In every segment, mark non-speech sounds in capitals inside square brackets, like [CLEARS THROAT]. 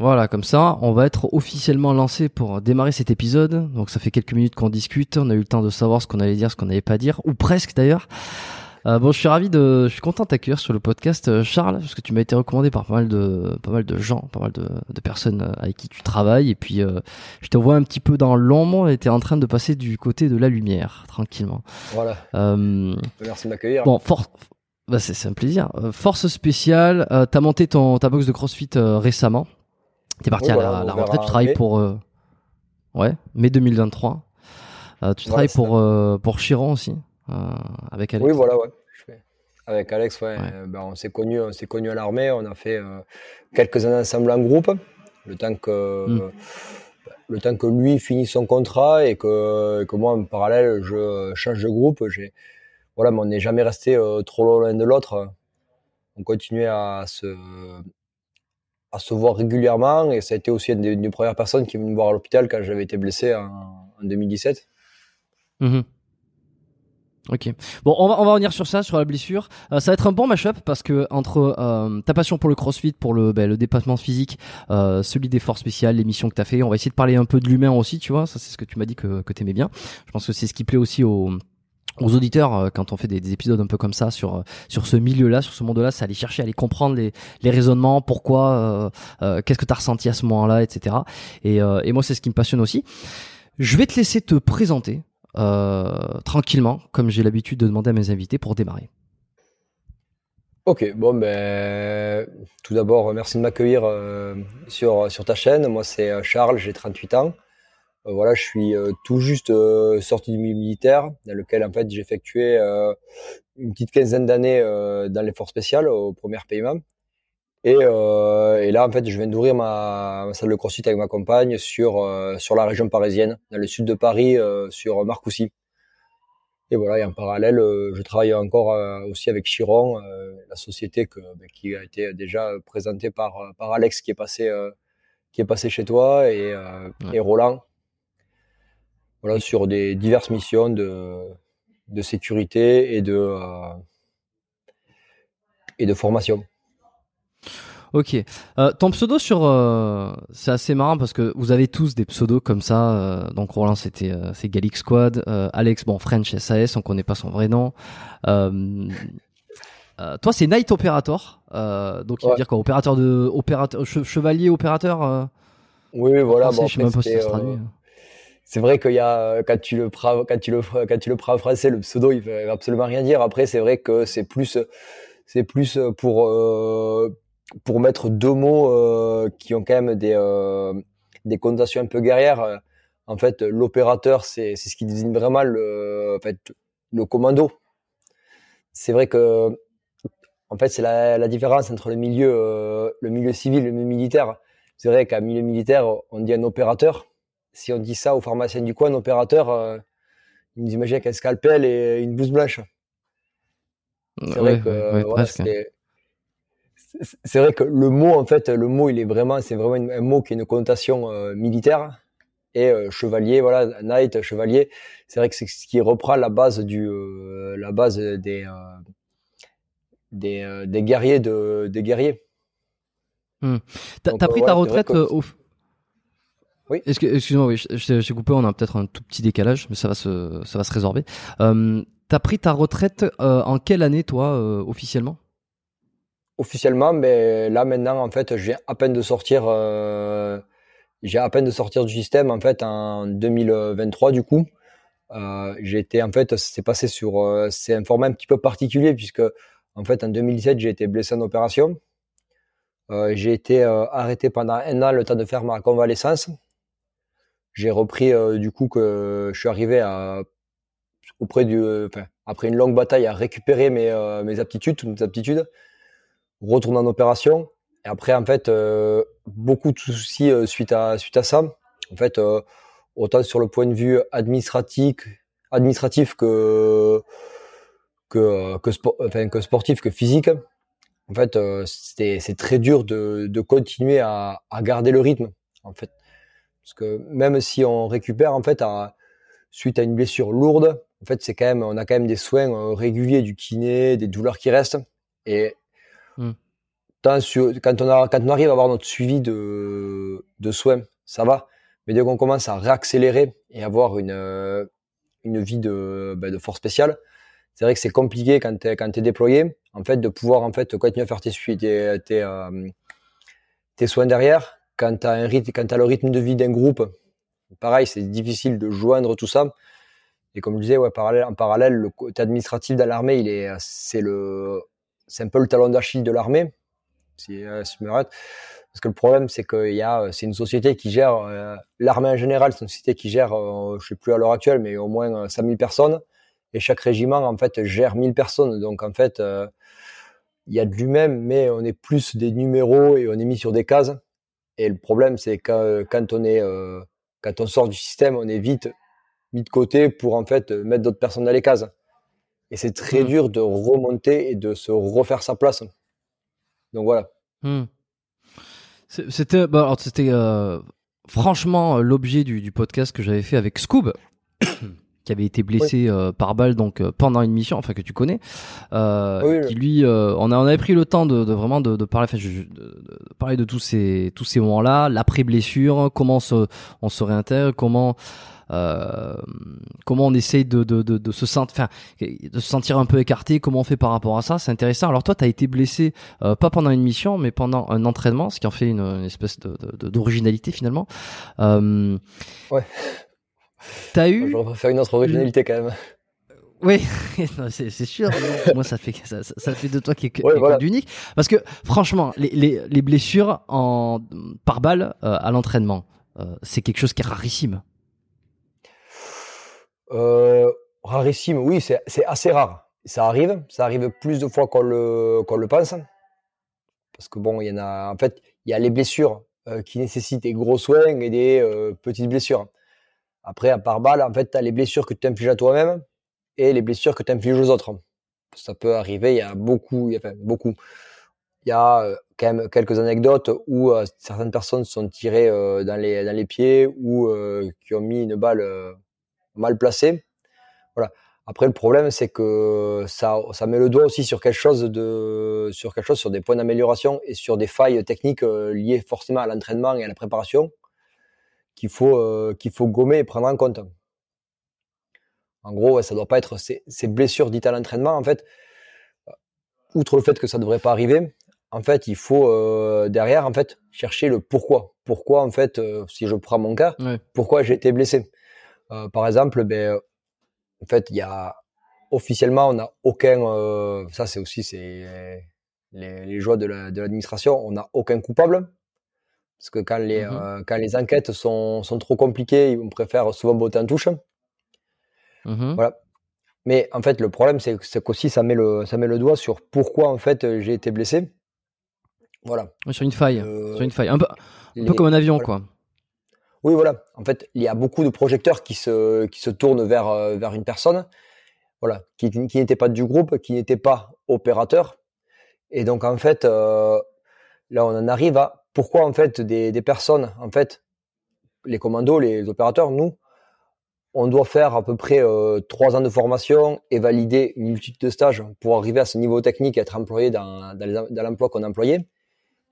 Voilà, comme ça, on va être officiellement lancé pour démarrer cet épisode. Donc ça fait quelques minutes qu'on discute, on a eu le temps de savoir ce qu'on allait dire, ce qu'on n'allait pas dire, ou presque d'ailleurs. Euh, bon, je suis ravi de, je suis content de t'accueillir sur le podcast, euh, Charles, parce que tu m'as été recommandé par pas mal de, pas mal de gens, pas mal de, de personnes euh, avec qui tu travailles, et puis euh, je te vois un petit peu dans l'ombre, et t'es en train de passer du côté de la lumière, tranquillement. Voilà. Euh, Merci de m'accueillir. bon, force, bah c'est c'est un plaisir. Euh, force spéciale, euh, t'as monté ton ta box de CrossFit récemment. T'es parti Oui, à voilà, la, la retraite, tu travailles pour, euh, ouais, mai 2023. Euh, tu travailles pour euh, pour Chiron aussi, avec Alex. Oui, voilà, ouais. Avec Alex, ouais. Ouais. ben, on s'est connus, connus à l'armée. On a fait quelques années ensemble en groupe. Le temps que, Mm. le temps que lui finisse son contrat et que, que moi, en parallèle, je change de groupe. J'ai, voilà, mais on n'est jamais resté trop loin de l'autre. On continuait à se, à se voir régulièrement et ça a été aussi une des, premières personnes qui est venue me voir à l'hôpital quand j'avais été blessé en, en 2017. Mhm. Ok. Bon, on va, on va revenir sur ça, sur la blessure. Euh, ça va être un bon mashup parce que entre euh, ta passion pour le crossfit, pour le, ben, dépassement physique, euh, celui des forces spéciales, l'émission que tu as fait, on va essayer de parler un peu de l'humain aussi, tu vois. Ça, c'est ce que tu m'as dit que, que tu aimais bien. Je pense que c'est ce qui plaît aussi aux aux auditeurs euh, quand on fait des, des épisodes un peu comme ça sur euh, sur ce milieu-là, sur ce monde-là, c'est aller chercher, aller comprendre les, raisonnements, pourquoi, euh, qu'est-ce que tu as ressenti à ce moment-là, etc. Et, moi, c'est ce qui me passionne aussi. Je vais te laisser te présenter tranquillement, comme j'ai l'habitude de demander à mes invités pour démarrer. Ok, bon ben tout d'abord merci de m'accueillir sur sur ta chaîne. Moi c'est Charles, j'ai 38 ans. Euh, voilà, je suis euh, tout juste euh, sorti du milieu militaire, dans lequel en fait j'ai effectué euh, une petite quinzaine d'années euh, dans les forces spéciales au premier paiement. Et, euh, et là en fait je viens d'ouvrir ma, ma salle de crossfit avec ma compagne sur euh, sur la région parisienne, dans le sud de Paris, euh, sur Marcoussis. et voilà, et en parallèle, je travaille encore aussi avec Chiron, la société que, ben, qui a été déjà présentée par, par Alex qui est passé, qui est passé chez toi et, et Roland. Voilà, sur des diverses missions de, de sécurité et de, et de formation. Ok. Euh, ton pseudo sur, euh, c'est assez marrant parce que vous avez tous des pseudos comme ça. Euh, donc Roland c'était c'est Galix Squad, Alex bon French SAS, on connaît pas son vrai nom. toi c'est Night Operator, donc il veut dire quoi Opérateur de opérateur chevalier opérateur. Oui voilà. Bon, je sais même pas si ça se traduit. Hein. C'est vrai qu'il y a quand tu le prends quand tu le quand tu le prends en français le pseudo il veut absolument rien dire. Après c'est vrai que c'est plus c'est plus pour pour mettre deux mots euh, qui ont quand même des, euh, des connotations un peu guerrières, en fait, l'opérateur, c'est ce qui désigne vraiment le, en fait, le commando. C'est vrai que, en fait, c'est la, la, différence entre le milieu, euh, le milieu civil et le milieu militaire. C'est vrai qu'à milieu militaire, on dit un opérateur. Si on dit ça aux pharmaciens du coin, un opérateur, euh, ils nous imaginent qu'un scalpel et une blouse blanche. C'est vrai que voilà, c'est vrai que le mot, en fait, le mot, il est vraiment, c'est vraiment un mot qui a une connotation euh, militaire. Et euh, chevalier, voilà, knight, chevalier, c'est vrai que c'est ce qui reprend la base du, euh, la base des, des, des, guerriers de, des guerriers. Hmm. T'as as pris ta retraite au. Oui. Excuse-moi, oui, j'ai coupé. On a peut-être un tout petit décalage, mais ça va se, ça va se résorber. T'as pris ta retraite en quelle année, toi, officiellement? Officiellement, mais là maintenant, en fait, j'ai à peine de sortir, euh, j'ai à peine de sortir du système en fait en 2023 du coup. Euh, j'ai été en fait, c'est passé sur, euh, c'est un format un petit peu particulier puisque en fait en 2017 j'ai été blessé en opération. Euh, j'ai été euh, arrêté pendant un an le temps de faire ma convalescence. J'ai repris euh, du coup que je suis arrivé à enfin, après une longue bataille à récupérer mes, mes aptitudes, mes aptitudes retourne en opération. Et après, en fait, euh, beaucoup de soucis euh, suite à suite à ça. En fait, euh, autant sur le point de vue administratif, que sportif, que physique. En fait, c'est très dur de, continuer à, garder le rythme. Parce que même si on récupère, en fait, à, suite à une blessure lourde, en fait, c'est quand même, on a quand même des soins réguliers du kiné, des douleurs qui restent. Et Hmm. quand, on a, quand on arrive à avoir notre suivi de, de soins, ça va. Mais dès qu'on commence à réaccélérer et avoir une, euh, une vie de, ben, de force spéciale, c'est vrai que c'est compliqué quand tu es, quand es déployé, en fait, de pouvoir en fait continuer à faire tes, tes, tes, euh, tes soins derrière. Quand tu as, un rythme, le rythme de vie d'un groupe, pareil, c'est difficile de joindre tout ça. Et comme je disais, en parallèle, le côté administratif dans l'armée, c'est un peu le talon d'Achille de l'armée. Si, euh, si parce que le problème, c'est que y a, c'est une société qui gère euh, l'armée en général, c'est une société qui gère, euh, je sais plus à l'heure actuelle, mais au moins 5000 personnes. Et chaque régiment, en fait, gère 1000 personnes. Donc, en fait, il y a de lui-même, mais on est plus des numéros et on est mis sur des cases. Et le problème, c'est que quand on est, quand on sort du système, on est vite mis de côté pour en fait mettre d'autres personnes dans les cases. Et c'est très mmh. dur de remonter et de se refaire sa place. Donc voilà. Mmh. C'était, bah, c'était euh, franchement euh, l'objet du, du, podcast que j'avais fait avec Scoob. Qui avait été blessé euh, par balle donc pendant une mission enfin que tu connais qui lui on a on avait pris le temps de, de vraiment de, de parler de, de, parler de tous ces tous ces moments là l'après blessure comment on se, on se réintègre comment euh, comment on essaye de, de, de, de se sentir, enfin, de se sentir un peu écarté, comment on fait par rapport à ça, c'est intéressant. Alors toi, tu as été blessé euh, pas pendant une mission, mais pendant un entraînement, ce qui en fait une, une espèce d'originalité finalement. Euh, ouais. T'as eu. Je vais faire une autre originalité quand même. Oui, [LAUGHS] c'est sûr. [LAUGHS] Moi, ça fait ça, ça, fait de toi quelque chose d'unique. Parce que franchement, les, les, les blessures en par balle euh, à l'entraînement, euh, c'est quelque chose qui est rarissime. Euh, rarissime, oui, c'est assez rare. Ça arrive, ça arrive plus de fois qu'on le, qu'on le pense. Parce que bon, il y en a, en fait, il y a les blessures euh, qui nécessitent des gros soins et des euh, petites blessures. Après, à part balle, en fait, tu as les blessures que tu infliges à toi-même et les blessures que tu infliges aux autres. Ça peut arriver, il y a beaucoup, enfin, beaucoup. Il y a euh, quand même quelques anecdotes où euh, certaines personnes sont tirées euh, dans, les, dans les pieds ou qui ont mis une balle mal placée. Voilà. Après, le problème, c'est que ça, ça met le doigt aussi sur quelque chose de, sur quelque chose, sur des points d'amélioration et sur des failles techniques liées forcément à l'entraînement et à la préparation qu'il faut, qu'il faut gommer et prendre en compte. En gros, ça doit pas être ces, blessures dites à l'entraînement. En fait, outre le fait que ça devrait pas arriver, en fait, il faut euh, derrière en fait chercher le pourquoi. Pourquoi en fait, euh, si je prends mon cas, pourquoi j'ai été blessé. Euh, par exemple, ben, en fait, il y a officiellement, on n'a aucun. ça, c'est aussi c'est les, joies de l'administration. on n'a aucun coupable. Parce que quand les, quand les enquêtes sont, sont trop compliquées, on préfère souvent botter en touche. Mmh voilà. Mais en fait, le problème, c'est qu'aussi, ça met, le, ça met le doigt sur pourquoi, en fait, j'ai été blessé. Voilà. Sur une faille. Euh, sur une faille. Un peu, un peu comme un avion, quoi. Oui, voilà. En fait, il y a beaucoup de projecteurs qui se, qui se tournent vers, euh, vers une personne, voilà, qui, qui n'était pas du groupe, qui n'était pas opérateur. Et donc, en fait, euh, là, on en arrive à pourquoi, en fait, des, des personnes, en fait, les commandos, les opérateurs, nous, on doit faire à peu près euh, trois ans de formation et valider une multitude de stages pour arriver à ce niveau technique et être employé dans, dans l'emploi qu'on employait.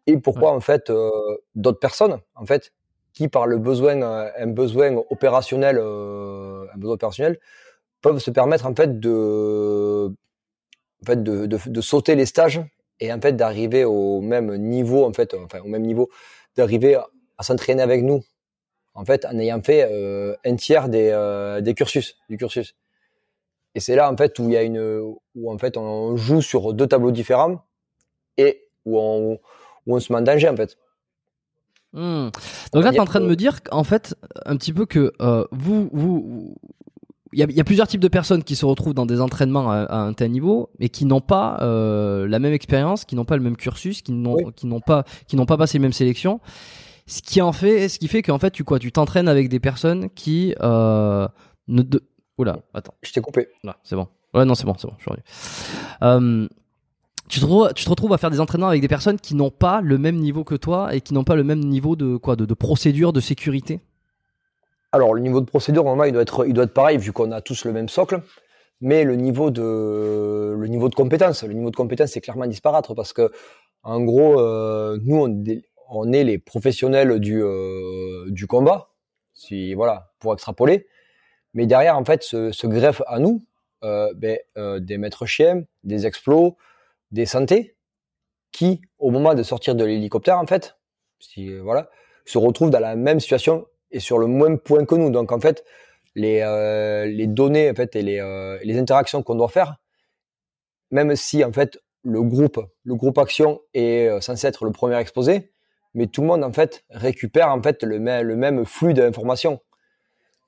Et pourquoi en fait euh, d'autres personnes en fait qui par le besoin euh, un besoin opérationnel un besoin opérationnel peuvent se permettre en fait de en fait de, de, de sauter les stages et en fait d'arriver au même niveau en fait enfin au même niveau d'arriver à s'entraîner avec nous en fait, en ayant fait euh, un tiers des, euh, des cursus, du cursus. Et c'est là, en fait, où il y a une, où en fait, on joue sur deux tableaux différents et où on, où on se met en danger, en fait. Hmm. Donc là, tu es en train de me dire, en fait, un petit peu que euh, vous, vous, il y, a, plusieurs types de personnes qui se retrouvent dans des entraînements à, un tel niveau, mais qui n'ont pas la même expérience, qui n'ont pas le même cursus, qui n'ont, qui n'ont pas, qui n'ont pas passé les mêmes sélections ce qui en fait, ce qui fait qu'en fait tu quoi, tu t'entraînes avec des personnes qui euh, ne de... Oula, attends. Je t'ai coupé. Là, c'est bon. Ouais, non, c'est bon, c'est bon. Je suis euh, tu, te retrouves, tu te retrouves à faire des entraînements avec des personnes qui n'ont pas le même niveau que toi et qui n'ont pas le même niveau de quoi, de, de procédure, de sécurité. Alors le niveau de procédure, normalement, il doit être, il doit être pareil vu qu'on a tous le même socle. Mais le niveau de, le niveau de compétence, le niveau de compétence est clairement disparate parce que, en gros, euh, nous, on, est les professionnels du, euh, du combat, si voilà, pour extrapoler. Mais derrière, en fait, se, greffe à nous euh, ben, des maîtres chiens, des explos, des santé, qui, au moment de sortir de l'hélicoptère, en fait, si, voilà, se retrouvent dans la même situation sur le même point que nous. Donc, en fait, les, les données en fait, et les, les interactions qu'on doit faire, même si en fait le groupe, le groupe action est censé être le premier exposé, mais tout le monde en fait récupère en fait le, le même flux d'informations.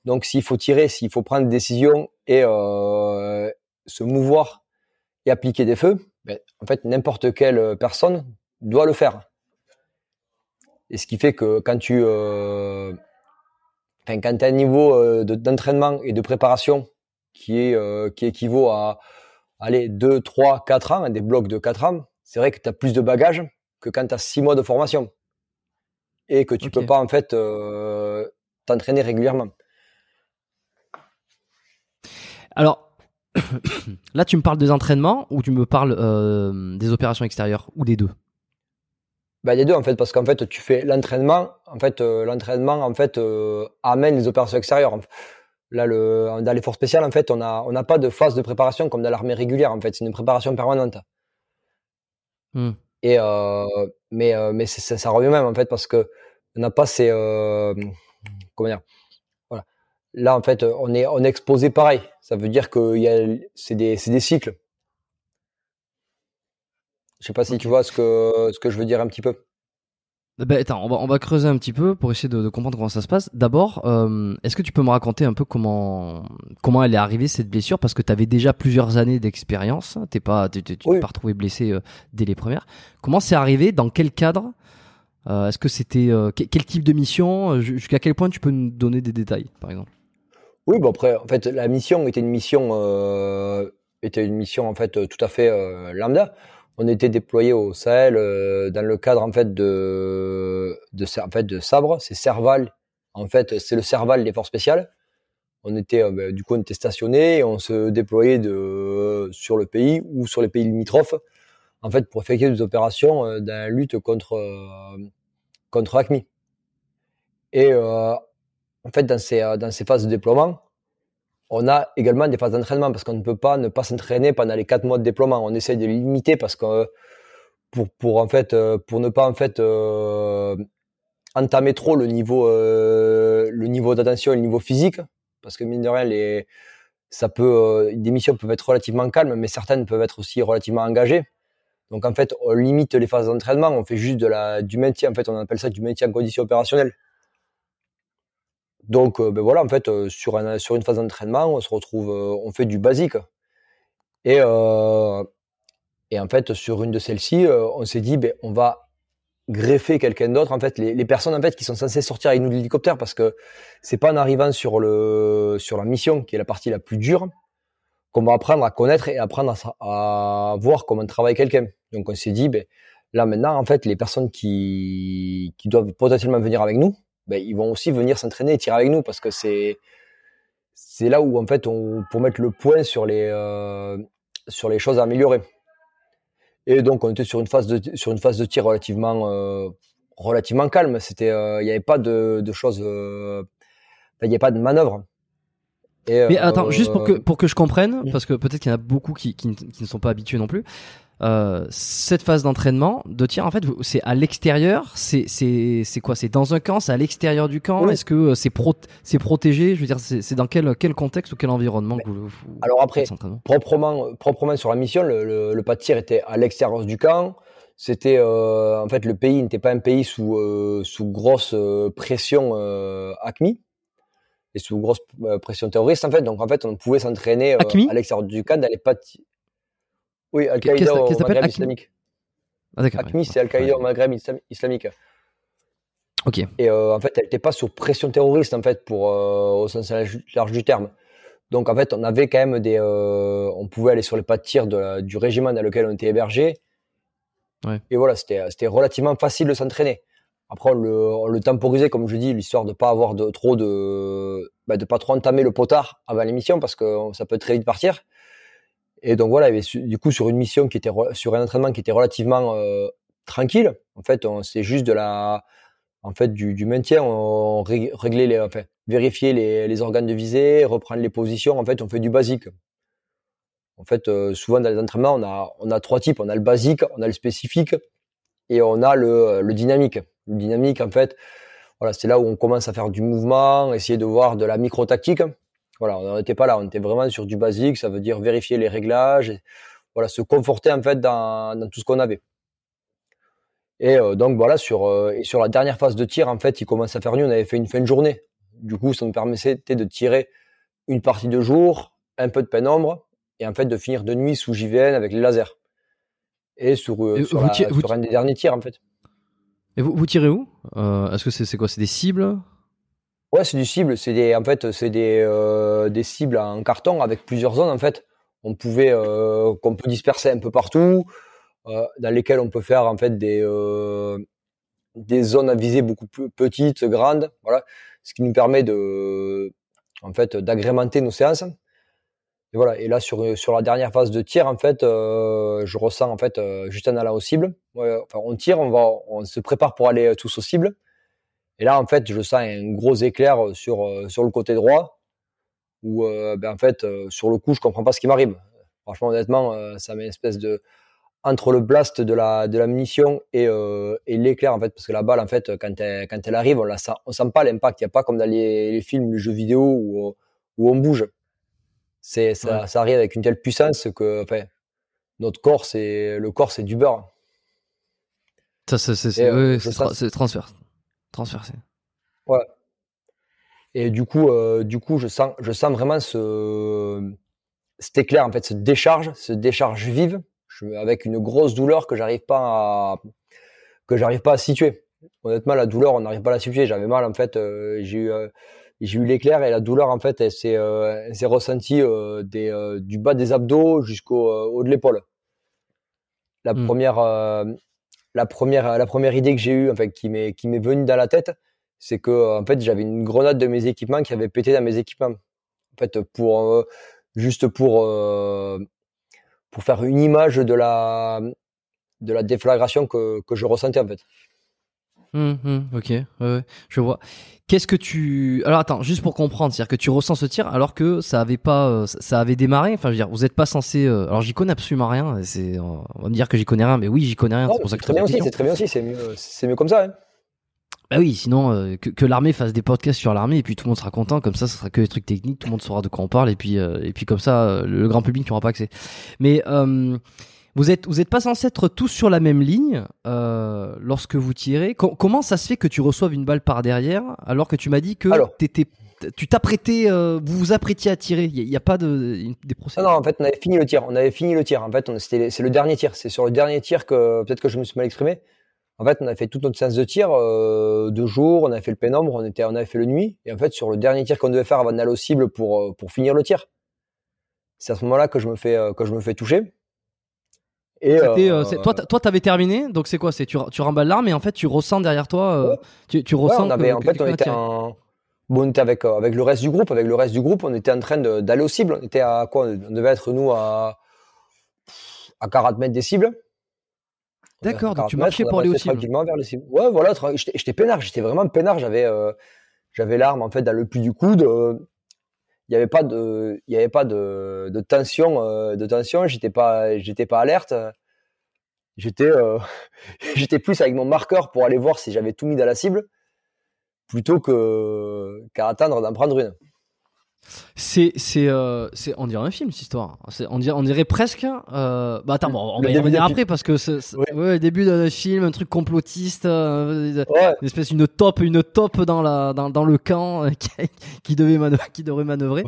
Donc s'il faut tirer, s'il faut prendre des décisions et euh, se mouvoir et appliquer des feux, ben, en fait n'importe quelle personne doit le faire. Et ce qui fait que quand tu, euh, enfin, quand as un niveau euh, d'entraînement et de préparation qui est euh, qui équivaut à allez 2, 3, 4 ans, des blocs de 4 ans, c'est vrai que tu as plus de bagages que quand tu as 6 mois de formation. Et que tu peux pas en fait euh, t'entraîner régulièrement. Alors [COUGHS] là, tu me parles des entraînements ou tu me parles euh, des opérations extérieures ou des deux? Bah, les deux en fait parce qu'en fait tu fais l'entraînement en fait euh, l'entraînement en fait amène les opérations extérieures. Là le dans l'effort spécial en fait on a on n'a pas de phase de préparation comme dans l'armée régulière en fait. C'est une préparation permanente. Hmm. Et euh, mais euh, mais ça, ça, revient même en fait parce que on n'a pas ces euh, comment dire voilà. Là en fait on est on est exposé pareil. Ça veut dire que il y a c'est des c'est des cycles je sais pas si tu vois ce que ce que je veux dire un petit peu ben, attends, on va, on va creuser un petit peu pour essayer de, de comprendre comment ça se passe. D'abord, euh, est-ce que tu peux me raconter un peu comment comment elle est arrivée cette blessure? Parce que tu avais déjà plusieurs années d'expérience. T'es pas, tu t'es pas retrouvé blessé euh, dès les premières. Comment c'est arrivé? Dans quel cadre? Euh, Est-ce que c'était quel type de mission? Jusqu'à quel point tu peux nous donner des détails, par exemple? Oui, bon après, en fait, la mission était une mission, était une mission en fait tout à fait lambda. On était déployé au Sahel euh, dans le cadre en fait de, de en fait de Sabre, c'est Serval. En fait, c'est le Serval des forces spéciales. On était euh, ben, du coup on était stationné et on se déployait de sur le pays ou sur les pays limitrophes en fait pour effectuer des opérations euh, dans la lutte contre euh, contre ACMI. Et euh, en fait, dans ces, dans ces phases de déploiement, on a également des phases d'entraînement parce qu'on ne peut pas ne pas s'entraîner pendant les quatre mois de déploiement. On essaie de limiter parce que pour, pour en fait pour ne pas en fait euh, entamer trop le niveau euh, niveau d'attention et le niveau physique parce que mine de rien ça peut des missions peuvent être relativement calmes mais certaines peuvent être aussi relativement engagées. Donc en fait, on limite les phases d'entraînement, on fait juste de la du maintien en fait, on appelle ça du maintien en condition opérationnelle. Donc, euh, ben voilà, en fait, euh, sur, un, sur une phase d'entraînement, on se retrouve, euh, on fait du basique. Et, et en fait, sur une de celles-ci, on s'est dit, ben, on va greffer quelqu'un d'autre. En fait, les, les, personnes en fait qui sont censées sortir avec nous de l'hélicoptère, parce que c'est pas en arrivant sur le sur la mission qui est la partie la plus dure qu'on va apprendre à connaître et apprendre à, à voir comment travaille quelqu'un. Donc, on s'est dit, ben, là maintenant, en fait, les personnes qui qui doivent potentiellement venir avec nous, ben, ils vont aussi venir s'entraîner et tirer avec nous parce que c'est c'est là où en fait on pour mettre le point sur les euh, sur les choses à améliorer. Et donc on était sur une phase de sur une phase de tir relativement euh, relativement calme. C'était euh, il n'y avait pas de, de choses il n'y avait pas de manœuvre. Et, Mais attends, juste pour que pour que je comprenne, parce que peut-être qu'il y en a beaucoup qui, qui, qui ne sont pas habitués non plus. Euh, cette phase d'entraînement de tir en fait c'est à l'extérieur c'est c'est c'est quoi c'est dans un camp c'est à l'extérieur du camp? Oui. est-ce que c'est pro c'est protégé? Je veux dire c'est dans quel quel contexte ou quel environnement Mais, vous, vous, alors après proprement proprement sur la mission le, le, le pas de tir était à l'extérieur du camp. C'était euh, en fait le pays n'était pas un pays sous euh, sous grosse euh, pression euh, ACMI et sous grosse euh, pression terroriste en fait. Donc en fait on pouvait s'entraîner à l'extérieur du camp dans les pas de oui, Al-Qaïda au Maghreb islamique. Ah, c'est Al-Qaïda au Maghreb islamique. Ok. Et euh, en fait, elle n'était pas sous pression terroriste, en fait, pour, euh, au sens large du terme. Donc, en fait, on avait quand même des. Euh, on pouvait aller sur les pas de tir de du régiment dans lequel on était hébergé. Ouais. Et voilà, c'était relativement facile de s'entraîner. Après, on le, on le, temporisait, comme je dis, l'histoire de pas avoir de, trop de. Bah, de pas trop entamer le potard avant l'émission, parce que ça peut très vite partir. Et donc voilà, du coup sur une mission qui était sur un entraînement qui était relativement euh, tranquille. En fait, c'est juste de la, en fait du, du maintien, on réglait les, enfin vérifier les, les, organes de visée, reprendre les positions. En fait, on fait du basique. En fait, euh, souvent dans les entraînements, on a on a trois types. On a le basique, on a le spécifique et on a le, le dynamique. Le dynamique, en fait, voilà, c'est là où on commence à faire du mouvement, essayer de voir de la micro tactique voilà, on n'était pas là, on était vraiment sur du basique, ça veut dire vérifier les réglages, et, voilà, se conforter en fait dans, dans tout ce qu'on avait. Et euh, donc voilà, sur, euh, et sur la dernière phase de tir, en fait, il commence à faire nuit, on avait fait une fin de journée. Du coup, ça nous permettait de tirer une partie de jour, un peu de pénombre, et en fait de finir de nuit sous JVN avec les lasers. Et sur, euh, sur, la, tirez, sur un des derniers tirs, en fait. Et vous, vous tirez où? Est-ce que c'est quoi? C'est des cibles? Ouais, c'est du cible. C'est des, en fait, c'est des, euh, des cibles en carton avec plusieurs zones. En fait, on pouvait, euh, qu'on peut disperser un peu partout, euh, dans lesquelles on peut faire en fait des, des zones à viser beaucoup plus petites, grandes. Voilà, ce qui nous permet de, en fait, d'agrémenter nos séances. Et voilà. Et là, sur sur la dernière phase de tir, en fait, je ressens en fait juste en allant aux cibles. On tire, on va, on se prépare pour aller tous aux cibles. Et là, en fait, je sens un gros éclair sur, euh, sur le côté droit, où, euh, ben, en fait, euh, sur le coup, je comprends pas ce qui m'arrive. Franchement, honnêtement, euh, ça met une espèce de entre le blast de la de la munition et, euh, et l'éclair en fait parce que la balle en fait quand elle quand elle arrive on la sent on sent pas l'impact il y a pas comme dans les, les films les jeux vidéo où où on bouge c'est ça, ouais. ça arrive avec une telle puissance que enfin notre corps c'est le corps c'est du beurre ça c'est c'est euh, oui, tra transfert transversé. Ouais. Et du coup, euh, du coup, je sens, je sens vraiment ce, cet éclair en fait, cette décharge, cette décharge vive, je, avec une grosse douleur que j'arrive pas à, que j'arrive pas à situer. Honnêtement, la douleur, on n'arrive pas à la situer. J'avais mal en fait, euh, j'ai eu, euh, j'ai eu l'éclair et la douleur en fait, elle s'est, ressentie des, du bas des abdos jusqu'au haut de l'épaule. La Hmm. première, la première, la première idée que j'ai eue, en fait, qui m'est, qui m'est venue dans la tête, c'est que en fait, j'avais une grenade de mes équipements qui avait pété dans mes équipements. En fait, pour juste pour pour faire une image de la de la déflagration que, que je ressentais en fait. Hum, ok, ouais, ouais, je vois. Qu'est-ce que tu alors attends juste pour comprendre, c'est-à-dire que tu ressens ce tir alors que ça avait pas, euh, ça avait démarré. Enfin, je veux dire, vous êtes pas censé. euh, alors j'y connais absolument rien. C'est, on va me dire que j'y connais rien, mais oui, j'y connais rien. C'est pour ça que très bien aussi, c'est très bien aussi, c'est mieux, c'est mieux comme ça. Hein. Bah oui, sinon euh, que, que l'armée fasse des podcasts sur l'armée et puis tout le monde sera content. Comme ça, ce sera que des trucs techniques, tout le monde saura de quoi on parle et puis euh, et puis comme ça, euh, le grand public n'aura pas accès. Mais euh, vous êtes vous êtes pas censé être tous sur la même ligne euh, lorsque vous tirez. Co- comment ça se fait que tu reçoives une balle par derrière alors que tu m'as dit que Alors. tu t'apprêtais, euh, vous vous apprêtiez à tirer? Il y, a pas de une- des Non, procédures. non, en fait, on avait fini le tir. On avait fini le tir. En fait, c'est le dernier tir. C'est sur le dernier tir que peut-être que je me suis mal exprimé. En fait, on a fait toute notre séance de tir euh, de jour. On a fait le pénombre. On était, on avait fait le nuit. Et en fait, sur le dernier tir qu'on devait faire avant d'aller au cible pour euh, pour finir le tir, c'est à ce moment-là que je me fais euh, que je me fais toucher. Et euh, euh, toi, toi, t'avais terminé, donc c'est quoi C'est tu, tu remballes l'arme et en fait, tu ressens derrière toi, tu, tu Ouais, ressens on avait, que, en fait, on était en, bon, on était avec, euh, avec le reste du groupe, avec le reste du groupe, on était en train d'aller au cible. On était à quoi? On devait être, nous, à, à 40 mètres des cibles. D'accord, donc 40 tu marchais pour aller au avançait cible. tranquillement vers les cibles. Ouais, voilà, j'étais peinard, j'étais vraiment peinard. J'avais, euh, j'avais l'arme, en fait, dans le pli du coude. euh, Il n'y avait pas de, tension, euh, de tension. J'étais pas, pas alerte. J'étais, euh, [LAUGHS] j'étais plus avec mon marqueur pour aller voir si j'avais tout mis dans la cible, plutôt qu'à attendre d'en prendre une. C'est, c'est, euh, c'est, on dirait un film cette histoire. C'est, on dirait, on dirait presque. Euh, bah attends, bon, on va y revenir après parce que c'est, c'est- Ouais. ouais, le début d'un film, un truc complotiste, euh, Ouais, une espèce une top, une top dans la, dans, dans le camp [LAUGHS] qui, qui devait manœuvrer, qui devrait manœuvrer.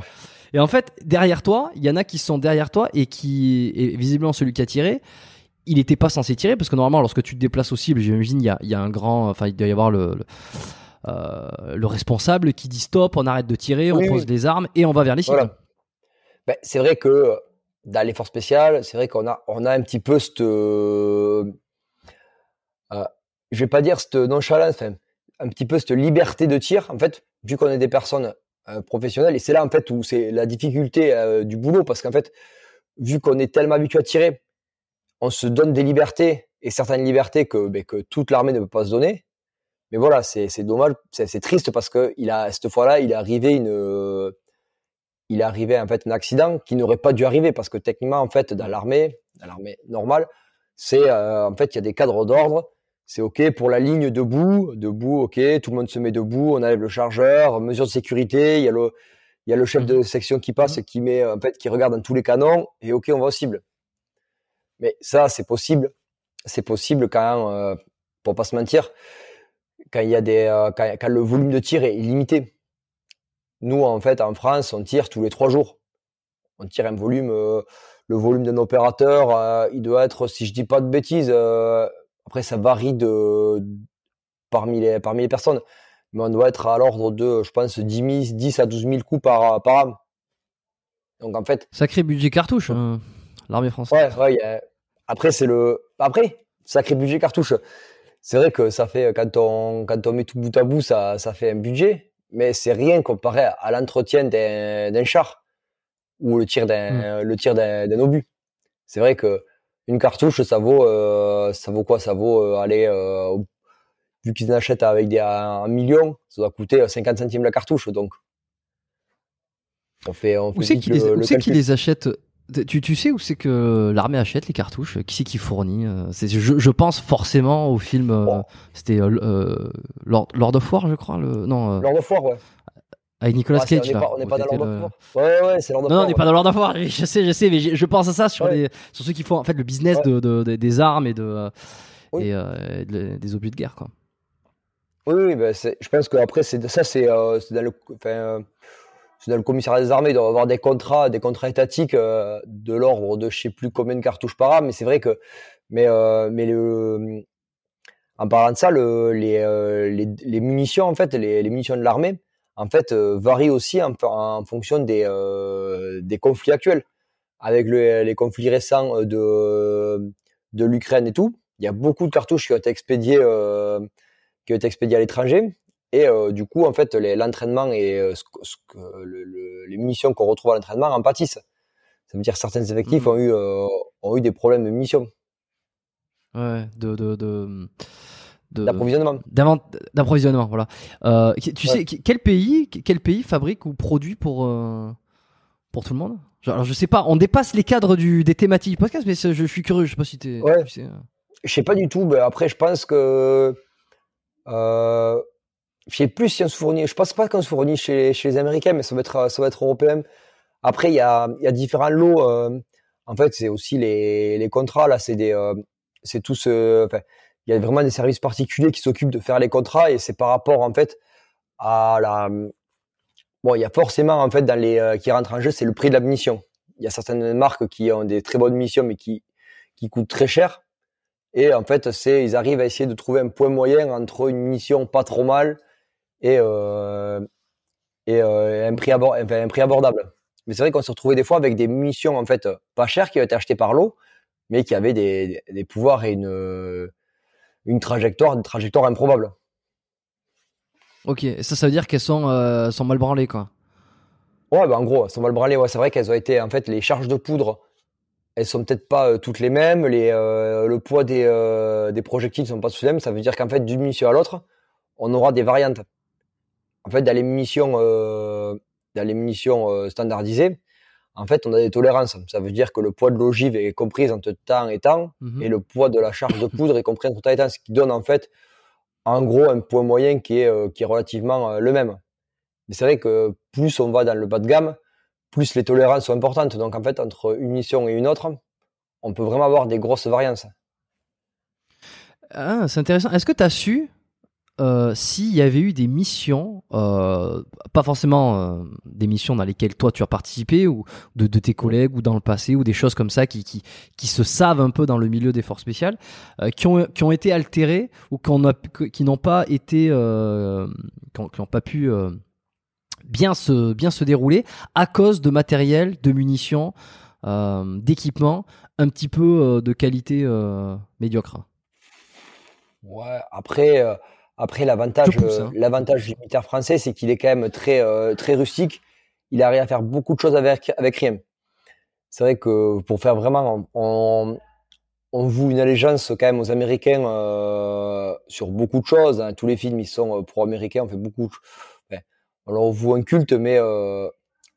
Et en fait, derrière toi, il y en a qui sont derrière toi et qui, et visiblement celui qui a tiré, il était pas censé tirer parce que normalement, lorsque tu te déplaces au cible, j'imagine, il y a, il y a un grand, enfin, il doit y avoir le, le, le responsable qui dit stop, on arrête de tirer, on pose oui. les armes et on va vers les cibles. voilà. Ben, c'est vrai que dans les forces spéciales, c'est vrai qu'on a, on a un petit peu cette, euh, euh, je vais pas dire cette nonchalance, enfin, un petit peu cette liberté de tir. En fait, vu qu'on est des personnes euh, professionnelles, et c'est là en fait où c'est la difficulté euh, du boulot, parce qu'en fait, vu qu'on est tellement habitué à tirer, on se donne des libertés et certaines libertés que, ben, que toute l'armée ne peut pas se donner. Mais voilà, c'est c'est dommage, c'est triste parce que il a cette fois-là, il est arrivé une, euh, il est arrivé en fait un accident qui n'aurait pas dû arriver parce que techniquement en fait dans l'armée, dans l'armée normale, c'est euh, en fait il y a des cadres d'ordre. C'est ok pour la ligne debout, debout, ok, tout le monde se met debout, on enlève le chargeur, mesure de sécurité, il y a le, il y a le chef de section qui passe, qui met en fait qui regarde dans tous les canons et ok on va au cible. Mais ça c'est possible, c'est possible quand, euh, pour pas se mentir, quand il y a des, euh, quand, quand le volume de tir est limité. Nous, en fait, en France, on tire tous les trois jours. On tire un volume, euh, le volume d'un opérateur, euh, il doit être, si je dis pas de bêtises, après ça varie de parmi les parmi les personnes, mais on doit être à l'ordre de, je pense, 10, 000, 10 à 12 000 coups par par an. Donc en fait, Sacré budget cartouche, hein, l'armée française. Ouais, ouais. a- Après, c'est le. Après, sacré budget cartouche. C'est vrai que ça fait quand on quand on met tout bout à bout, ça ça fait un budget, mais c'est rien comparé à l'entretien d'un char ou le tir d'un le tir d'un obus. C'est vrai que une cartouche, ça vaut euh, ça vaut quoi? Ça vaut euh, aller euh, vu qu'ils en achètent avec des un million, ça doit coûter 50 centimes la cartouche, donc on fait on Où fait c'est qu'ils les, où c'est qu'ils calcul. les achètent tu, tu sais où c'est que l'armée achète les cartouches? Qui c'est qui fournit euh, c'est, je, je pense forcément au film. euh. C'était euh, euh, Lord, Lord of War, je crois. Le, non, Lord of War, ouais. avec Nicolas Ah, Cage. on n'est là, pas, on n'est pas dans Lord of War. Ouais, ouais, c'est Lord of Non, non, War. on n'est ouais. pas dans Lord of War. [LAUGHS] Je sais, je sais, mais je, je pense à ça sur Ouais. les, sur ceux qui font en fait le business Ouais. de, de- de- des armes et de Oui. et, euh, et de- des objets de guerre, quoi. Oui, oui, ben, je pense qu'après, c'est, ça, c'est, euh, c'est dans le, dans le commissariat des armées, il doit avoir des contrats, des contrats étatiques euh, de l'ordre de je sais plus combien de cartouches par an, mais c'est vrai que, mais, euh, mais le, en parlant de ça, euh, les, les munitions, en fait, les, munitions de l'armée, en fait, varie aussi en, en fonction des, des conflits actuels. Avec les conflits récents de, de l'Ukraine et tout, il y a beaucoup de cartouches qui ont été expédiées, qui ont été expédiées à l'étranger. Et du coup, en fait, l'entraînement et ce, le, les munitions qu'on retrouve à l'entraînement en pâtissent. Ça veut dire que certains effectifs mmh. ont, eu, ont eu des problèmes de munitions. Ouais, de, de, de, d'approvisionnement. D'approvisionnement, voilà. Euh, tu sais quel pays, quel pays fabrique ou produit pour euh, pour tout le monde? Alors je sais pas, on dépasse les cadres du des thématiques du podcast, mais je, suis curieux. Je sais pas si tu sais. Euh. Je sais pas du tout. Mais après, je pense que euh, je sais plus si on se fournit. Je pense pas qu'on se fournit chez, chez les Américains, mais ça va être ça va être européen. Après, il y a y a différents lots. en fait, c'est aussi les les contrats là. C'est des c'est tout ce. Enfin, il y a vraiment des services particuliers qui s'occupent de faire les contrats et c'est par rapport en fait à la. Bon, il y a forcément en fait dans les euh, qui rentrent en jeu, c'est le prix de la munition. Il y a certaines marques qui ont des très bonnes munitions mais qui qui coûtent très cher. Et en fait, c'est ils arrivent à essayer de trouver un point moyen entre une munition pas trop mal et euh, et euh, un prix un prix abordable. Mais c'est vrai qu'on se retrouvait des fois avec des munitions en fait pas chères qui ont été achetées par lot mais qui avait des, des pouvoirs et une, une trajectoire, une trajectoire improbable. Ok, ça, ça veut dire qu'elles sont, euh, sont mal branlées, quoi. Ouais, bah en gros, elles sont mal branlées. Ouais, c'est vrai qu'elles ont été, en fait, les charges de poudre, elles sont peut-être pas euh, toutes les mêmes. Les, euh, le poids des, des projectiles sont pas tous les mêmes. Ça veut dire qu'en fait, d'une munition à l'autre, on aura des variantes. En fait, dans les munitions, dans les munitions standardisées, en fait, on a des tolérances. Ça veut dire que le poids de l'ogive est compris entre temps et temps, mhm. et le poids de la charge de poudre est compris entre temps et temps, ce qui donne en fait, en gros, un poids moyen qui est, euh, qui est relativement euh, le même. Mais c'est vrai que plus on va dans le bas de gamme, plus les tolérances sont importantes. Donc en fait, entre une mission et une autre, on peut vraiment avoir des grosses variances. Ah, c'est intéressant. Est-ce que tu as su euh, s'il y avait eu des missions, euh, pas forcément euh, des missions dans lesquelles toi tu as participé ou de, tes collègues ou dans le passé ou des choses comme ça qui, qui, se savent un peu dans le milieu des forces spéciales, qui, ont, qui ont été altérées ou qui n'ont pas été, qui n'ont pas pu bien se, bien se dérouler à cause de matériel, de munitions, d'équipements un petit peu de qualité médiocre. Ouais, après après, l'avantage, euh, hein. l'avantage du militaire français, c'est qu'il est quand même très, euh, très rustique. Il arrive à faire beaucoup de choses avec, avec rien. C'est vrai que pour faire vraiment, on, on voue une allégeance quand même aux Américains euh, sur beaucoup de choses. Hein. Tous les films, ils sont pro-américains. On fait beaucoup. De... on leur voue un culte, mais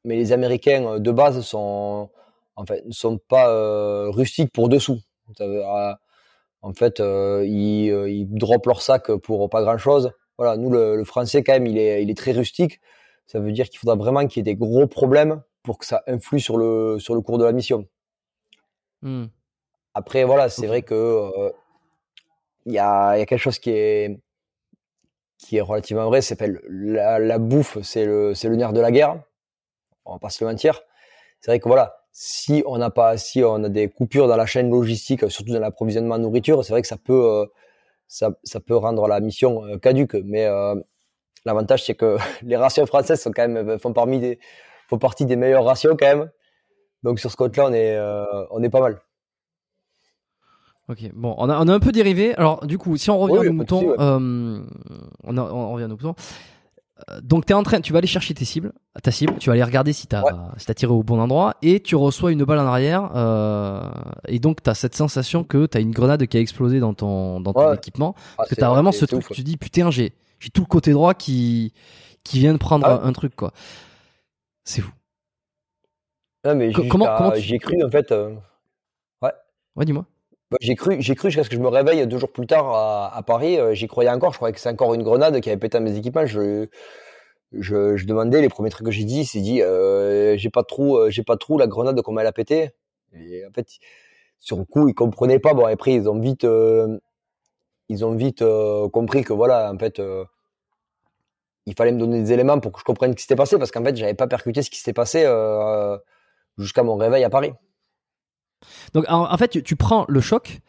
mais les Américains de base sont en fait ne sont pas rustiques pour dessous. Ça veut, en fait, euh, ils, euh, ils dropent leur sac pour pas grand chose. Voilà, nous, le, français, quand même, il est, il est très rustique. Ça veut dire qu'il faudra vraiment qu'il y ait des gros problèmes pour que ça influe sur le, sur le cours de la mission. Hmm. Après, voilà, c'est vrai que euh, il y, a, y, a, quelque chose qui est, qui est relativement vrai. C'est la, la bouffe, c'est le, le nerf de la guerre. On va pas se le mentir. C'est vrai que voilà, si on n'a pas, si on a des coupures dans la chaîne logistique, surtout dans l'approvisionnement nourriture, c'est vrai que ça peut, euh, ça, ça, peut rendre la mission euh, caduque. Mais euh, l'avantage, c'est que [LAUGHS] les rations françaises sont quand même font parmi des, font partie des meilleures rations quand même. Donc sur ce côté-là, on est, on est pas mal. Ok, bon, on a, on a un peu dérivé. Alors, du coup, si on revient au mouton, on, on, revient au mouton. Euh, donc es en train, tu vas aller chercher tes cibles, ta cible, tu vas aller regarder si t'as si as tiré au bon endroit et tu reçois une balle en arrière euh, et donc t'as cette sensation que t'as une grenade qui a explosé dans ton dans ton équipement ah, parce que t'as vraiment ce truc, tu dis putain j'ai j'ai tout le côté droit qui qui vient de prendre ah un truc quoi. C'est fou. Non mais comment comment j'ai cru en fait. Euh, ouais. Ouais dis-moi. Bah, j'ai cru, j'ai cru jusqu'à ce que je me réveille deux jours plus tard à, Paris. Euh, j'y croyais encore. Je croyais que c'est encore une grenade qui avait pété à mes équipements. Je, demandais les premiers trucs que j'ai dit. C'est dit, euh, j'ai pas de trou, euh, j'ai pas de trou. La grenade comment elle a pété. Et en fait, sur le coup, ils comprenaient pas. Bon, après, ils ont vite, ils ont vite compris que voilà, en fait, il fallait me donner des éléments pour que je comprenne ce qui s'était passé parce qu'en fait, j'avais pas percuté ce qui s'était passé jusqu'à mon réveil à Paris. Donc en, fait, tu, prends le choc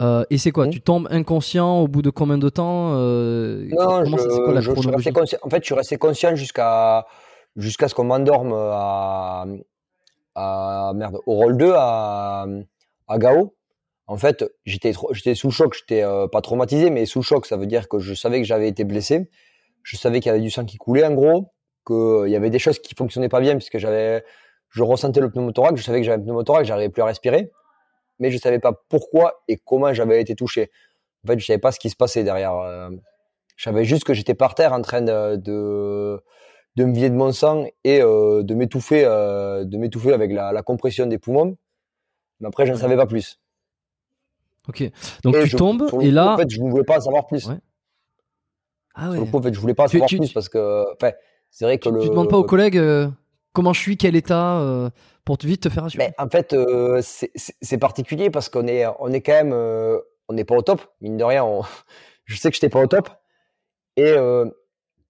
Euh, et c'est quoi? Mmh. Tu tombes inconscient au bout de combien de temps euh, Non, je, ça, quoi la. En fait, je suis resté conscient jusqu'à jusqu'à ce qu'on m'endorme à, à merde au rôle 2 à, à Gao. En fait, j'étais j'étais sous choc. J'étais euh, pas traumatisé, mais sous choc. Ça veut dire que je savais que j'avais été blessé. Je savais qu'il y avait du sang qui coulait en gros, qu'il y avait des choses qui fonctionnaient pas bien puisque j'avais je ressentais le pneumothorax. Je savais que j'avais un pneumothorax, j'arrivais plus à respirer, mais je savais pas pourquoi et comment j'avais été touché. En fait, je savais pas ce qui se passait derrière. euh, je savais juste que j'étais par terre en train de, de, de me vider de mon sang et euh, de m'étouffer euh, de m'étouffer avec la, la compression des poumons. Mais après, je ne Ouais. savais pas plus. Ok. Donc Et tu je- tombes sur et coup, là. En fait, je ne voulais pas en savoir plus. Ouais. Ah Sur ouais. le coup, en fait, je voulais pas en savoir tu- plus tu- parce que, enfin, c'est vrai que Tu, le. tu demandes pas aux collègues euh, comment je suis, quel état, euh, pour te vite te faire assurer. Mais en fait, euh, c'est- particulier parce qu'on est, on est quand même, euh, on n'est pas au top. Mine de rien, [LAUGHS] je sais que j'étais pas au top. Et il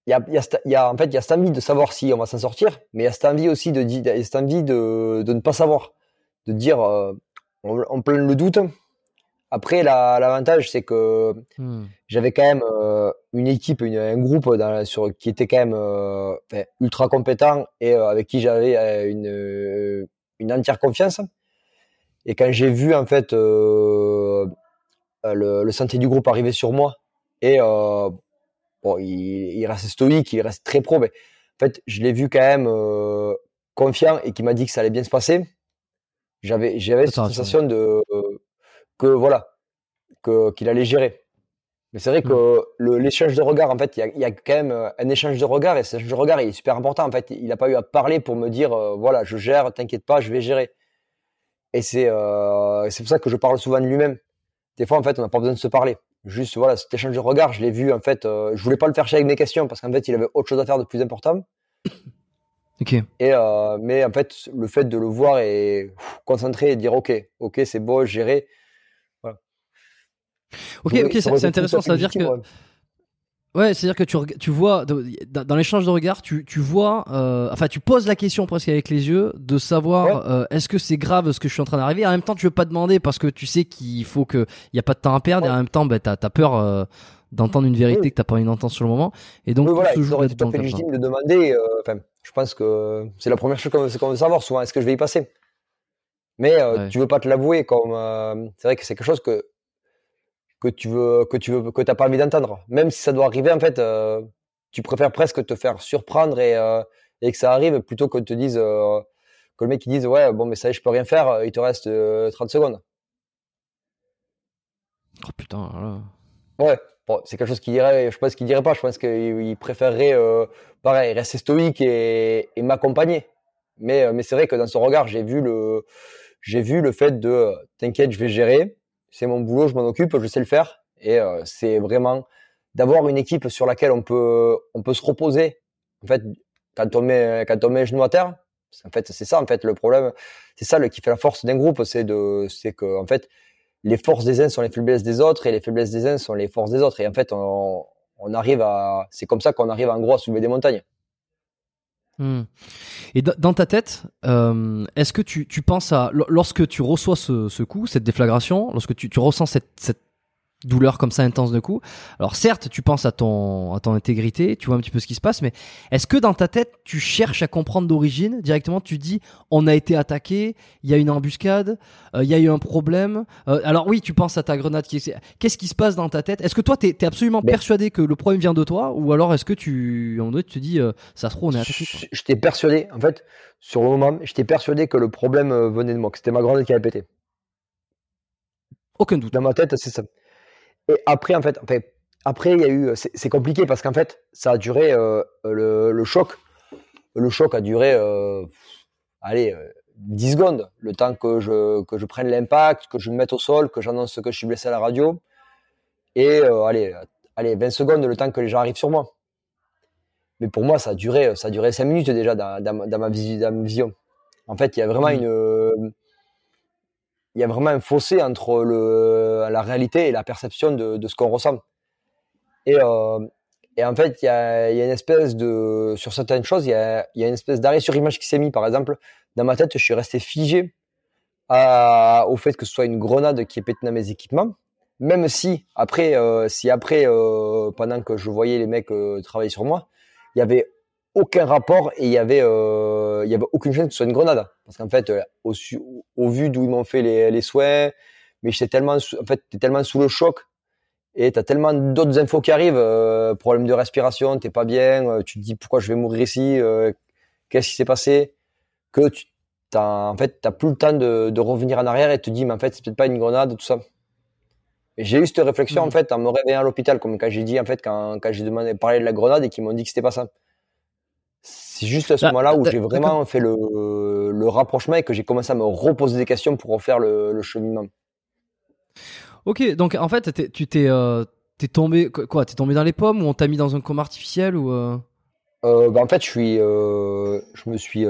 y, a, en fait, il y a cette envie de savoir si on va s'en sortir, mais il y a cette envie aussi de, cette envie de, ne pas savoir, de dire, on, on le doute. Après, la- l'avantage, c'est que Hmm. j'avais quand même euh, une équipe, une- un groupe dans, sur, qui était quand même euh, ultra compétent et euh, avec qui j'avais une, une entière confiance. Et quand j'ai vu en fait le, le santé du groupe arriver sur moi et bon, il, il reste stoïque, il reste très pro, mais en fait je l'ai vu quand même confiant et qui m'a dit que ça allait bien se passer. J'avais j'avais cette sensation de que voilà que qu'il allait gérer. Mais c'est vrai que le- l'échange de regard, en fait, il y a, y a quand même euh, un échange de regard et cet échange de regard il est super important. En fait, il n'a pas eu à parler pour me dire, euh, voilà, je gère, t'inquiète pas, je vais gérer. Et c'est euh, c'est pour ça que je parle souvent de lui-même. Des fois, en fait, on n'a pas besoin de se parler. Juste, voilà, cet échange de regard, je l'ai vu, en fait, euh, je voulais pas le faire chier avec mes questions parce qu'en fait, il avait autre chose à faire de plus important. [COUGHS] Ok. Et mais en fait, le fait de le voir et pff, concentré et dire, ok, ok, c'est beau, gérer. Ok, ok, c'est intéressant. Ça veut dire que. ouais. Ouais, c'est-à-dire que tu, tu vois, dans l'échange de regard, tu, tu vois, euh, enfin, tu poses la question presque avec les yeux de savoir euh, est-ce que c'est grave ce que je suis en train d'arriver? En même temps, tu veux pas demander parce que tu sais qu'il faut que, il y a pas de temps à perdre et en même temps, bah, t'as as peur euh, d'entendre une vérité Oui. que t'as pas envie d'entendre sur le moment. Et donc, voilà, il été tout à fait légitime de demander. Enfin, je pense que c'est la première chose qu'on veut, savoir souvent. Est-ce que je vais y passer? Mais Ouais. tu veux pas te l'avouer comme. c'est vrai que c'est quelque chose que que tu veux que tu veux que t'as pas envie d'entendre. Même si ça doit arriver, en fait, euh, tu préfères presque te faire surprendre et euh, et que ça arrive plutôt que de te dise euh, que le mec il dise ouais bon mais ça y est, je peux rien faire. Il te reste euh, 30 secondes. Oh putain, voilà. Ouais, bon, c'est quelque chose qu'il dirait, je pense qu'il dirait pas, je pense qu'il il préférerait, pareil, rester stoïque et, et m'accompagner. Mais, mais c'est vrai que dans son regard, j'ai vu le, j'ai vu le fait de, t'inquiète, je vais gérer, c'est mon boulot, je m'en occupe, je sais le faire. Et euh, c'est vraiment d'avoir une équipe sur laquelle on peut, on peut se reposer. En fait, quand on met, quand on met genou à terre, en fait, c'est ça, en fait, le problème, c'est ça le, qui fait la force d'un groupe, c'est de, c'est que, en fait, les forces des uns sont les faiblesses des autres et les faiblesses des uns sont les forces des autres. Et en fait, on, on arrive à, c'est comme ça qu'on arrive en gros à soulever des montagnes. Hmm. Et dans- ta tête, euh, est-ce que tu, tu penses à lo- lorsque tu reçois ce, ce coup, cette déflagration, lorsque tu, tu ressens cette, cette douleur comme ça intense de coup. Alors certes, tu penses à ton à ton intégrité, tu vois un petit peu ce qui se passe, mais est-ce que dans ta tête, tu cherches à comprendre d'origine directement Tu dis, on a été attaqué, il y a une embuscade, euh, il y a eu un problème. Euh, alors oui, tu penses à ta grenade qui. Qu'est-ce qui se passe dans ta tête? Est-ce que toi, t'es es absolument Mais- persuadé que le problème vient de toi, ou alors est-ce que tu, à un moment donné, tu te dis, euh, ça se trouve, on est attaqué quoi? J'étais persuadé, en fait, sur le moment, j'étais persuadé que le problème venait de moi, que c'était ma grenade qui avait pété. Aucun doute. Dans ma tête, c'est ça. Et après, en fait, enfin, après, il y a eu, c'est compliqué parce qu'en fait, ça a duré euh, le, le choc. Le choc a duré, euh, allez, euh, 10 secondes, le temps que je, que je prenne l'impact, que je me mette au sol, que j'annonce que je suis blessé à la radio. Et euh, allez, euh, allez, 20 secondes, le temps que les gens arrivent sur moi. Mais pour moi, ça a duré, ça a duré 5 minutes déjà dans, dans ma- dans ma, vision. En fait, il y a vraiment Mhm. une, euh, il y a vraiment un fossé entre la réalité et la perception de, ce qu'on ressent. Et, euh, en fait, il y a, une espèce de, sur certaines choses, il y a, une espèce d'arrêt sur image qui s'est mis. Par exemple, dans ma tête, je suis resté figé à, au fait que ce soit une grenade qui est pété dans mes équipements. même si après, euh, si après, euh, pendant que je voyais les mecs euh, travailler sur moi, il y avait aucun rapport et il y avait, euh, il y avait aucune chance que ce soit une grenade. Parce qu'en fait, euh, au, vu d'où ils m'ont fait les, les soins, mais j'étais tellement, en fait, t'es tellement sous le choc et t'as tellement d'autres infos qui arrivent, euh, problème de respiration, t'es pas bien, tu te dis pourquoi je vais mourir ici, qu'est-ce qui s'est passé, que tu, t'as, en fait, t'as plus le temps de, de revenir en arrière et te dis, mais en fait, c'est peut-être pas une grenade, tout ça. Et j'ai eu cette réflexion, en fait, en me réveillant à l'hôpital, comme quand j'ai dit, en fait, quand, quand j'ai demandé, parlé de la grenade et qu'ils m'ont dit que c'était pas ça. C'est juste à ce Ah, moment-là où j'ai vraiment fait le, le rapprochement et que j'ai commencé à me reposer des questions pour refaire le, le cheminement. Ok, donc en fait, tu t'es euh, tombé quoi T'es tombé dans les pommes ou on t'a mis dans un coma artificiel ou euh? Euh, bah, en fait, je suis, euh, je me suis,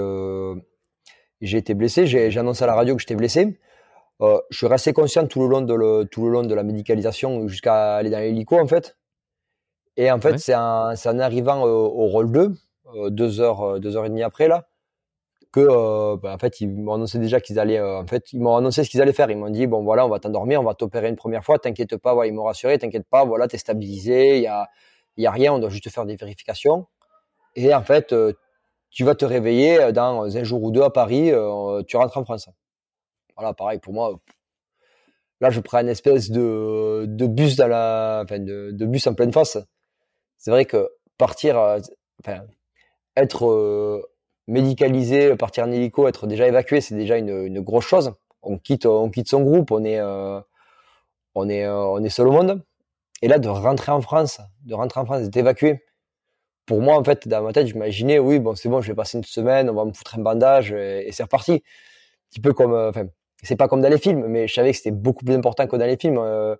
j'ai été blessé. J'ai annoncé à la radio que j'étais blessé. Je suis resté conscient tout le long de le, tout le long de la médicalisation jusqu'à aller dans l'hélico en fait. Et en fait, Ouais. c'est en, en arrivant au rôle 2, euh, deux heures, euh, deux heures et demie après là, que, euh, bah, en fait, ils m'ont annoncé déjà qu'ils allaient, euh, en fait, ils m'ont annoncé ce qu'ils allaient faire. Ils m'ont dit bon voilà, on va t'endormir, on va t'opérer une première fois, t'inquiète pas. Voilà, ils m'ont rassuré, t'inquiète pas, voilà, t'es stabilisé, il y a, il y a rien, on doit juste faire des vérifications. Et en fait, euh, tu vas te réveiller euh, dans un jour ou deux à Paris, euh, tu rentres en France. Voilà, pareil pour moi. Là, je prends une espèce de, de bus dans la, enfin, de, de bus en pleine face. C'est vrai que partir, euh, enfin, être euh, médicalisé, partir en hélico, être déjà évacué, c'est déjà une, une grosse chose. On quitte, on quitte son groupe, on est, euh, on est, euh, on est seul au monde. Et là, de rentrer en France, de rentrer en France, d'être évacué. Pour moi, en fait, dans ma tête, j'imaginais, oui, bon, c'est bon, je vais passer une semaine, on va me foutre un bandage et, c'est reparti. Un petit peu comme, euh, enfin, c'est pas comme dans les films, mais je savais que c'était beaucoup plus important que dans les films. Euh,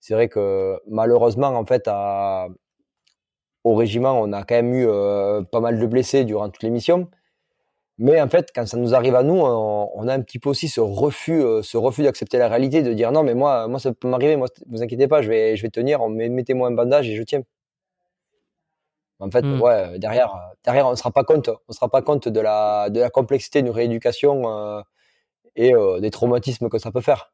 c'est vrai que malheureusement, en fait, à, au régiment, on a quand même eu euh, pas mal de blessés durant toute l'émission. Mais en fait, quand ça nous arrive à nous, on, on a un petit peu aussi ce refus, euh, ce refus d'accepter la réalité, de dire non, mais moi, moi, ça peut m'arriver, moi, vous inquiétez pas, je vais, je vais tenir, mettez-moi un bandage et je tiens. En fait, Mm. ouais, derrière, derrière, on ne se rend pas compte, on se rend pas compte de la, de la complexité d'une rééducation euh, et des traumatismes que ça peut faire.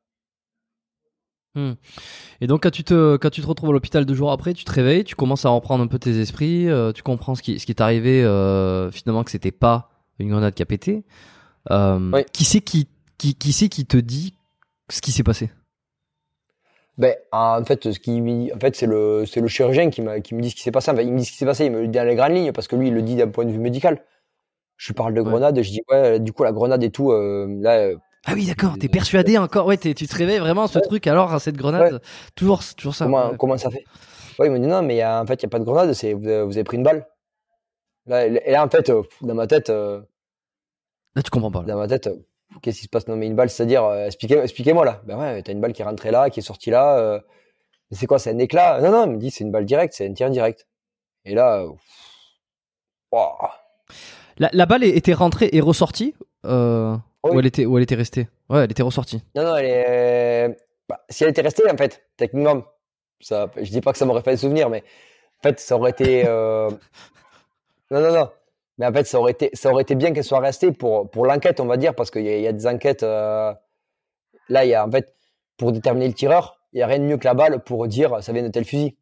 Et donc quand tu te quand tu te retrouves à l'hôpital deux jours après, tu te réveilles, tu commences à reprendre un peu tes esprits, euh, tu comprends ce qui ce qui est arrivé euh, finalement que c'était pas une grenade qui a pété. Euh, Oui. Qui c'est qui qui qui c'est qui te dit ce qui s'est passé? Ben, en fait, ce qui, en fait, c'est le, c'est le chirurgien qui m'a, qui me dit ce qui s'est passé. Enfin, il me dit ce qui s'est passé, il me le dit dans les grandes lignes parce que lui, il le dit d'un point de vue médical. Je parle de Ouais. grenade, je dis ouais, du coup la grenade et tout, là, Ah oui, d'accord, t'es persuadé encore. Ouais, tu te réveilles vraiment ce truc alors cette grenade toujours toujours ça. comment, ouais. comment ça fait? Ouais, il me dit non, mais il y a, en fait, il y a pas de grenade, c'est vous, avez- pris une balle. Là, et là, en fait, euh, dans ma tête, euh, Là tu comprends pas. là. dans ma tête, euh, qu'est-ce qui se passe? Non, mais une balle, c'est-à-dire, euh, expliquez, expliquez-moi là. Ben ouais, t'as une balle qui est rentrée là, qui est sortie là. mais c'est quoi C'est un éclat? Non, non, il me dit c'est une balle directe, c'est un tir direct. Et là. La, la balle était rentrée et ressortie Oui. ou elle était ou elle était restée. Ouais, elle était ressortie. Non, non, elle est. Bah, si elle était restée, en fait, techniquement, ça, je dis pas que ça m'aurait fait un souvenir, mais en fait, ça aurait été. euh, [LAUGHS] Non, non, non. Mais en fait, ça aurait été, ça aurait été bien qu'elle soit restée pour, pour l'enquête, on va dire, parce qu'il y, a- il y a des enquêtes. euh, Là, il y a, en fait, pour déterminer le tireur, il y a rien de mieux que la balle pour dire ça vient de tel fusil.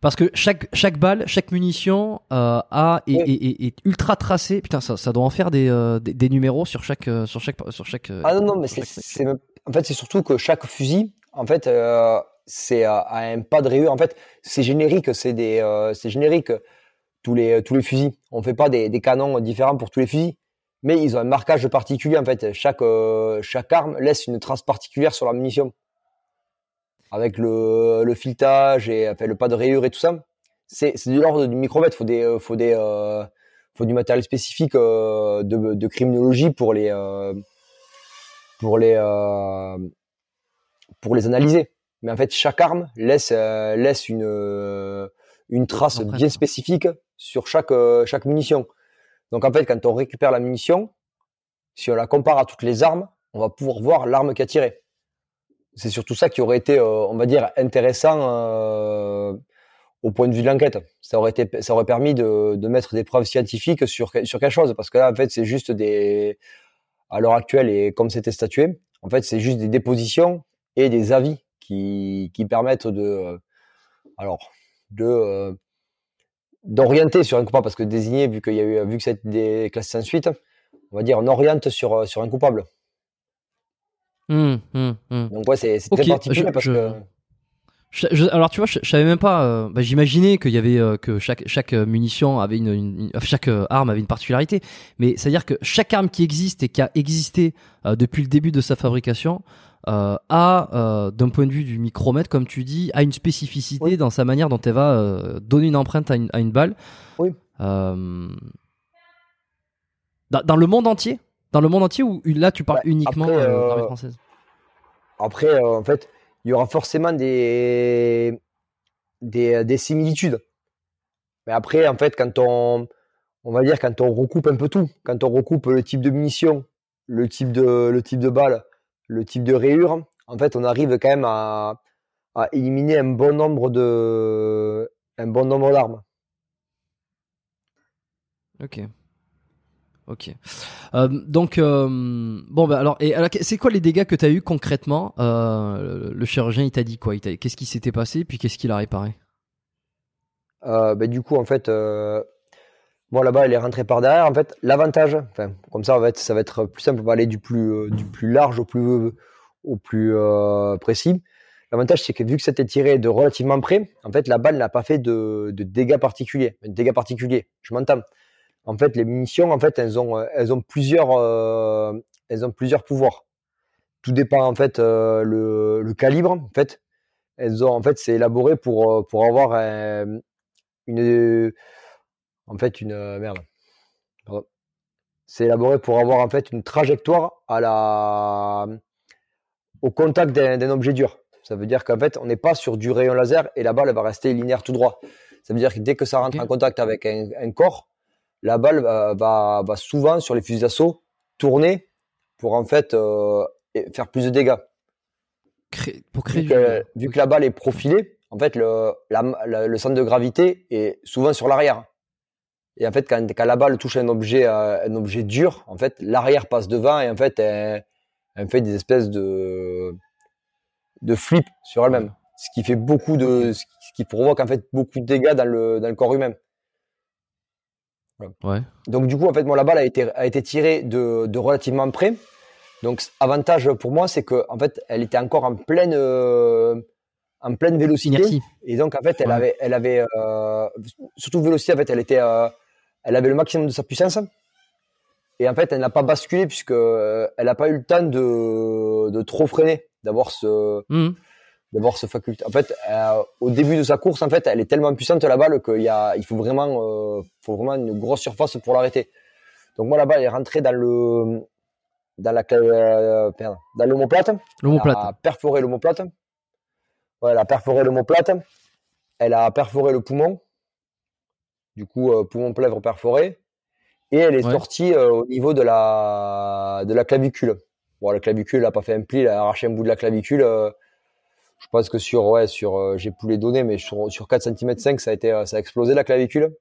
Parce que chaque chaque balle, chaque munition euh, a est, Oui. est- est- est ultra tracée. Putain, ça, ça doit en faire des, euh, des, des numéros sur chaque euh, sur chaque sur chaque. Ah non, non, mais c'est, en fait, c'est surtout que chaque fusil, en fait, euh, c'est a un pas de rayure. En fait, c'est générique, c'est des, c'est générique tous les tous les fusils. On fait pas des, des canons différents pour tous les fusils, mais ils ont un marquage particulier. En fait, chaque chaque arme laisse une trace particulière sur la munition, avec le le filetage et enfin, le pas de rayure et tout ça. C'est c'est de l'ordre du micromètre. Faut des euh, faut des euh, faut du matériel spécifique euh, de, de criminologie pour les euh, pour les euh, pour les analyser. Mais en fait, chaque arme laisse euh, laisse une une trace bien spécifique sur chaque chaque munition. Donc en fait, quand on récupère la munition, si on la compare à toutes les armes, on va pouvoir voir l'arme qui a tiré. C'est surtout ça qui aurait été, euh, on va dire, intéressant euh, au point de vue de l'enquête. Ça aurait permis de, mettre des preuves scientifiques sur quelque chose, parce que là, en fait, c'est juste des, à l'heure actuelle et comme c'était statué, en fait, c'est juste des dépositions et des avis qui, permettent de, de d'orienter sur un coupable parce que désigner vu qu'il y a eu vu que c'est des classes sans suite, on va dire on oriente sur un coupable. Mmh, mmh, mmh. Donc ouais, c'est très particulier parce que alors tu vois, je, savais même pas. Euh, bah, J'imaginais qu'il y avait euh, que chaque chaque euh, munition avait une, chaque arme avait une particularité, mais c'est à dire que chaque arme qui existe et qui a existé depuis le début de sa fabrication a, d'un point de vue du micromètre, comme tu dis, a une spécificité dans sa manière dont elle va donner une empreinte à une, à une balle. Oui. Dans, dans, le monde entier, dans le monde entier ou là tu parles bah, uniquement après, l'armée française? Après, en fait il y aura forcément des, des, similitudes. Mais après, en fait, quand on, on va dire, quand on recoupe un peu tout, quand on recoupe le type de munition, le type de, le type de balle, le type de rayure, en fait, on arrive quand même à, à éliminer un bon nombre de, un bon nombre d'armes. Ok. Ok. Euh, donc, euh, bon, bah, alors, c'est quoi les dégâts que tu as eu concrètement euh, Le chirurgien, il t'a dit quoi? Qu'est-ce qui s'était passé Puis qu'est-ce qu'il a réparé? Bah, Du coup, en fait, bon, là-bas, elle est rentrée par derrière. En fait, l'avantage, comme ça, en fait, ça va être plus simple. On va aller du plus, du plus large au plus, au plus précis. L'avantage, c'est que vu que c'était tiré de relativement près, en fait, la balle n'a pas fait de, de dégâts particuliers. De dégâts particuliers, je m'entends en fait, les munitions, en fait, elles ont, euh, elles ont plusieurs, euh, elles ont plusieurs pouvoirs. Tout dépend en fait euh, le, calibre. En fait, elles ont, en fait, c'est élaboré pour pour avoir une, en fait, une merde. C'est élaboré pour avoir en fait une trajectoire à la, au contact d'un objet dur. Ça veut dire qu'en fait, on n'est pas sur du rayon laser et la balle va rester linéaire tout droit. Ça veut dire que dès que ça rentre en contact avec un corps, la balle va, souvent sur les fusils d'assaut tourner pour en fait euh, faire plus de dégâts. pour créer vu, que, vu, que, la balle est profilée, en fait le, le centre de gravité est souvent sur l'arrière. Et en fait, quand, quand, la balle touche un objet, euh, un objet dur, en fait, l'arrière passe devant et en fait, elle, fait des espèces de, de flip sur elle-même. Ce qui fait beaucoup de, ce qui provoque en fait beaucoup de dégâts dans le, dans le corps humain. Ouais. Donc du coup, en fait, moi, la balle a été, a été tirée de, de relativement près. Donc avantage pour moi, c'est que en fait, elle était encore en pleine, euh, en pleine vélocité. Et donc en fait, elle avait, elle avait, euh, surtout vélocité, en fait, elle était, euh, elle avait le maximum de sa puissance. Et en fait, elle n'a pas basculé puisque elle n'a pas eu le temps de, de trop freiner, d'avoir ce, mmh d'avoir ce faculté. En fait, euh, au début de sa course, en fait, elle est tellement puissante la balle qu'il y a, il faut vraiment, euh, faut vraiment une grosse surface pour l'arrêter. Donc moi, la balle est rentrée dans le, dans la, euh, dans l'omoplate. L'omoplate. Elle a perforé l'omoplate. Ouais, elle a perforé l'omoplate. Elle a perforé le poumon. Du coup, euh, poumon plèvre perforé. Et elle est sortie au niveau de la, de la clavicule. Bon, la clavicule n'a pas fait un pli, elle a arraché un bout de la clavicule je pense que sur ouais sur euh, j'ai plus les données mais sur, sur 4 cm 5 ça a été euh, ça a explosé la clavicule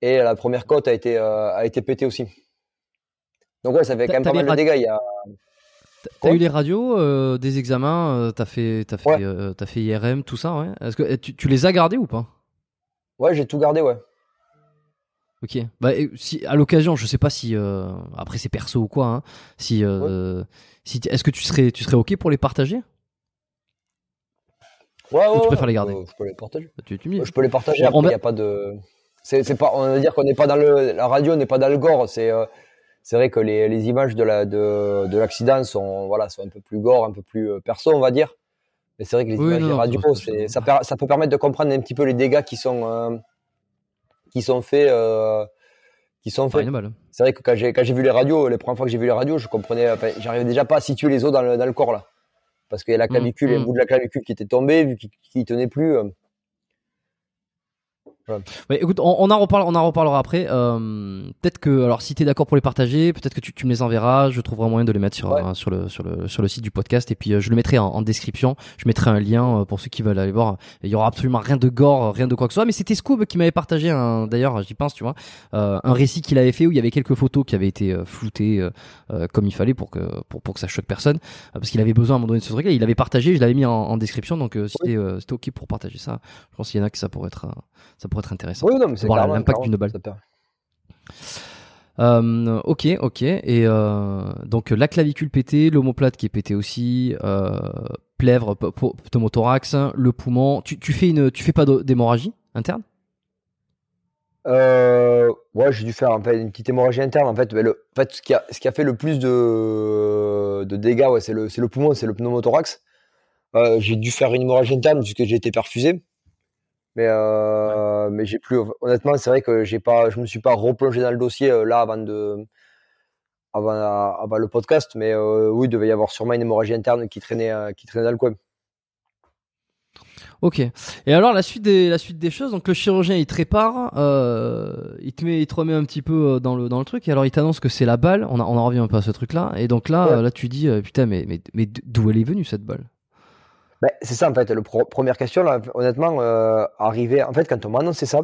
et la première côte a été euh, a été pétée aussi donc ouais ça fait quand même pas mal de dégâts il y a T'as eu les radios des examens, t'as fait, t'as fait, as fait IRM, tout ça, ouais. Est-ce que tu, tu, les as gardés ou pas? Ouais, j'ai tout gardé, ouais. Ok. Bah, si à l'occasion, je sais pas si après c'est perso ou quoi, hein, si, si est-ce que tu serais, tu serais ok pour les partager? Ouais, ouais, tu préfères les garder Je peux les partager. Bah, tu, je peux les partager. Après, il n'y a pas de. C'est pas. On va dire qu'on n'est pas dans le. La radio n'est pas dans le gore. C'est. Euh, c'est vrai que les, les, images de la de, de l'accident sont voilà sont un peu plus gore, un peu plus euh, perso, on va dire. Mais c'est vrai que les images de radio, c'est ça, ça peut permettre de comprendre un petit peu les dégâts qui sont euh, qui sont faits qui sont faits. C'est vrai que quand j'ai quand j'ai vu les radios, les premières fois que j'ai vu les radios, je comprenais, j'arrivais déjà pas à situer les os dans le, dans le corps là parce qu'il y a la mmh, clavicule et le mmh. bout de la clavicule qui était tombé, vu qu'il tenait plus. Euh. Ouais, écoute, on, on, en reparle, on en reparlera après. Euh, peut-être que, alors, si t'es d'accord pour les partager, peut-être que tu, tu, me les enverras. Je trouverai un moyen de les mettre sur, euh, sur le sur le sur le site du podcast et puis euh, je le mettrai en, en, description. Je mettrai un lien pour ceux qui veulent aller voir. Il y aura absolument rien de gore, rien de quoi que ce soit. Mais c'était Scoob qui m'avait partagé un, d'ailleurs, j'y pense, tu vois, un récit qu'il avait fait où il y avait quelques photos qui avaient été floutées comme il fallait pour que pour pour que ça choque personne, parce qu'il avait besoin à un moment donné de ce truc-là. Il avait partagé, je l'avais mis en, en description. Donc c'était c'était ok pour partager ça. Je pense qu'il y en a que ça pourrait être ça pourrait être intéressant. Oui, non, mais c'est voilà l'impact d'une balle. Euh, ok, ok. Et euh, donc la clavicule pétée, l'omoplate qui est pété aussi, euh, plèvre, pneumothorax, le poumon. Tu, tu fais une, tu fais pas d'hémorragie interne? Euh, ouais, j'ai dû faire en fait, une petite hémorragie interne. En fait, le, en fait ce, qui a, ce qui a fait le plus de, de dégâts, ouais, c'est le, le poumon, c'est le pneumothorax. Euh, j'ai dû faire une hémorragie interne puisque j'ai été perfusé. Mais, euh, mais j'ai plus. Honnêtement, c'est vrai que j'ai pas, je me suis pas replongé dans le dossier euh, là avant de, avant, avant le podcast. Mais euh, oui, il devait y avoir sûrement une hémorragie interne qui traînait, euh, qui traînait dans le coin. Ok. Et alors la suite des la suite des choses. Donc le chirurgien il te répare, euh, il te met, il te remet un petit peu dans le dans le truc. Et alors il t'annonce que c'est la balle. On, a, on en revient un peu à ce truc là. Et donc là ouais. là tu dis putain mais mais mais d'où elle est venue cette balle? Ben, c'est ça en fait. La première question, là, honnêtement, euh, arrivé, en fait, quand on m'a annoncé ça,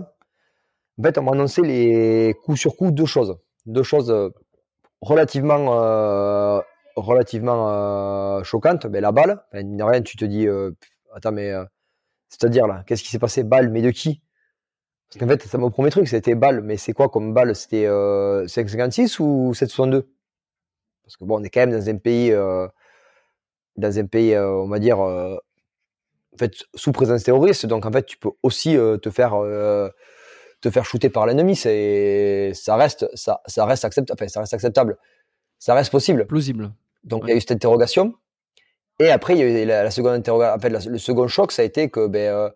en fait, on m'a annoncé les coups sur coups deux choses, deux choses euh, relativement, euh, relativement euh, choquantes. Ben, la balle, ben, rien, tu te dis, attends, mais c'est-à-dire là, qu'est-ce qui s'est passé? Balle, mais de qui? Parce qu'en fait, ça mon premier truc, c'était balle, mais c'est quoi comme balle? C'était 5,56 ou 7,62 Parce que bon, on est quand même dans un pays dans un pays, on va dire, en fait, sous présence terroriste. Donc, en fait, tu peux aussi te faire te faire shooter par l'ennemi. C'est ça reste ça, ça reste acceptable. Enfin, ça reste acceptable. Ça reste possible. Plausible. Donc, il y a eu cette interrogation. Et après, il y a eu la, la seconde interrogation. En fait, le second choc, ça a été que ben, euh,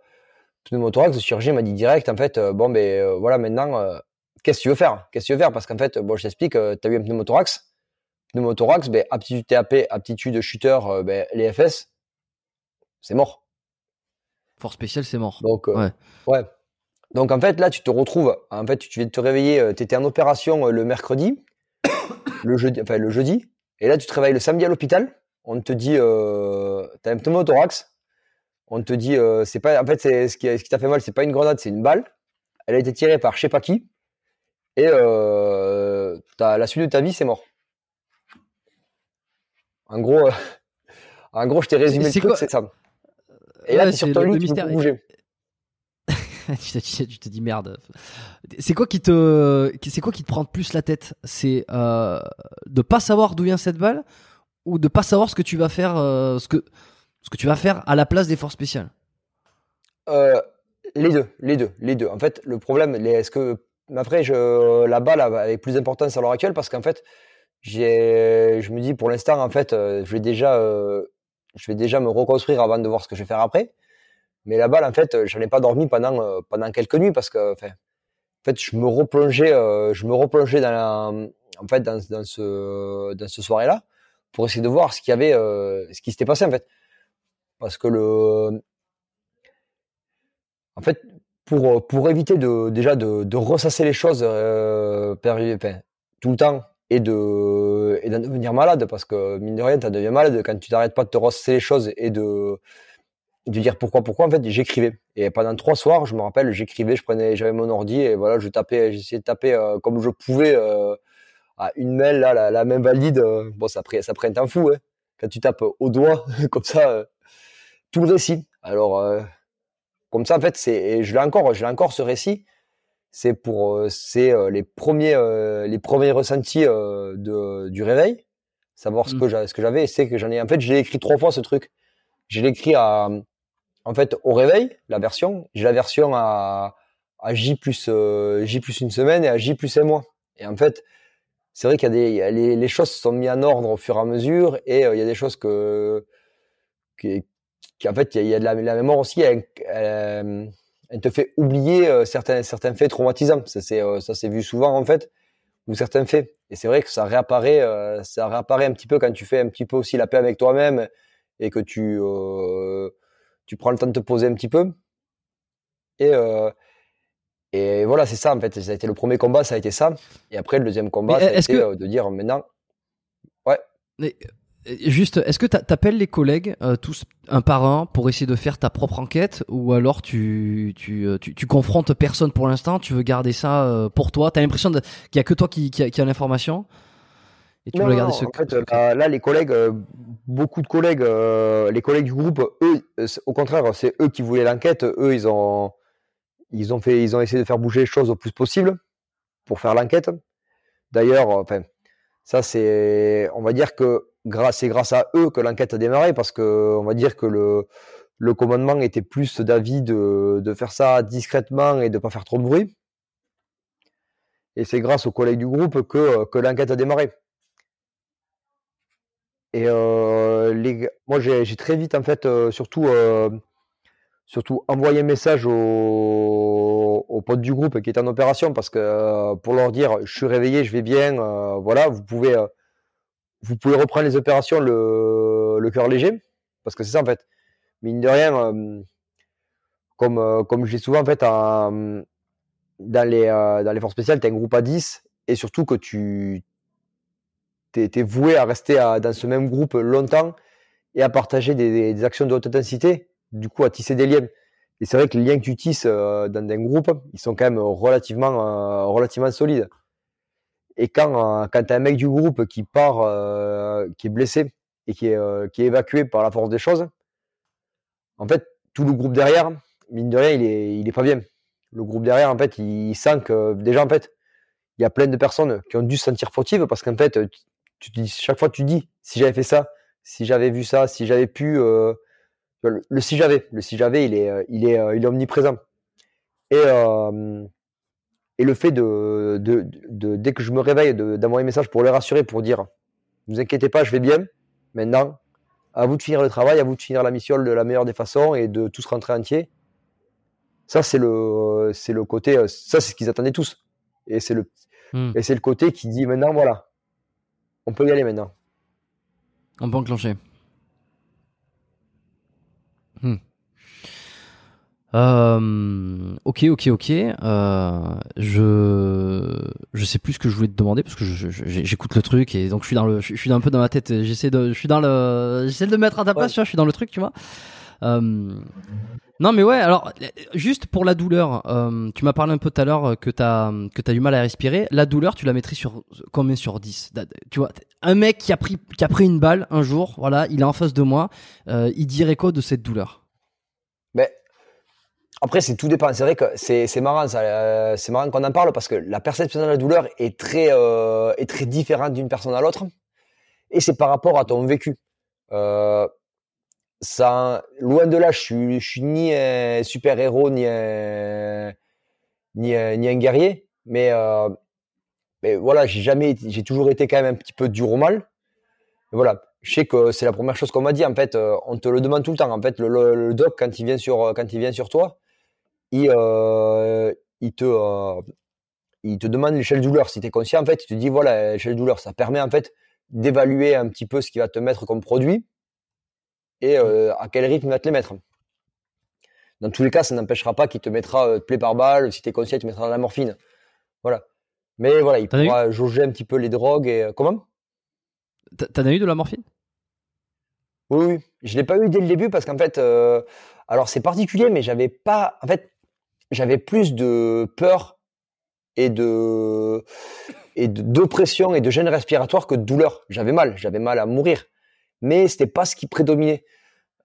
pneumothorax, le chirurgien m'a dit direct, en fait, bon, ben voilà, maintenant, qu'est-ce que tu veux faire? Qu'est-ce que tu veux faire? Parce qu'en fait, bon, je t'explique, tu as eu un pneumothorax. Pneumothorax, ben, aptitude TAP, aptitude shooter, ben, les FS, c'est mort. Force spéciale, c'est mort. Donc, euh, ouais. ouais. Donc, en fait, là, tu te retrouves, en fait, tu viens de te réveiller, tu étais en opération le mercredi, [COUGHS] le jeudi, enfin, le jeudi, et là, tu te réveilles le samedi à l'hôpital, on te dit, euh, t'as un pneumothorax, on te dit, euh, c'est pas, en fait, c'est, ce qui, ce qui t'a fait mal, c'est pas une grenade, c'est une balle, elle a été tirée par je sais pas qui, et euh, la suite de ta vie, c'est mort. En gros, euh, en gros, je t'ai résumé le truc, c'est ça. Et là, ouais, sur ton lit, tu mystère... peux bouger. [LAUGHS] tu, te, tu te dis merde. C'est quoi qui te, c'est quoi qui te prend plus la tête? C'est euh, de pas savoir d'où vient cette balle ou de pas savoir ce que tu vas faire, euh, ce que, ce que tu vas faire à la place des forces spéciales? Euh, les deux, les deux, les deux. En fait, le problème, est-ce que après, je, la balle avait plus d'importance à l'heure actuelle? Parce qu'en fait, j'ai, je me dis pour l'instant, en fait, euh, je vais déjà, euh, je vais déjà me reconstruire avant de voir ce que je vais faire après. Mais la balle, en fait, j'en ai pas dormi pendant euh, pendant quelques nuits parce que, enfin, en fait, je me replongeais, euh, je me replongeais dans en fait, dans, ce dans ce soirée-là pour essayer de voir ce qu'il y avait, euh, ce qui s'était passé en fait, parce que le, en fait, pour pour éviter de déjà de, de ressasser les choses, euh, tout le temps et de d'en devenir malade parce que mine de rien tu deviens malade quand tu t'arrêtes pas de te rosser les choses et de de dire pourquoi pourquoi en fait j'écrivais. Et pendant trois soirs je me rappelle j'écrivais je prenais j'avais mon ordi et voilà je tapais j'essayais de taper euh, comme je pouvais euh, à une mail là la, la main valide euh, bon ça prend ça prend un temps fou hein, quand tu tapes au doigt [LAUGHS] comme ça tout le récit. Alors comme ça en fait c'est je l'ai encore je l'ai encore ce récit c'est pour euh, c'est euh, les premiers euh, les premiers ressentis de du réveil. Savoir ce Mmh. que j'avais ce que j'avais c'est que j'en ai en fait j'ai écrit trois fois ce truc. Je l'ai écrit à en fait au réveil la version. J'ai la version à à J plus euh, J plus une semaine et à J plus un mois. Et en fait c'est vrai qu'il y a des il y a les, les choses sont mises en ordre au fur et à mesure et euh, il y a des choses que qui, qui en fait il y a, il y a de la, la mémoire aussi elle, elle, elle te fait oublier euh, certains certains faits traumatisants. Ça c'est euh, ça s'est vu souvent en fait ou certains faits. Et c'est vrai que ça réapparaît euh, ça réapparaît un petit peu quand tu fais un petit peu aussi la paix avec toi-même et que tu tu prends le temps de te poser un petit peu. Et Et voilà, c'est ça en fait. Ça a été le premier combat, ça a été ça. Et après, le deuxième combat, été que... de dire maintenant, ouais. Mais Juste, est-ce que tu appelles les collègues tous un par un pour essayer de faire ta propre enquête ou alors tu, tu, tu, tu confrontes personne pour l'instant, tu veux garder ça pour toi, tu as l'impression qu'il y a que toi qui, qui, a, l'information? Et tu veux garder ce, en fait, là, les collègues, beaucoup de collègues, les collègues du groupe, eux, au contraire, c'est eux qui voulaient l'enquête, eux, ils ont, ils ont fait, ils ont essayé de faire bouger les choses au plus possible pour faire l'enquête. D'ailleurs, enfin, ça c'est, on va dire que c'est grâce à eux que l'enquête a démarré parce que on va dire que le, commandement était plus d'avis de, faire ça discrètement et de pas faire trop de bruit. Et c'est grâce aux collègues du groupe que, l'enquête a démarré. Et euh, moi, j'ai très vite, en fait, euh, surtout, euh, surtout envoyé un message aux, potes du groupe qui étaient en opération parce que pour leur dire, je suis réveillé, je vais bien, voilà, vous pouvez vous pouvez reprendre les opérations le, cœur léger, parce que c'est ça en fait. Mine de rien, euh, comme, euh, comme je dis souvent en fait, dans, les, euh, dans les forces spéciales, tu as un groupe à 10 et surtout que tu es, voué à rester dans ce même groupe longtemps et à partager des, des, actions de haute intensité, du coup à tisser des liens. Et c'est vrai que les liens que tu tisses dans un groupe, ils sont quand même relativement, relativement solides. Et quand, euh, quand tu as un mec du groupe qui part, euh, qui est blessé et qui est, euh, qui est évacué par la force des choses, en fait, tout le groupe derrière, mine de rien, il est, il est pas bien. Le groupe derrière, en fait, il sent que déjà, en fait, il y a plein de personnes qui ont dû se sentir fautives parce qu'en fait, chaque fois, tu dis, si j'avais fait ça, si j'avais vu ça, si j'avais pu, le, si j'avais, le si j'avais, il est, il est, il est omniprésent. Et, et le fait de, de, de, dès que je me réveille, d'envoyer un message pour les rassurer, pour dire Ne vous inquiétez pas, je vais bien. Maintenant, à vous de finir le travail, à vous de finir la mission de la meilleure des façons et de tous rentrer entier. Ça, c'est le, c'est le côté, ça, c'est ce qu'ils attendaient tous. Et c'est le, hmm. et c'est le côté qui dit maintenant, voilà, on peut y aller maintenant. On peut enclencher. Hmm. Euh, ok, ok, ok. Euh, je je sais plus ce que je voulais te demander parce que j'écoute le truc et donc je suis dans le je suis un peu dans ma tête. J'essaie de je suis dans le j'essaie de me mettre à ta place. Tu vois, je suis dans le truc, tu vois. Euh, non mais ouais. Alors juste pour la douleur, euh, tu m'as parlé un peu tout à l'heure que t'as que t'as du mal à respirer. La douleur, tu la mettrais sur combien sur 10 Tu vois, un mec qui a pris qui a pris une balle un jour, voilà, il est en face de moi. Euh, il dirait quoi de cette douleur après, c'est tout dépend. C'est vrai que c'est marrant, euh, c'est marrant qu'on en parle parce que la perception de la douleur est très euh, est très différente d'une personne à l'autre, et c'est par rapport à ton vécu. Euh, ça, loin de là, je suis, je suis ni un super héros ni un ni ni un guerrier, mais euh, mais voilà, j'ai jamais, j'ai toujours été quand même un petit peu dur au mal. voilà, je sais que c'est la première chose qu'on m'a dit. En fait, euh, on te le demande tout le temps. En fait, le, le, doc quand il vient sur quand il vient sur toi, il, euh, il, te, euh, il te demande l'échelle douleur. Si tu es conscient, en fait, il te dit voilà, l'échelle douleur. Ça permet en fait d'évaluer un petit peu ce qu'il va te mettre comme produit et mmh. euh, à quel rythme il va te les mettre. Dans tous les cas, ça n'empêchera pas qu'il te mettra euh, plaie par balle. Si tu es conscient, il te mettra de la morphine. Voilà. Mais voilà, il pourra jauger un petit peu les drogues. et Comment? T'en as eu de la morphine? Oui, oui, je l'ai pas eu dès le début parce qu'en fait, euh, alors c'est particulier, mais j'avais pas, en fait, j'avais plus de peur et de et d'oppression et de gêne respiratoire que de douleur. J'avais mal, j'avais mal à mourir, mais c'était pas ce qui prédominait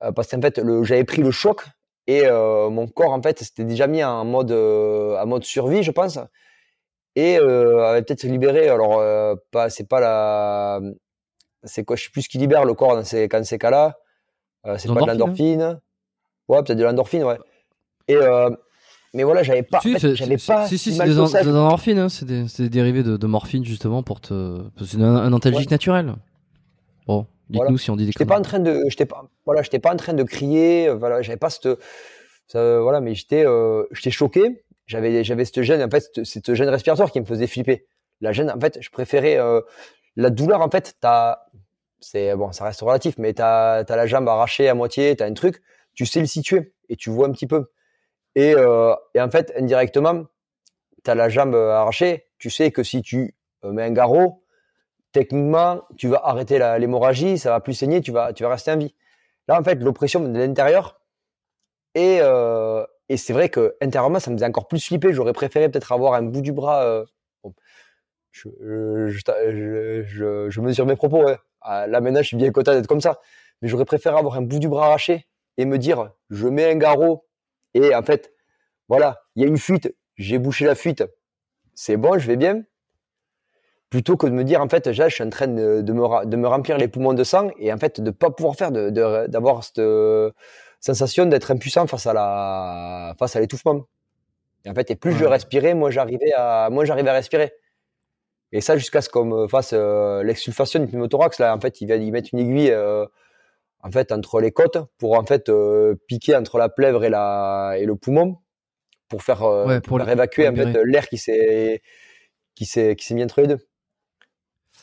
euh, parce qu'en fait, j'avais pris le choc et euh, mon corps en fait c'était déjà mis en mode euh, en mode survie, je pense, et euh, avait peut-être libéré. Alors pas, c'est pas la, c'est quoi, je sais plus ce qui libère le corps dans ces, cas-là. c'est pas de l'endorphine. Ouais, peut-être de l'endorphine, ouais. Et mais voilà, j'avais pas. Si, j'avais pas. Si, si, c'est des, endorphines, hein, c'est des, des, dérivés de, de, morphine justement pour te. C'est un, un antalgique naturel. Bon, dites-nous si on dit des. J'étais pas en train de, j'étais pas, voilà, j'étais pas en train de crier, voilà, j'avais pas cette, ça, voilà, mais j'étais, euh, j'étais choqué. J'avais, j'avais cette gêne, en fait, cette gêne respiratoire qui me faisait flipper. La gêne, en fait, je préférais euh, la douleur. En fait, t'as, c'est bon, ça reste relatif, mais t'as, t'as la jambe arrachée à moitié, t'as un truc, tu sais le situer et tu vois un petit peu. Et, euh, et en fait, indirectement, as la jambe arrachée, tu sais que si tu mets un garrot, techniquement, tu vas arrêter l'hémorragie, ça va plus saigner, tu vas, tu vas rester en vie. Là, en fait, l'oppression de l'intérieur. Et, euh, et c'est vrai que intérieurement, ça me faisait encore plus flipper. J'aurais préféré peut-être avoir un bout du bras. Euh, je, mesure mes propos. Ouais. Ah, là, maintenant, je suis bien content d'être comme ça. Mais j'aurais préféré avoir un bout du bras arraché et me dire, je mets un garrot. Et en fait, voilà, il y a une fuite. J'ai bouché la fuite. C'est bon, je vais bien plutôt que de me dire en fait je suis en train de, de, me, de me remplir les poumons de sang et en fait de pas pouvoir faire de d'avoir cette sensation d'être impuissant face à la face à l'étouffement et en fait et plus je respirais moins j'arrivais à moins j'arrivais à respirer et ça jusqu'à ce qu'on me fasse euh, l'exsulfation du pneumothorax là en fait il vient y mettre une aiguille euh, en fait entre les côtes pour en fait euh, piquer entre la plèvre et la et le poumon pour faire pour, évacuer en fait l'air qui s'est qui s'est qui s'est mis entre les deux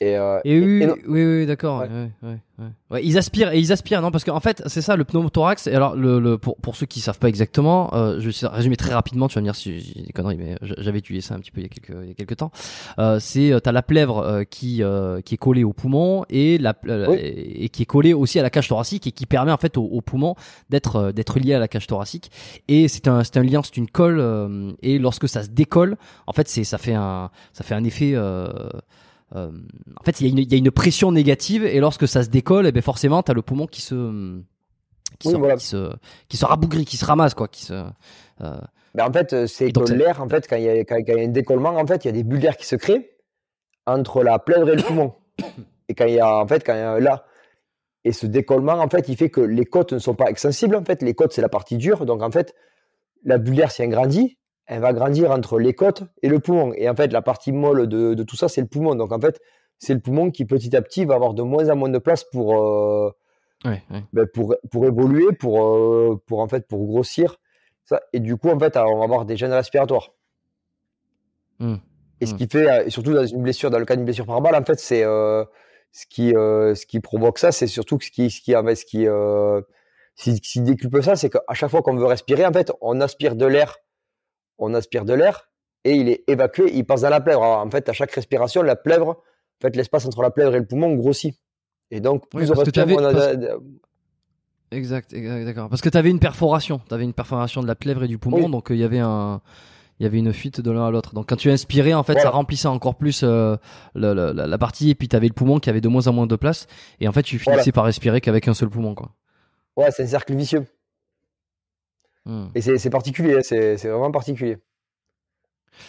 et, euh, oui, oui, oui, d'accord. Ouais. Ouais, ouais, ils aspirent et ils aspirent, non Parce qu'en fait, c'est ça le pneumothorax. Et alors, le, le, pour, pour ceux qui savent pas exactement, euh, je vais résumer très rapidement. Tu vas me dire si j'ai des conneries, mais j'avais étudié ça un petit peu il y a quelques, il y a quelques temps. Euh, c'est euh, t'as la plèvre euh, qui qui est collée au poumon et la et qui est collée aussi à la cage thoracique et qui permet en fait au, au poumon d'être d'être lié à la cage thoracique. Et c'est un c'est un lien, c'est une colle. et lorsque ça se décolle, en fait, c'est ça fait un ça fait un effet euh, en fait, il y, a une pression négative et lorsque ça se décolle, et eh ben forcément, tu as le poumon qui se qui, se, qui, se, qui se rabougrit, qui se ramasse, quoi, qui se. Euh, ben en fait, euh, c'est que l'air, en fait, quand il, y y a un décollement, en fait, il y a des bulles d'air qui se créent entre la plèvre et le poumon. [COUGHS] Et quand il y a, en fait, quand il y a là, et ce décollement, en fait, il fait que les côtes ne sont pas extensibles. En fait, les côtes, c'est la partie dure. Donc, en fait, la bulle d'air s'y agrandit elle va grandir entre les côtes et le poumon. Et en fait, la partie molle de, tout ça, c'est le poumon. Donc en fait, c'est le poumon qui petit à petit va avoir de moins en moins de place pour, euh, ben, pour, pour évoluer, pour, euh, pour, en fait, pour grossir. Ça. Et du coup, en fait, on va avoir des gènes respiratoires. Mmh. Et ce mmh. qui fait, euh, et surtout dans une blessure, dans le cas d'une blessure par balle, en fait, c'est ce, qui, ce qui provoque ça, c'est surtout ce qui, ce qui, ce qui, ce qui décuple ça, c'est qu'à chaque fois qu'on veut respirer, en fait, on aspire de l'air on aspire de l'air et il est évacué, il passe dans la plèvre. en fait, à chaque respiration, la plèvre, en fait, l'espace entre la plèvre et le poumon grossit. Et donc, plus on respire, Exact, d'accord. Parce que tu avais une perforation, tu avais une perforation de la plèvre et du poumon, donc euh, il y avait un il y avait une fuite de l'un à l'autre. Donc quand tu inspirais, en fait, ça remplissait encore plus euh, la, partie, et puis tu avais le poumon qui avait de moins en moins de place, et en fait, tu finissais par respirer qu'avec un seul poumon, quoi. Ouais, c'est un cercle vicieux. Hmm. Et c'est particulier, c'est vraiment particulier.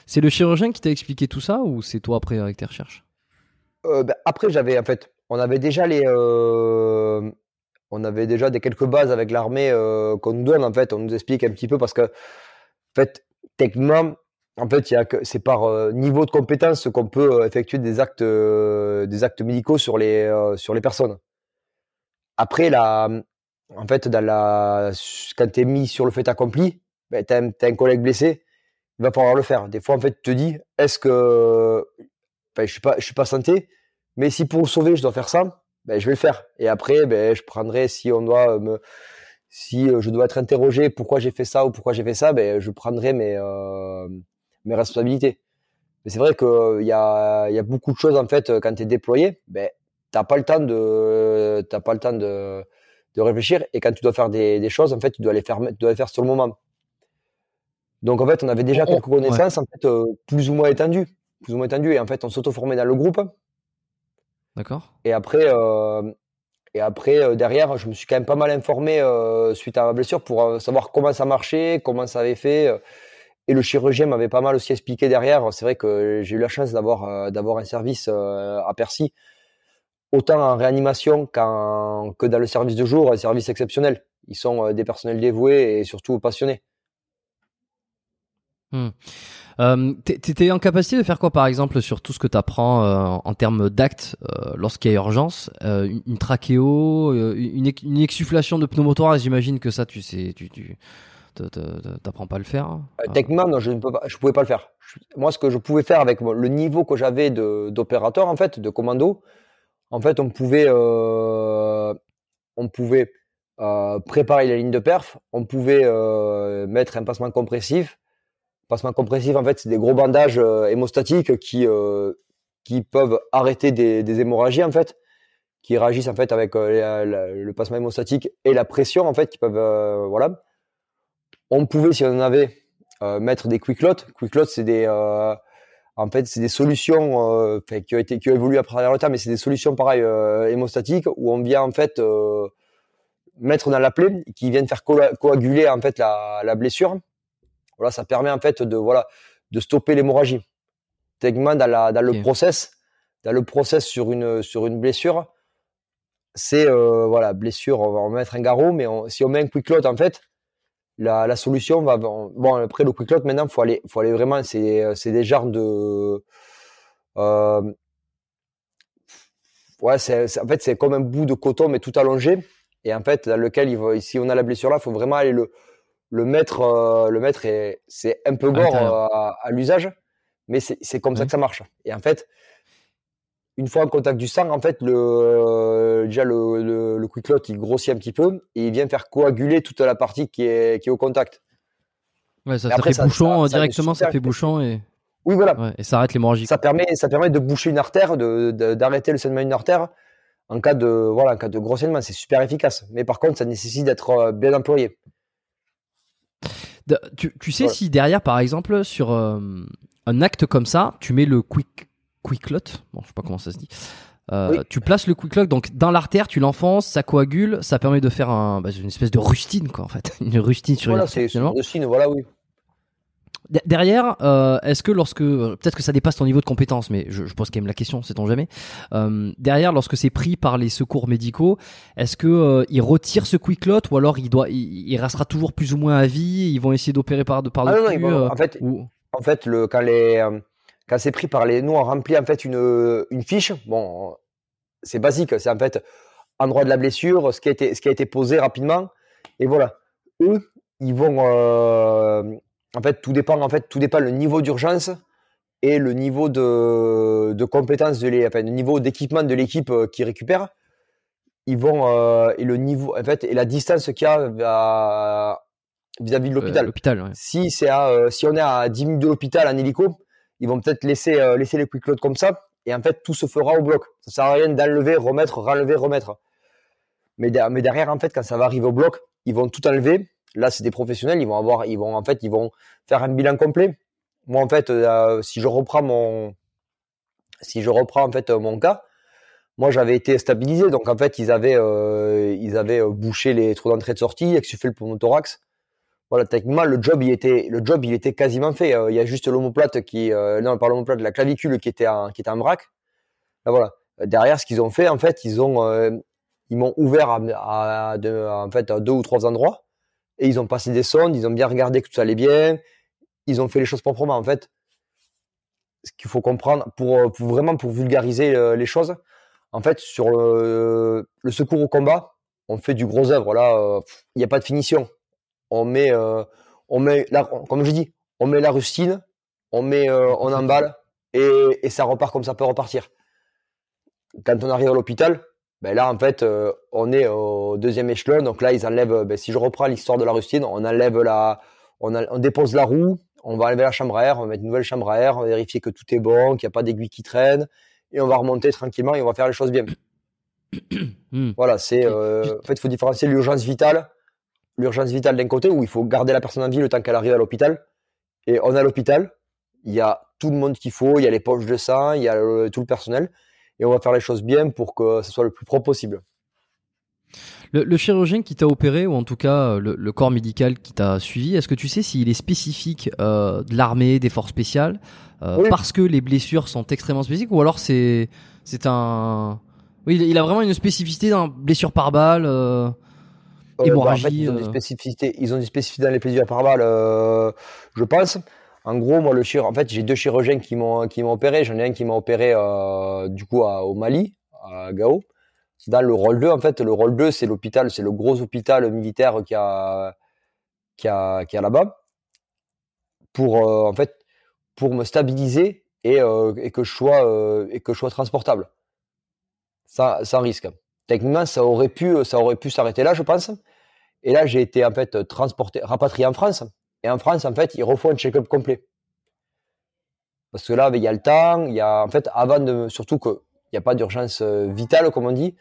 C'est le chirurgien qui t'a expliqué tout ça ou c'est toi après avec tes recherches? Euh, ben, Après, j'avais en fait, on avait déjà les, euh, on avait déjà des quelques bases avec l'armée euh, qu'on nous donne en fait, on nous explique un petit peu parce que en fait, techniquement, en fait, c'est par niveau de compétence qu'on peut effectuer des actes, des actes médicaux sur les, sur les personnes. Après, la, en fait, quand tu es mis sur le fait accompli, ben, tu as, un collègue blessé, il va falloir le faire. Des fois, en fait, tu te dis, est-ce que je suis pas, suis pas santé, mais si pour le sauver, je dois faire ça, ben, je vais le faire. Et après, ben, je prendrai, si on doit me, si je dois être interrogé pourquoi j'ai fait ça ou pourquoi j'ai fait ça, ben, je prendrai mes, euh, mes responsabilités. Mais c'est vrai qu'il y a, y a beaucoup de choses, en fait, quand tu es déployé, ben, t'as t'as pas le temps de, de réfléchir. Et quand tu dois faire des, choses, en fait, tu dois les faire, tu dois les faire sur le moment. Donc, en fait, on avait déjà quelques connaissances, en fait, euh, plus ou moins étendues. Plus ou moins étendues. Et en fait, on s'auto-formait dans le groupe. D'accord. Et après, euh, et après euh, derrière, je me suis quand même pas mal informé suite à ma blessure pour savoir comment ça marchait, comment ça avait fait. Et le chirurgien m'avait pas mal aussi expliqué derrière. C'est vrai que j'ai eu la chance d'avoir d'avoir un service à Percy autant en réanimation que dans le service de jour, un service exceptionnel. Ils sont euh, des personnels dévoués et surtout passionnés. Hmm. Euh, T'étais en capacité de faire quoi, par exemple, sur tout ce que tu apprends euh, en termes d'actes euh, lorsqu'il y a urgence une, trachéo, une, une, exsufflation de pneumothorax, j'imagine que ça, tu sais, tu, tu t'apprends pas à le faire hein Techniquement, non, je ne peux pas, je pouvais pas le faire. moi, ce que je pouvais faire avec le niveau que j'avais d'opérateur, en fait, de commando, en fait, on pouvait, euh, on pouvait euh, préparer la ligne de perf, on pouvait euh, mettre un passement compressif, Passement compressif, en fait, c'est des gros bandages hémostatiques qui, qui peuvent arrêter des, hémorragies, en fait, qui réagissent, en fait, avec le passement hémostatique et la pression, en fait, qui peuvent, voilà. On pouvait, si on en avait, mettre des quick lots. Quick lots, c'est des, en fait, c'est des solutions euh, qui ont été qui ont évolué après travers le temps, mais c'est des solutions pareil euh, hémostatiques où on vient en fait euh, mettre dans la plaie, qui viennent faire coaguler en fait la, la, blessure. Voilà, ça permet en fait de voilà de stopper l'hémorragie. Techniquement, dans, la, dans le process, dans le process sur une sur une blessure, c'est voilà blessure, on va mettre un garrot, mais si on met un quick lot en fait, la, la, solution va bon après le quick lock maintenant faut aller faut aller vraiment c'est c'est des genres de euh, ouais c'est en fait c'est comme un bout de coton mais tout allongé. Et en fait dans lequel il va, si on a la blessure là faut vraiment aller le le mettre euh, le mettre et c'est un peu gore euh, à, à l'usage mais c'est c'est comme ça que ça marche. Et en fait une fois en contact du sang, en fait, le, déjà le, le, le quick lot, il grossit un petit peu et il vient faire coaguler toute la partie qui est, qui est au contact. Ouais, ça, fait bouchon directement, ça, fait bouchon et. Oui, voilà. et ça arrête l'hémorragie. Ça permet, ça permet de boucher une artère, de, d'arrêter le saignement d'une artère en cas de, voilà, en cas de gros saignement. C'est super efficace. Mais par contre, ça nécessite d'être euh, bien employé. Tu, tu sais si derrière, par exemple, sur euh, un acte comme ça, tu mets le quick quick lot. Bon, je sais pas comment ça se dit. Euh, tu places le quick lock donc dans l'artère, tu l'enfonces, ça coagule, ça permet de faire un, bah, une espèce de rustine quoi en fait, [LAUGHS] une rustine sur voilà, c'est une rustine, voilà oui. Derrière, euh, est-ce que lorsque peut-être que ça dépasse ton niveau de compétence, mais je, je pose quand même la question, sait-on jamais. Euh, derrière, lorsque c'est pris par les secours médicaux, est-ce que euh, ils retirent ce quick lot ou alors il doit, il, restera toujours plus ou moins à vie Ils vont essayer d'opérer par de par ah dessus, non, non, en fait, en fait, le quand les quand c'est pris par les, nous on remplit en fait une, une fiche. Bon, c'est basique, c'est en fait endroit de la blessure, ce qui a été, ce qui a été posé rapidement, et voilà. Eux, ils vont, euh, en fait, tout dépend, en fait, tout dépend le niveau d'urgence et le niveau de, de compétence de les, enfin, le niveau d'équipement de l'équipe euh, qui récupère. Ils vont euh, et le niveau, en fait, et la distance qu'il y a vis-à-vis de l'hôpital. l'hôpital Si c'est à, si on est à 10 minutes de l'hôpital en hélico, ils vont peut-être laisser, euh, laisser les quick loads comme ça, et en fait, tout se fera au bloc. Ça sert à rien d'enlever, remettre, relever, remettre. Mais, derrière, en fait, quand ça va arriver au bloc, ils vont tout enlever. Là, c'est des professionnels, ils vont avoir, ils vont, en fait, ils vont faire un bilan complet. Moi, en fait, euh, si je reprends mon, si je reprends, en fait, mon cas, moi, j'avais été stabilisé. Donc, en fait, ils avaient, euh, ils avaient bouché les trous d'entrée de sortie, exsuffé le pneumothorax voilà, techniquement, le job, il était, le job, il était quasiment fait. Euh, il y a juste l'omoplate qui, euh, non, pas l'omoplate, la clavicule qui était en, qui était en vrac. voilà. Derrière, ce qu'ils ont fait, en fait, ils ont, euh, ils m'ont ouvert à, en fait, à deux ou trois endroits et ils ont passé des sondes, ils ont bien regardé que tout allait bien, ils ont fait les choses proprement. En fait, ce qu'il faut comprendre pour, pour, vraiment pour vulgariser les choses, en fait, sur le, le secours au combat, on fait du gros œuvre. Là, il n'y a pas de finition on met, euh, on met la, comme je dis, on met la rustine, on met, euh, on emballe et, et, ça repart comme ça peut repartir. Quand on arrive à l'hôpital, ben là en fait, euh, on est au deuxième échelon. Donc là, ils enlèvent. Ben, si je reprends l'histoire de la rustine, on enlève la, on, on, dépose la roue, on va enlever la chambre à air, on va mettre une nouvelle chambre à air, on va vérifier que tout est bon, qu'il n'y a pas d'aiguille qui traîne, et on va remonter tranquillement et on va faire les choses bien. [COUGHS] Hmm. Voilà, c'est en fait, il faut différencier l'urgence vitale l'urgence vitale d'un côté où il faut garder la personne en vie le temps qu'elle arrive à l'hôpital. Et on est à l'hôpital, il y a tout le monde qu'il faut, il y a les poches de sang, il y a tout le personnel. Et on va faire les choses bien pour que ce soit le plus propre possible. Le, chirurgien qui t'a opéré, ou en tout cas le, corps médical qui t'a suivi, est-ce que tu sais s'il est spécifique euh, de l'armée, des forces spéciales, euh, parce que les blessures sont extrêmement spécifiques, ou alors c'est c'est un... Oui, il a vraiment une spécificité dans blessure par balle euh, euh, bah, en fait, ils ont des euh. spécificités, ils ont des spécificités dans les plaisirs par balle, euh, je pense. En gros, moi, le chir... en fait, j'ai deux chirurgiens qui m'ont qui m'ont opéré. J'en ai un qui m'a opéré du coup au Mali, à Gao. Dans le rôle 2, en fait, le rôle 2, c'est l'hôpital, c'est le gros hôpital militaire qui a qui a qui a là-bas pour en fait pour me stabiliser et, et que je sois et que je sois transportable. Ça, sans risque techniquement, ça aurait pu, ça aurait pu s'arrêter là, je pense. Et là, j'ai été en fait transporté, rapatrié en France. Et en France, en fait, ils refont un check-up complet. Parce que là, il y a le temps, il y a, en fait, avant de, surtout qu'il n'y a pas d'urgence euh, vitale, comme on dit,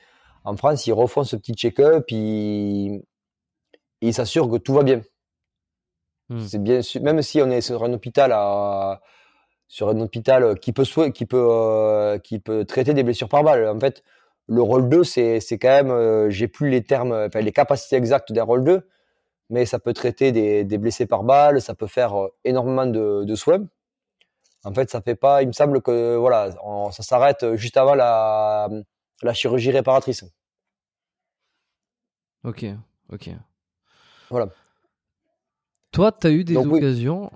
en France, ils refont ce petit check-up, ils, ils s'assurent que tout va bien. Hmm. C'est bien, même si on est sur un hôpital à, sur un hôpital qui peut, qui peut, euh, qui peut traiter des blessures par balle. En fait, le rôle 2, c'est, c'est quand même, euh, j'ai plus les termes, enfin, les capacités exactes d'un rôle 2, mais ça peut traiter des, des blessés par balle, ça peut faire euh, énormément de, de, soins. En fait, ça fait pas, il me semble que, voilà, ça s'arrête juste avant la, la chirurgie réparatrice. Ok, ok. Voilà. Toi, tu as eu des occasions.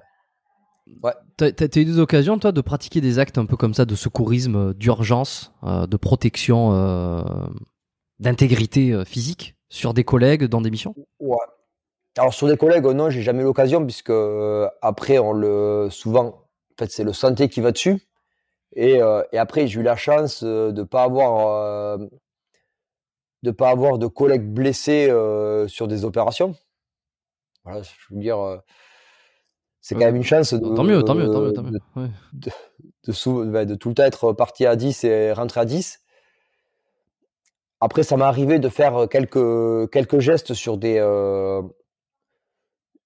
Ouais. Tu as, eu des occasions, toi, de pratiquer des actes un peu comme ça de secourisme, euh, d'urgence, euh, de protection, euh, d'intégrité physique sur des collègues dans des missions? Ouais. Alors sur des collègues, non, j'ai jamais eu l'occasion puisque après on le souvent, en fait, c'est le santé qui va dessus. Et, et après, j'ai eu la chance de pas avoir de pas avoir de collègues blessés sur des opérations. Voilà, je veux dire c'est quand même une chance de, tant mieux, tant mieux, tant mieux, tant mieux. De, de, tout le temps être parti à 10 et rentrer à 10. Après, ça m'est arrivé de faire quelques, quelques gestes sur des, euh,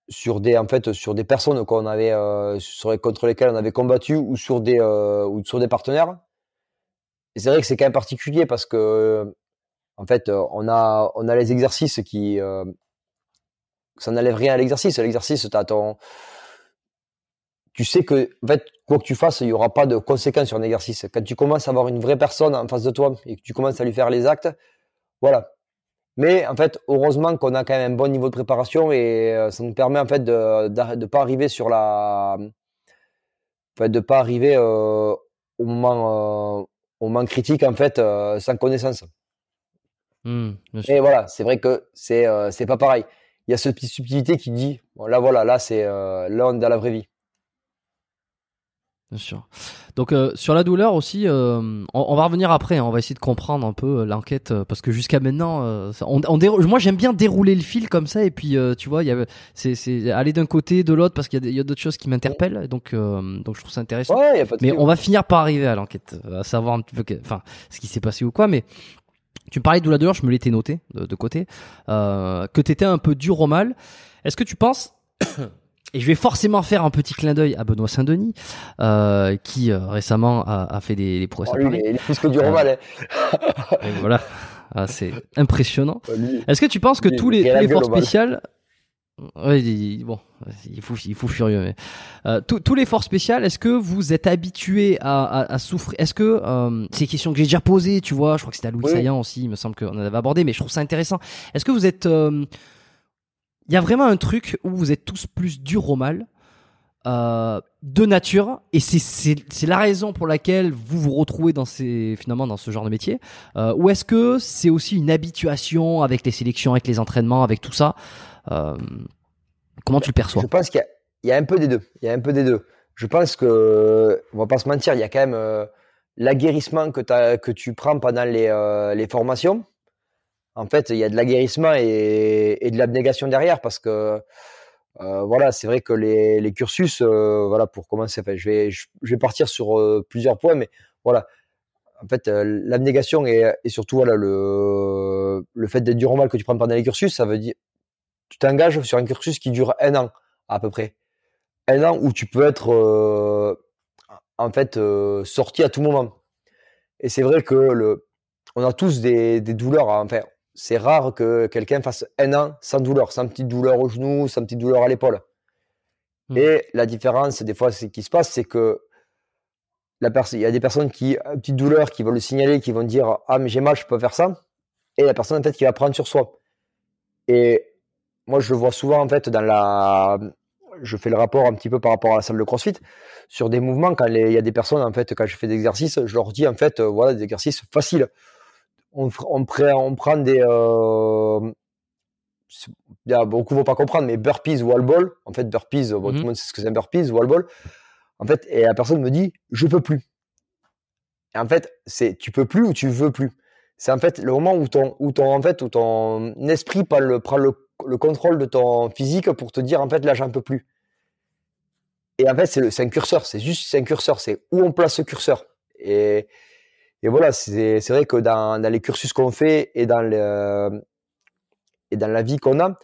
sur des, en fait, sur des personnes qu'on avait, euh, sur, contre lesquelles on avait combattu ou sur des, euh, ou sur des partenaires. Et c'est vrai que c'est quand même particulier parce que, en fait, on a, on a les exercices qui, ça n'enlève rien à l'exercice. L'exercice, tu as ton, tu sais que, en fait, quoi que tu fasses, il n'y aura pas de conséquences sur un exercice. Quand tu commences à avoir une vraie personne en face de toi et que tu commences à lui faire les actes, voilà. Mais en fait, heureusement qu'on a quand même un bon niveau de préparation et euh, ça nous permet en fait de ne pas arriver sur la, enfin, de pas arriver euh, au moment euh, au moment critique en fait sans connaissance. Mmh, et voilà, c'est vrai que c'est c'est pas pareil. Il y a cette petite subtilité qui dit, bon, là voilà, là c'est là on est dans la vraie vie. Bien sûr. Donc euh, sur la douleur aussi, euh, on, va revenir après. Hein, on va essayer de comprendre un peu euh, l'enquête parce que jusqu'à maintenant, on, moi j'aime bien dérouler le fil comme ça et puis tu vois, y a, c'est, aller d'un côté de l'autre parce qu'il y a, d'autres choses qui m'interpellent. Donc donc je trouve ça intéressant. mais on va finir par arriver à l'enquête, à savoir un petit peu, enfin ce qui s'est passé ou quoi. Mais tu me parlais de la douleur, je me l'étais noté de, de côté, que t'étais un peu dur au mal. Est-ce que tu penses et je vais forcément faire un petit clin d'œil à Benoît Saint-Denis, euh, qui euh, récemment a, a, fait des, des prouesses oh, Il est plus que du romal. Hein. voilà, ah, c'est impressionnant. Est-ce que tu penses que tous les, tous les forces spéciales oui, bon, il faut, il faut furieux. Mais euh, tous les forces spéciales, est-ce que vous êtes habitués à, à, à souffrir? Est-ce que euh, c'est une question que j'ai déjà posée, tu vois Je crois que c'était à Louis Saillant aussi, il me semble qu'on en avait abordé, mais je trouve ça intéressant. Est-ce que vous êtes euh, il y a vraiment un truc où vous êtes tous plus durs au mal. Euh, de nature et c'est la raison pour laquelle vous vous retrouvez dans ces finalement dans ce genre de métier. Euh, ou est-ce que c'est aussi une habituation avec les sélections avec les entraînements avec tout ça euh, comment tu le perçois? Je pense qu'il y, a un peu des deux. Il y a un peu des deux. Je pense que on va pas se mentir il y a quand même l'aguerrissement que, que tu prends pendant les, les formations en fait, il y a de l'aguerrissement et, de l'abnégation derrière parce que euh, voilà, c'est vrai que les, cursus, euh, voilà, pour commencer, je vais je, vais partir sur euh, plusieurs points, mais voilà, en fait, l'abnégation et, surtout voilà le le fait d'être dur au mal que tu prends pendant les cursus, ça veut dire tu t'engages sur un cursus qui dure un an à peu près, un an où tu peux être en fait sorti à tout moment. Et c'est vrai que le on a tous des, des douleurs, enfin, c'est rare que quelqu'un fasse un an sans douleur, sans petite douleur au genou, sans petite douleur à l'épaule. Hmm. Et la différence, des fois, ce qui se passe, c'est que la il y a des personnes qui, une petite douleur, qui vont le signaler, qui vont dire Ah, mais j'ai mal, je peux faire ça. Et la personne, en fait, qui va prendre sur soi. Et moi, je le vois souvent, en fait, dans la. Je fais le rapport un petit peu par rapport à la salle de crossfit. Sur des mouvements, quand il y a des personnes, en fait, quand je fais des exercices, je leur dis, en fait, voilà, des exercices faciles on, on, on prend des. Euh, beaucoup vont pas comprendre, mais burpees, wall ball. En fait, burpees, bon, tout le mhm. monde sait ce que c'est un burpees, wall ball. En fait, et la personne me dit, je peux plus. Et en fait, c'est tu peux plus ou tu veux plus. C'est en fait le moment où ton, où ton, en fait, où ton esprit prend le, prend le, le contrôle de ton physique pour te dire, en fait, là, j'en peux plus. et en fait, c'est un curseur. C'est juste un curseur. C'est où on place ce curseur. Et, et voilà, c'est vrai que dans, les cursus qu'on fait et dans, la vie qu'on a,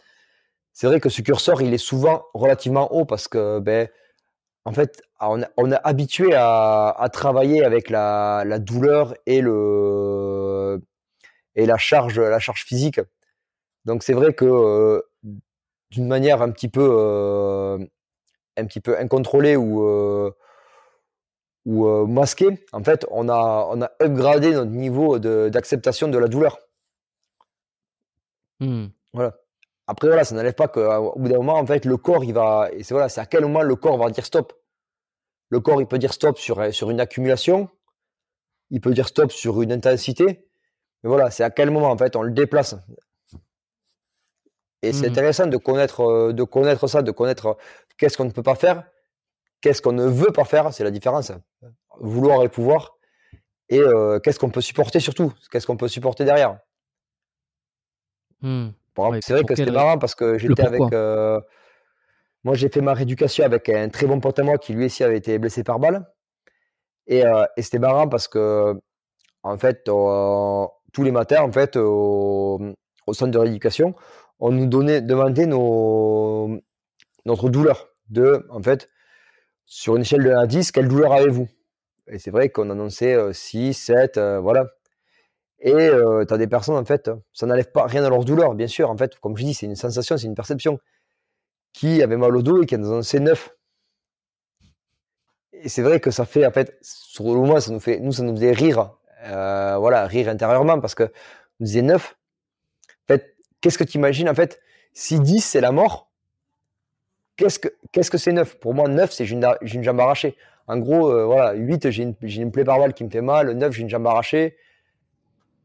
c'est vrai que ce curseur, il est souvent relativement haut parce que, ben, en fait, on, est habitué à, travailler avec la, douleur et la charge physique. Donc c'est vrai que euh, d'une manière un petit peu euh, un petit peu incontrôlée ou euh, ou euh, masquée, en fait, on a on a upgradé notre niveau d'acceptation de, la douleur. Mmh. Voilà. Après voilà, ça n'enlève pas qu'au bout d'un moment, en fait, le corps, il va et c'est voilà, à quel moment le corps va dire stop. Le corps, il peut dire stop sur sur une accumulation, il peut dire stop sur une intensité, mais voilà, c'est à quel moment en fait on le déplace. Et c'est mmh intéressant de connaître, euh, de connaître ça, de connaître euh, qu'est-ce qu'on ne peut pas faire, qu'est-ce qu'on ne veut pas faire, c'est la différence. Vouloir et pouvoir. Et euh, qu'est-ce qu'on peut supporter surtout, qu'est-ce qu'on peut supporter derrière? Mmh. c'est vrai que c'était marrant parce que j'étais avec. moi, j'ai fait ma rééducation avec un très bon pote à moi qui lui aussi avait été blessé par balle. Et, et c'était marrant parce que, en fait, tous les matins, en fait, au, au centre de rééducation, on nous donnait, demandait nos, notre douleur. De, en fait, sur une échelle de 1 à 10, quelle douleur avez-vous? Et c'est vrai qu'on annonçait 6, euh, 7, euh, voilà. Et euh, tu as des personnes, en fait, ça n'enlève pas rien à leur douleur, bien sûr. En fait, comme je dis, c'est une sensation, c'est une perception. Qui avait mal au dos et qui en annonçait 9. Et c'est vrai que ça fait, en fait, sur le moment, ça nous fait, nous, ça nous faisait rire. voilà, rire intérieurement parce que nous disait 9. En fait, qu'est-ce que tu imagines en fait? Si 10 c'est la mort, qu'est-ce que qu'est-ce que c'est 9 Pour moi, 9 c'est j'ai une, jambe arrachée. En gros, euh, voilà, 8 j'ai une, une, plaie par balle qui me fait mal, 9 j'ai une jambe arrachée.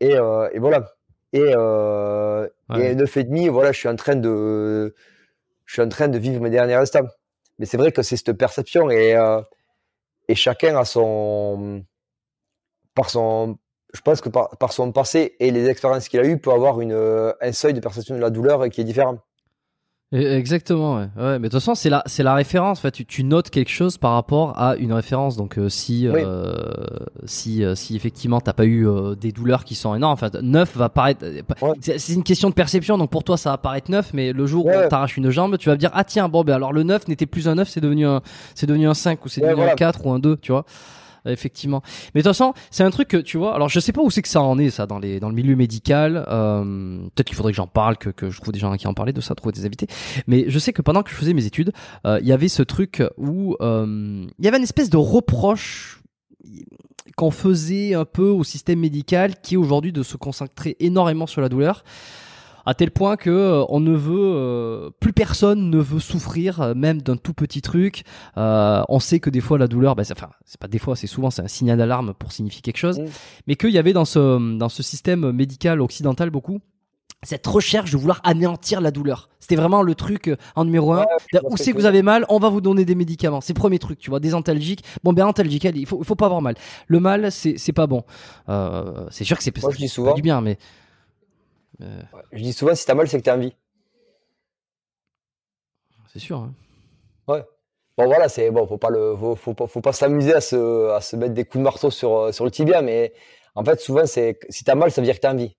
Et, euh, et voilà. Et, euh, et 9 et demi, voilà, je suis en train de je suis en train de vivre mes derniers instants. Mais c'est vrai que c'est cette perception et, euh, et chacun a son par son je pense que par, son passé et les expériences qu'il a eues, peut avoir une, un seuil de perception de la douleur qui est différent. Exactement, ouais. ouais. Mais de toute façon, c'est la, c'est la référence. En fait, tu, tu, notes quelque chose par rapport à une référence. Donc, euh, si, euh, si, si effectivement t'as pas eu des douleurs qui sont énormes, en fait, neuf va paraître. C'est une question de perception. Donc, pour toi, ça va paraître neuf, mais le jour où t'arraches une jambe, tu vas dire ah tiens bon ben alors le 9 n'était plus un 9, c'est devenu un, c'est devenu un 5 ou c'est devenu un 4 ou un 2, tu vois effectivement. Mais de toute façon, c'est un truc que tu vois. Alors, je sais pas où c'est que ça en est, ça, dans les dans le milieu médical. Euh, Peut-être qu'il faudrait que j'en parle, que, que je trouve des gens qui en parlaient de ça, trouver des invités. Mais je sais que pendant que je faisais mes études, euh, il y avait ce truc où euh, il y avait une espèce de reproche qu'on faisait un peu au système médical, qui est aujourd'hui de se concentrer énormément sur la douleur à tel point que euh, on ne veut euh, plus personne ne veut souffrir euh, même d'un tout petit truc on sait que des fois la douleur bah, enfin c'est pas des fois c'est souvent c'est un signal d'alarme pour signifier quelque chose mmh. mais qu'il y avait dans ce dans ce système médical occidental beaucoup cette recherche de vouloir anéantir la douleur. C'était vraiment le truc en numéro un. où c'est que vous avez mal, on va vous donner des médicaments. C'est le premier truc, tu vois, des antalgiques. Bon, ben antalgiques, il faut, il faut pas avoir mal. Le mal, c'est, c'est pas bon. Euh, c'est sûr que c'est, pas du bien, mais je dis souvent, si t'as mal, c'est que t'es en vie. C'est sûr. Hein. Ouais. Bon voilà, c'est bon, faut pas le, faut, faut, pas, s'amuser à se, à se mettre des coups de marteau sur, euh, sur le tibia, mais en fait souvent c'est, si t'as mal, ça veut dire que t'es en vie.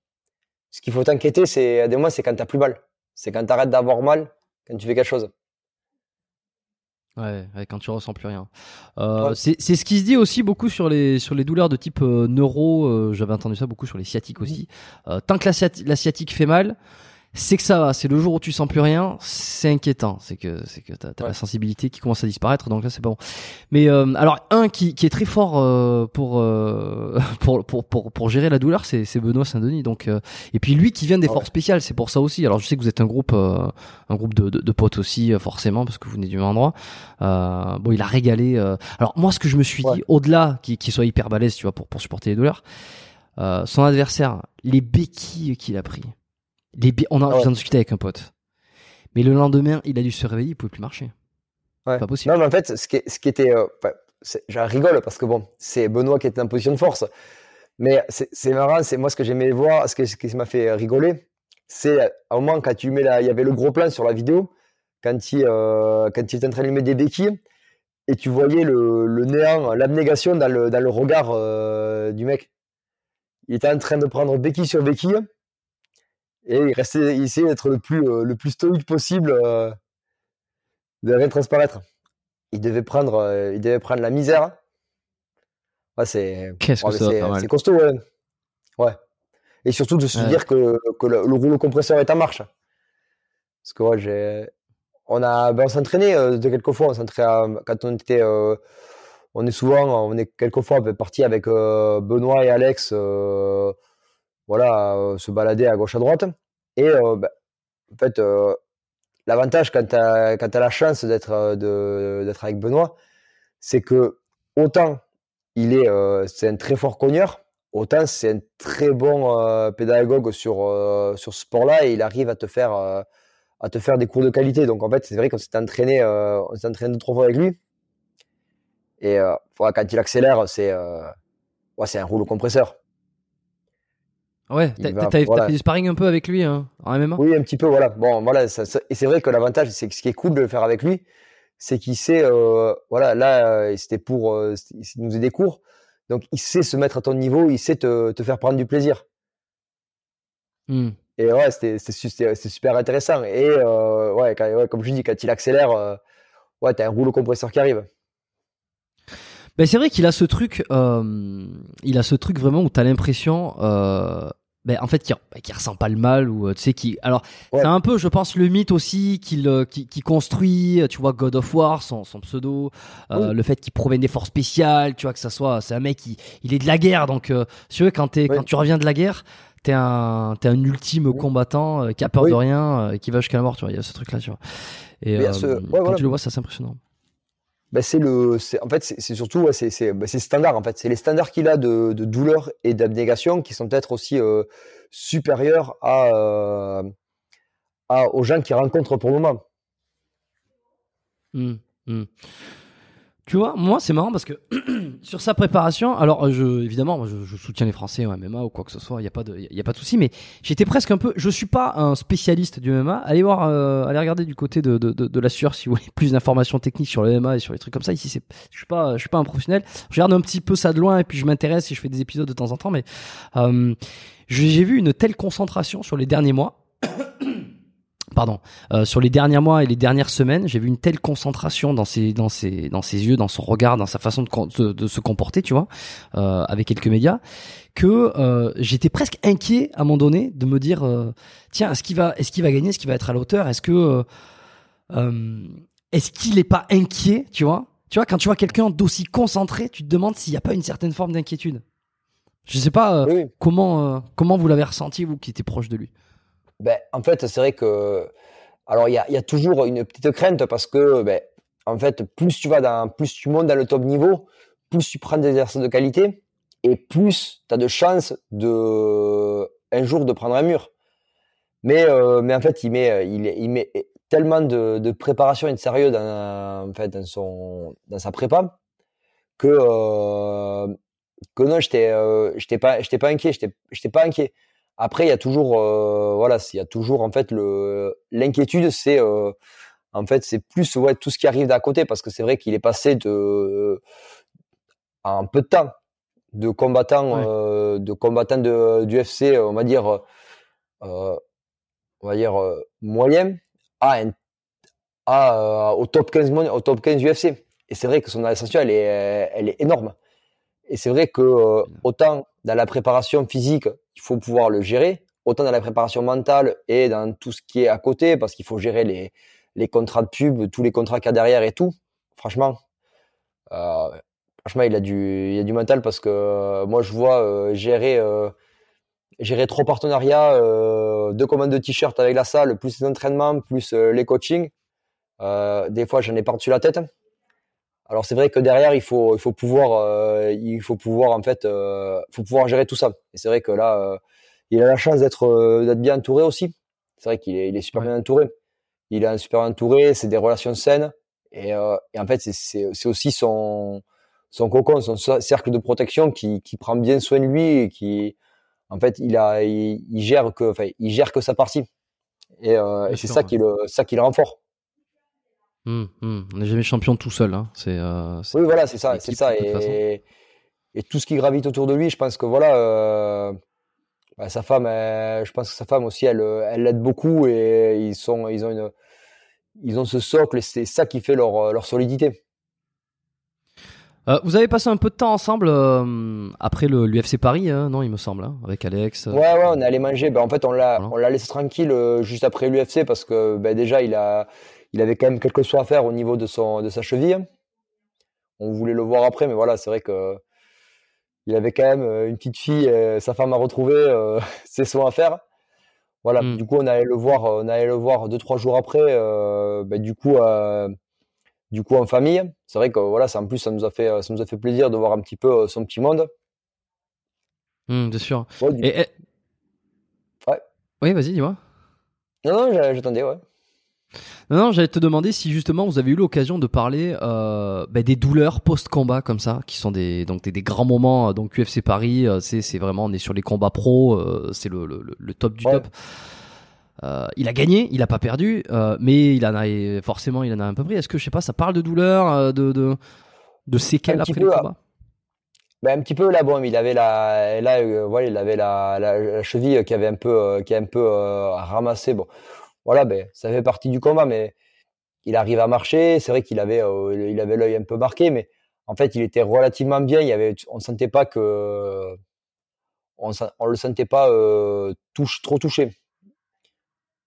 Ce qu'il faut t'inquiéter, c'est des c'est quand t'as plus mal. C'est quand t'arrêtes d'avoir mal, quand tu fais quelque chose. Ouais, quand tu ressens plus rien. Euh, C'est ce qui se dit aussi beaucoup sur les sur les douleurs de type euh, neuro. Euh, j'avais entendu ça beaucoup sur les sciatiques aussi. Euh, tant que la, la sciatique fait mal, c'est que ça va. C'est le jour où tu sens plus rien, c'est inquiétant. C'est que c'est que t'as as la sensibilité qui commence à disparaître. Donc là, c'est pas bon. Mais euh, alors un qui, qui est très fort euh, pour, euh, [LAUGHS] pour, pour pour pour gérer la douleur, c'est c'est Benoît Saint-Denis. Donc et puis lui qui vient des forces spéciales, c'est pour ça aussi. Alors je sais que vous êtes un groupe un groupe de, de, de, potes aussi forcément parce que vous venez du même endroit. bon, il a régalé. Alors moi, ce que je me suis dit, au-delà qu'il soit hyper balèze, tu vois, pour pour supporter les douleurs. son adversaire, les béquilles qu'il a pris on a, ah discuté avec un pote. Mais le lendemain, il a dû se réveiller, il pouvait plus marcher. Ouais. Pas possible. Non, mais en fait, ce qui, ce qui était, euh, j'en rigole parce que bon, c'est Benoît qui était en position de force. Mais c'est marrant, c'est moi ce que j'aimais voir, ce, que, ce qui m'a fait rigoler, c'est à un moment quand tu mets là, il y avait le gros plan sur la vidéo, quand il, euh, quand il était en train de lui mettre des béquilles, et tu voyais le, le néant, l'abnégation dans le, dans le regard euh, du mec. Il était en train de prendre béquille sur béquille et il essayait d'être le plus, euh, le plus stoïque possible, euh, de rien transparaître. Il devait prendre, euh, il devait prendre la misère. Ouais, c'est, Qu'est-ce que ouais, costaud, ouais. Ouais. Et surtout de se dire que, que le, le rouleau compresseur est en marche. Parce que ouais, j'ai, on a, ben, on s'entraînait euh, de quelques fois. On s'entraînait à- quand on était, euh, on est souvent, on est quelquefois ben, parti avec euh, Benoît et Alex, euh, voilà, euh, se balader à gauche à droite. Et euh, ben, en fait, euh, l'avantage quand tu as, la chance d'être avec Benoît, c'est que autant il est, c'est un très fort cogneur, autant c'est un très bon pédagogue sur, sur ce sport-là et il arrive à te faire, à te faire des cours de qualité. Donc en fait, c'est vrai qu'on s'est entraîné, on s'est entraîné deux, trois fois avec lui. Et voilà, quand il accélère, c'est ouais, c'est un rouleau compresseur. Ouais, t'as voilà. fait du sparring un peu avec lui hein, en MMA Oui, un petit peu, voilà. Bon, voilà, ça- ça- et c'est vrai que l'avantage, c'est que ce qui est cool de le faire avec lui, c'est qu'il sait, euh, voilà, là, euh, c'était pour euh, il nous faisait des cours, donc il sait se mettre à ton niveau, il sait te, te faire prendre du plaisir. Hmm. Et ouais, c'était c'était su- c'était- c'était super intéressant. Et euh, ouais, quand- ouais, comme je dis, quand il accélère, ouais, t'as un rouleau compresseur qui arrive. Ben, c'est vrai qu'il a ce truc, euh, il a ce truc vraiment où t'as l'impression, euh, ben, en fait, qu'il ben, qu'il ressent pas le mal ou euh, tu sais qui. Alors, Ouais. c'est un peu, je pense, le mythe aussi qu'il euh, qu'il construit. Tu vois, God of War, son, son pseudo, euh, le fait qu'il provienne des forces spéciales. Tu vois que ça soit, c'est un mec qui, il est de la guerre. Donc, euh, tu veux, quand t'es, Oui. quand tu reviens de la guerre. T'es un, t'es un ultime Oui. combattant euh, qui a peur Oui. de rien, euh, qui va jusqu'à la mort, tu vois. Il y a ce truc-là, tu vois. Et euh, ce- ouais, quand voilà. tu le vois, ça c'est impressionnant. Ben, c'est le, en fait, c'est surtout, ouais, c'est c'est standard en fait. C'est les standards qu'il a de, de douleur et d'abnégation qui sont peut-être aussi euh, supérieurs à, euh, à- aux gens qu'il rencontre pour le moment. Hmm, hmm. Tu vois, moi c'est marrant parce que [CLEARS THROAT] sur sa préparation, alors euh, je, évidemment, je, soutiens les Français en MMA ou quoi que ce soit, il y a pas de, y a pas de souci, mais j'étais presque un peu, je suis pas un spécialiste du MMA. Allez voir, euh, allez regarder du côté de, de, de, de la sueur si vous voulez plus d'informations techniques sur le MMA et sur les trucs comme ça. Ici, c'est, je suis pas, je suis pas un professionnel. Je regarde un petit peu ça de loin et puis je m'intéresse et je fais des épisodes de temps en temps, mais euh, j'ai vu une telle concentration sur les derniers mois. Pardon, euh, sur les derniers mois et les dernières semaines, j'ai vu une telle concentration dans ses, dans ses, dans ses yeux, dans son regard, dans sa façon de, con- de, de se comporter, tu vois, euh, avec quelques médias, que euh, j'étais presque inquiet à un moment donné de me dire, tiens, est-ce qu'il va, est-ce qu'il va gagner, est-ce qu'il va être à la hauteur, est-ce que, est-ce qu'il est pas inquiet, tu vois? Tu vois, quand tu vois quelqu'un d'aussi concentré, tu te demandes s'il n'y a pas une certaine forme d'inquiétude. Je sais pas Oui, comment, comment vous l'avez ressenti vous qui étiez proche de lui. Ben, en fait, c'est vrai que, alors il y a, y a toujours une petite crainte parce que, ben, en fait, plus tu vas dans, plus tu montes dans le top niveau, plus tu prends des exercices de qualité et plus tu as de chances de, un jour de prendre un mur. Mais, euh, mais en fait, il met, il, met tellement de, de préparation et de sérieux dans, en fait, dans, son, dans sa prépa que, euh, que non, j'étais euh, j'étais pas, pas inquiet, j'étais j'étais pas inquiet. Après, il y a toujours, euh, voilà, il y a toujours en fait le l'inquiétude, c'est euh, en fait c'est plus ouais tout ce qui arrive d'à côté parce que c'est vrai qu'il est passé de en peu de temps de combattant Ouais. euh, de combattant de du UFC, on va dire on va dire moyen à un à, au top 15 mon- au top 15 UFC. Et c'est vrai que son ascension elle est elle est énorme. Et c'est vrai que euh, autant dans la préparation physique, il faut pouvoir le gérer, autant dans la préparation mentale et dans tout ce qui est à côté, parce qu'il faut gérer les, contrats de pub, tous les contrats qu'il y a derrière et tout. Franchement, euh, franchement, il a du, a du mental parce que euh, moi, je vois euh, gérer, gérer trois partenariats, deux commandes de t-shirts avec la salle, plus les entraînements, plus les coachings. Des fois, j'en ai par-dessus la tête. Alors c'est vrai que derrière il faut il faut pouvoir euh, il faut pouvoir en fait euh, faut pouvoir gérer tout ça. Et c'est vrai que là euh, il a la chance d'être euh, d'être bien entouré aussi. C'est vrai qu'il est il est super bien entouré. Il est super entouré, c'est des relations saines et, euh, et en fait c'est c'est c'est aussi son son cocon, son cer- cercle de protection qui qui prend bien soin de lui et qui en fait il a il, il gère que enfin il gère que sa partie. Et, euh, et c'est ça qui le ça qui le rend Hum, hum. On n'est jamais champion tout seul. Hein. C'est, euh, oui, voilà, c'est ça, c'est ça. Et, et, tout ce qui gravite autour de lui, je pense que voilà, euh, bah, sa femme, je pense que sa femme aussi, elle, elle l'aide beaucoup et ils sont, ils ont une, ils ont ce socle et c'est ça qui fait leur, leur solidité. Euh, vous avez passé un peu de temps ensemble euh, après l'UFC Paris, hein, non, il me semble, hein, avec Alex. Euh. Ouais, ouais, on est allé manger. Ben, en fait, on l'a, on l'a laissé tranquille juste après l'UFC parce que ben, déjà, il, a, il avait quand même quelque chose à faire au niveau de, son, de sa cheville. On voulait le voir après, mais voilà, c'est vrai que il avait quand même une petite fille, sa femme a retrouvé [LAUGHS] ses soins à faire. Voilà, hmm. du coup, on allait le voir, on allait le voir deux trois jours après. Ben, du coup, du coup en famille. C'est vrai que voilà, ça, en plus ça nous a fait ça nous a fait plaisir de voir un petit peu euh, son petit monde. Mmh, bien sûr. Ouais, Oui, vas-y, dis-moi. Non, non, j'attendais, ouais. Non, non j'allais te demander si justement vous avez eu l'occasion de parler euh, bah, des douleurs post-combat comme ça, qui sont des donc des, grands moments. Donc UFC Paris, euh, c'est vraiment on est sur les combats pro, c'est le, le, top du top. Euh, il a gagné, il a pas perdu, euh, mais il en a forcément il en a un peu pris. Est-ce que je sais pas, ça parle de douleur, euh, de, de, de séquelles après le combat ben, un petit peu là, bon, il avait la, là, voilà, il avait la, la, cheville qui avait un peu, qui a un peu ramassé. Bon, voilà, ben, ça fait partie du combat, mais il arrive à marcher. C'est vrai qu'il avait, il avait l'œil un peu marqué, mais en fait, il était relativement bien. Il y avait, on sentait pas que, on, on le sentait pas touche, trop touché.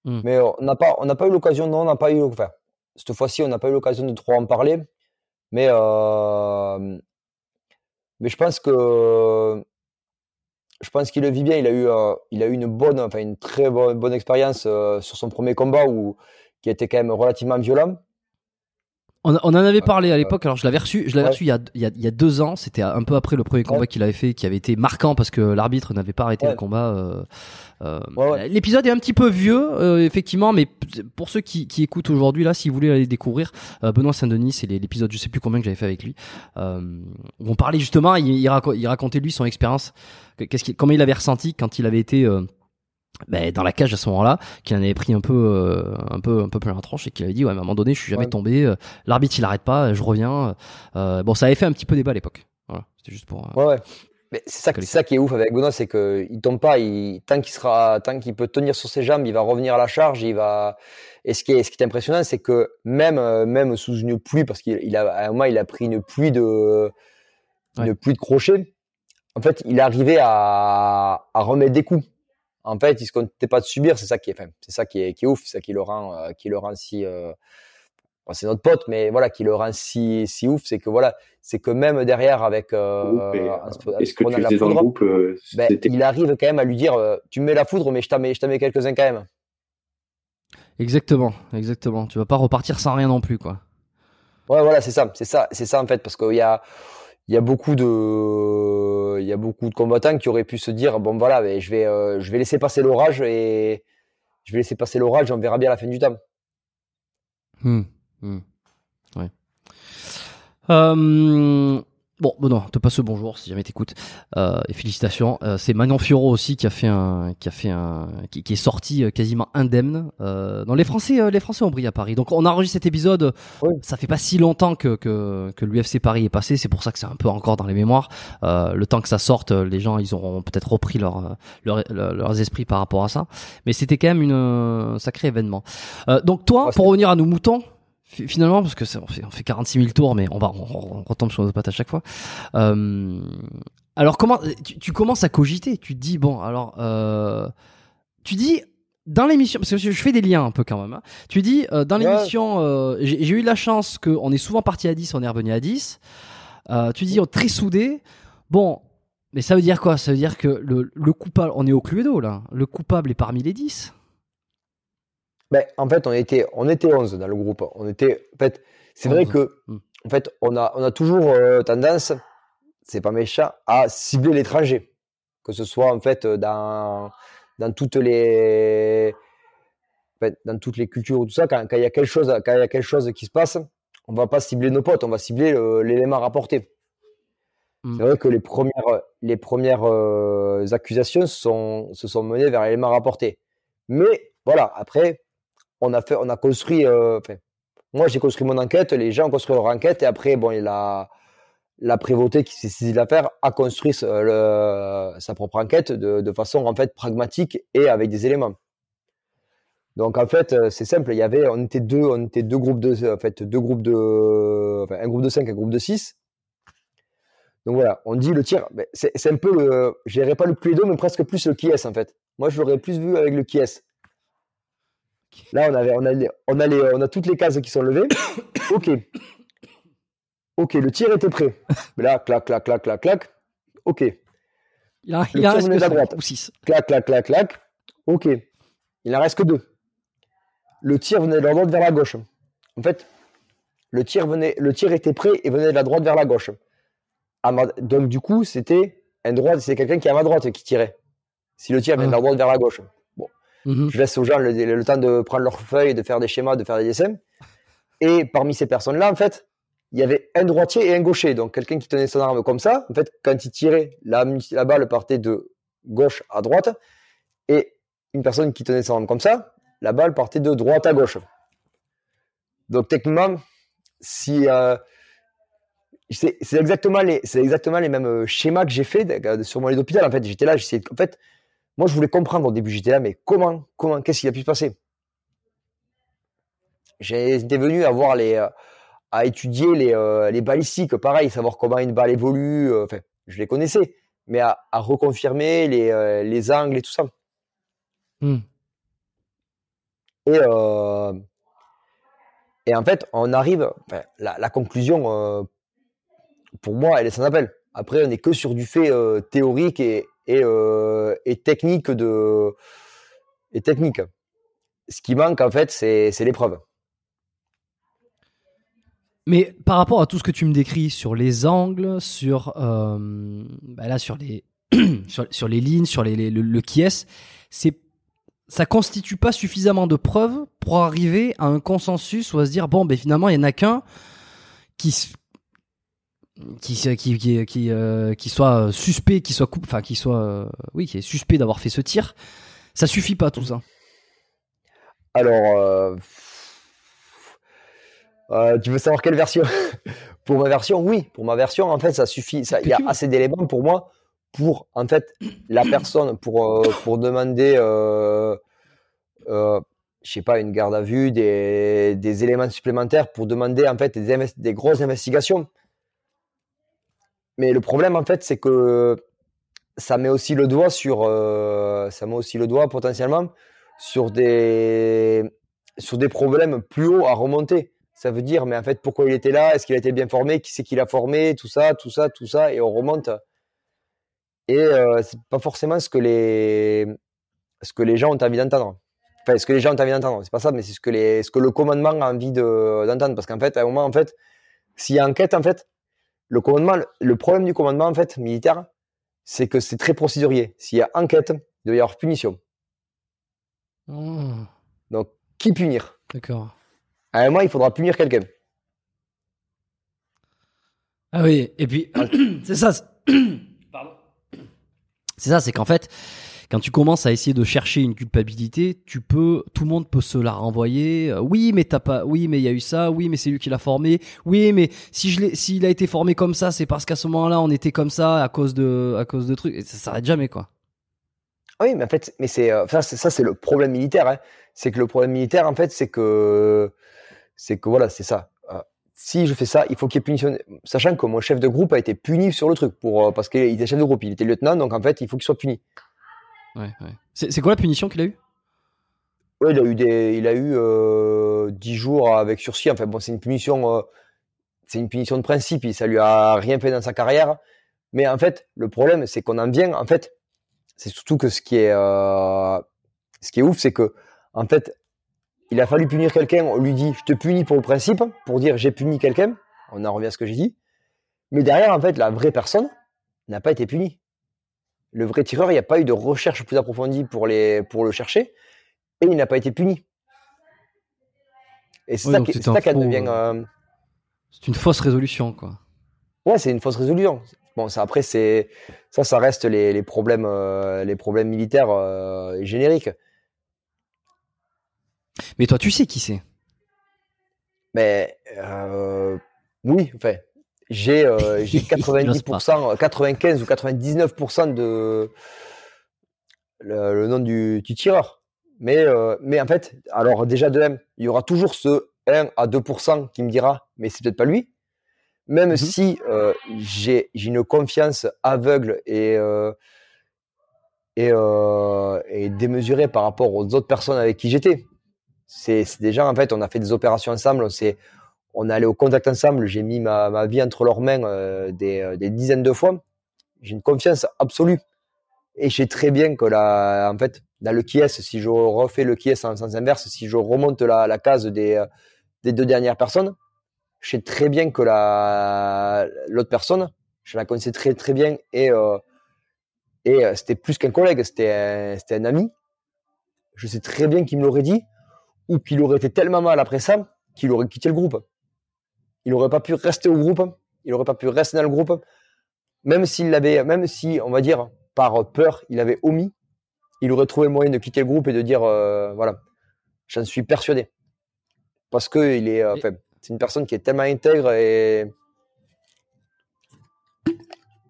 Mmh. Mais on n'a pas, on n'a pas eu l'occasion, non, on n'a pas eu, enfin, cette fois-ci, on n'a pas eu l'occasion de trop en parler. Mais, euh, mais je pense que, je pense qu'il le vit bien. Il a eu, euh, il a eu une bonne, enfin, une très bonne, bonne expérience euh, sur son premier combat où, qui était quand même relativement violent. On, en avait parlé à l'époque. Alors je l'avais reçu, je l'avais reçu il y, a, il, y a, deux ans. C'était un peu après le premier combat qu'il avait fait, qui avait été marquant parce que l'arbitre n'avait pas arrêté le combat. Euh, euh, L'épisode est un petit peu vieux, euh, effectivement, mais pour ceux qui, qui écoutent aujourd'hui là, si vous voulez aller découvrir euh, Benoît Saint-Denis, c'est l'épisode, je sais plus combien que j'avais fait avec lui. on parlait justement, il, il, racontait lui son expérience, qu'est-ce comment il avait ressenti quand il avait été ben, dans la cage à ce moment-là, qu'il en avait pris un peu, euh, un peu, un peu plein la tranche et qu'il avait dit ouais, à un moment donné, je suis jamais tombé. Euh, l'arbitre il arrête pas, je reviens. Euh, bon, ça avait fait un petit peu débat à l'époque. Voilà, c'était juste pour. ouais, ouais. Mais c'est ça, qui est ouf avec Benoît, c'est que il tombe pas. Il, tant qu'il sera, tant qu'il peut tenir sur ses jambes, il va revenir à la charge. Il va. Et ce qui est, ce qui est impressionnant, c'est que même, même sous une pluie, parce qu'il a, à un moment, il a pris une pluie de, une pluie de crochets. En fait, il est arrivé à, à remettre des coups en fait, il se comptait pas de subir. C'est ça qui est, enfin, c'est ça qui est, qui est ouf, c'est ça qui le rend, euh, qui le rend si. Euh, c'est notre pote, mais voilà, qui le rend si, si ouf, c'est que voilà, c'est que même derrière avec. Euh, est-ce que tu faisais dans le groupe ben, Il arrive quand même à lui dire, tu mets la foudre, mais je t'en mets, je mets quelques uns quand même. Exactement, exactement. Tu vas pas repartir sans rien non plus, quoi. Ouais, voilà, c'est ça, c'est ça, c'est ça en fait, parce qu'il y a il y a beaucoup de il y a beaucoup de combattants qui auraient pu se dire bon voilà je vais euh, je vais laisser passer l'orage et je vais laisser passer l'orage on verra bien à la fin du temps mmh, mmh. Ouais. Euh, Bon, bon non, te passe le bonjour si jamais t'écoutes. Euh, et félicitations. Euh, c'est Manon Fioro aussi qui a fait un, qui a fait un, qui, est sorti euh, quasiment indemne. Euh, les Français, euh, les Français ont brillé à Paris. Donc on a enregistré cet épisode. Ça fait pas si longtemps que que, que l'UFC Paris est passé. C'est pour ça que c'est un peu encore dans les mémoires. le temps que ça sorte, les gens ils auront peut-être repris leur, leur, leurs esprits par rapport à ça. Mais c'était quand même une, un sacré événement. donc toi, pour revenir à nos moutons finalement, parce que on fait, on fait 46 000 tours, mais on va on, retombe sur nos pattes à chaque fois. Euh, alors comment tu, commences à cogiter Tu te dis bon, alors euh, tu dis dans l'émission, parce que je fais des liens un peu quand même. Hein. tu dis euh, dans l'émission, j'ai eu la chance qu'on est souvent parti à 10, on est revenu à 10. Euh, tu dis oh, très soudé. Bon, mais ça veut dire quoi? Ça veut dire que le, le coupable, on est au Cluedo là. Le coupable est parmi les 10 ben, en fait, on était, on était 11 dans le groupe. On était, en fait, c'est vrai que, hmm. en fait, on a, on a toujours euh, tendance, c'est pas méchant, à cibler l'étranger. Que ce soit, en fait, dans, dans toutes les, dans toutes les cultures ou tout ça, quand, il y a quelque chose, quand il y a quelque chose qui se passe, on va pas cibler nos potes, on va cibler l'élément rapporté. Hmm. C'est vrai que les premières, les premières euh, accusations sont, se sont menées vers l'élément rapporté. Mais voilà, après, on a fait, on a construit, euh, Moi, j'ai construit mon enquête, les gens ont construit leur enquête, et après, bon, il a la prévôté qui s'est saisie de l'affaire a construit le, sa propre enquête de, façon en fait pragmatique et avec des éléments. Donc en fait, c'est simple. Il y avait, on était deux, on était deux groupes de, en fait, deux groupes de, un groupe de 5, un groupe de 6. Donc voilà, on dit le tir. C'est un peu je pas le plaido, mais presque plus le qui est en fait. Moi, je l'aurais plus vu avec le qui est. Là, on avait, on a, on a, les, on a toutes les cases qui sont levées. [COUGHS] ok. Ok, le tir était prêt. Mais là, clac, clac, clac, clac, clac. Ok. Il, a, il en reste que la droite. ou 6. Clac, clac, clac, clac. Ok. Il en reste que deux. Le tir venait de la droite vers la gauche. En fait, le tir, venait, le tir était prêt et venait de la droite vers la gauche. Donc, du coup, c'était un droit, c'est quelqu'un qui est à ma droite qui tirait. Si le tir venait de la droite vers la gauche. Mhm. Je laisse aux gens le, temps de prendre leurs feuilles, de faire des schémas, de faire des dessins. Et parmi ces personnes-là, en fait, il y avait un droitier et un gaucher. Donc quelqu'un qui tenait son arme comme ça, en fait, quand il tirait, la, balle partait de gauche à droite. Et une personne qui tenait son arme comme ça, la balle partait de droite à gauche. Donc techniquement, euh, c'est exactement les mêmes euh, schémas que j'ai fait sur mon lit d'hôpital. En fait, j'étais là, j'essayais. En fait, moi, je voulais comprendre au début. J'étais là, mais comment, comment, qu'est-ce qui a pu se passer? J'étais venu à voir les à étudier les, euh, les balistiques, pareil, savoir comment une balle évolue. Euh, enfin, je les connaissais, mais à, à reconfirmer les, euh, les, angles et tout ça. Hmm. Et, et en fait, on arrive. la, la, conclusion, pour moi, elle est sans appel. Après, on n'est que sur du fait théorique et, et, et, technique de et technique. Ce qui manque, en fait, c'est l'épreuve. Mais par rapport à tout ce que tu me décris sur les angles, sur, euh, bah là, sur, les, [CLEARS THROAT] sur, les lignes, sur les, le, qui est, c'est ça constitue pas suffisamment de preuves pour arriver à un consensus ou à se dire bon ben finalement il y en a qu'un qui qui qui qui qui, euh, qui soit suspect qui soit enfin qui soit euh, oui qui est suspect d'avoir fait ce tir ça suffit pas tout ça alors euh, tu veux savoir quelle version? [LAUGHS] Pour ma version, oui. Pour ma version, en fait, ça suffit. Il y a assez d'éléments pour moi pour, en fait, la personne, pour, euh, pour demander, euh, euh, je sais pas, une garde à vue, des, des éléments supplémentaires pour demander, en fait, des, des grosses investigations. Mais le problème, en fait, c'est que ça met aussi le doigt sur, euh, ça met aussi le doigt potentiellement sur des, sur des problèmes plus hauts à remonter. Ça veut dire, mais en fait, pourquoi il était là? Est-ce qu'il a été bien formé? Qui c'est qui l'a formé? Tout ça, tout ça, tout ça, et on remonte. Et euh, c'est pas forcément ce que les ce que les gens ont envie d'entendre. Enfin, ce que les gens ont envie d'entendre, c'est pas ça, mais c'est ce que les ce que le commandement a envie d'entendre, parce qu'en fait, à un moment, en fait, s'il y a enquête, en fait, le commandement, le problème du commandement, en fait, militaire, c'est que c'est très procédurier. S'il y a enquête, il doit y avoir punition. Mmh. Donc, qui punir? D'accord à un moment, il faudra punir quelqu'un. Ah oui, et puis, [CLEARS THROAT] c'est ça. [CLEARS THROAT] Pardon. C'est ça, c'est qu'en fait, quand tu commences à essayer de chercher une culpabilité, tu peux, tout le monde peut se la renvoyer. Euh, oui, mais t'as pas, oui, mais il y a eu ça. Oui, mais c'est lui qui l'a formé. Oui, mais si je l'ai, s'il a été formé comme ça, c'est parce qu'à ce moment-là, on était comme ça à cause de, à cause de trucs. Et ça s'arrête jamais, quoi. Oui, mais en fait, mais c'est, euh, ça, c'est le problème militaire. Hein. C'est que le problème militaire, en fait, c'est que c'est que voilà, c'est ça. Euh, si je fais ça, il faut qu'il y ait punition. Sachant que mon chef de groupe a été puni sur le truc pour parce qu'il était chef de groupe, il était lieutenant, donc en fait, il faut qu'il soit puni. C'est quoi la punition qu'il a eu Ouais, il a eu des, il a eu euh, 10 jours avec sursis. Enfin bon, c'est une punition, euh, c'est une punition de principe. Ça lui a rien fait dans sa carrière. Mais en fait, le problème, c'est qu'on en vient. En fait, c'est surtout que ce qui est, ce qui est ouf, c'est que en fait, il a fallu punir quelqu'un, on lui dit je te punis pour le principe, pour dire j'ai puni quelqu'un, on en revient à ce que j'ai dit. Mais derrière, en fait, la vraie personne n'a pas été punie. Le vrai tireur, il n'y a pas eu de recherche plus approfondie pour, les, pour le chercher, et il n'a pas été puni. Et c'est ça, qui, ça devient. Euh, euh, c'est une fausse résolution, quoi. Ouais, c'est une fausse résolution. Bon, ça après, c'est ça, ça reste les, les problèmes, euh, les problèmes militaires génériques. Mais toi, tu sais qui c'est? Mais oui, enfin, j'ai 90%, 95 [LAUGHS] ou 99% de le, nom du, tireur. Mais, mais en fait, alors déjà de M, il y aura toujours ce 1 à 2% qui me dira, mais c'est peut-être pas lui. Même mmh si j'ai une confiance aveugle et, et, et, démesurée par rapport aux autres personnes avec qui j'étais. C'est déjà, en fait, on a fait des opérations ensemble, on, on est allé au contact ensemble, j'ai mis ma, ma, vie entre leurs mains des, des, dizaines de fois. J'ai une confiance absolue. Et je sais très bien que là, en fait, dans le qui si je refais le qui en sens inverse, si je remonte la, la case des, des deux dernières personnes, je sais très bien que la l'autre personne, je la connaissais très très bien et euh, et euh, c'était plus qu'un collègue, c'était c'était un ami. Je sais très bien qu'il me l'aurait dit ou qu'il aurait été tellement mal après ça qu'il aurait quitté le groupe. Il aurait pas pu rester au groupe, il aurait pas pu rester dans le groupe, même s'il l'avait, même si on va dire par peur, il avait omis, il aurait trouvé le moyen de quitter le groupe et de dire euh, voilà, j'en suis persuadé. Parce que il est, enfin, c'est une personne qui est tellement intègre et.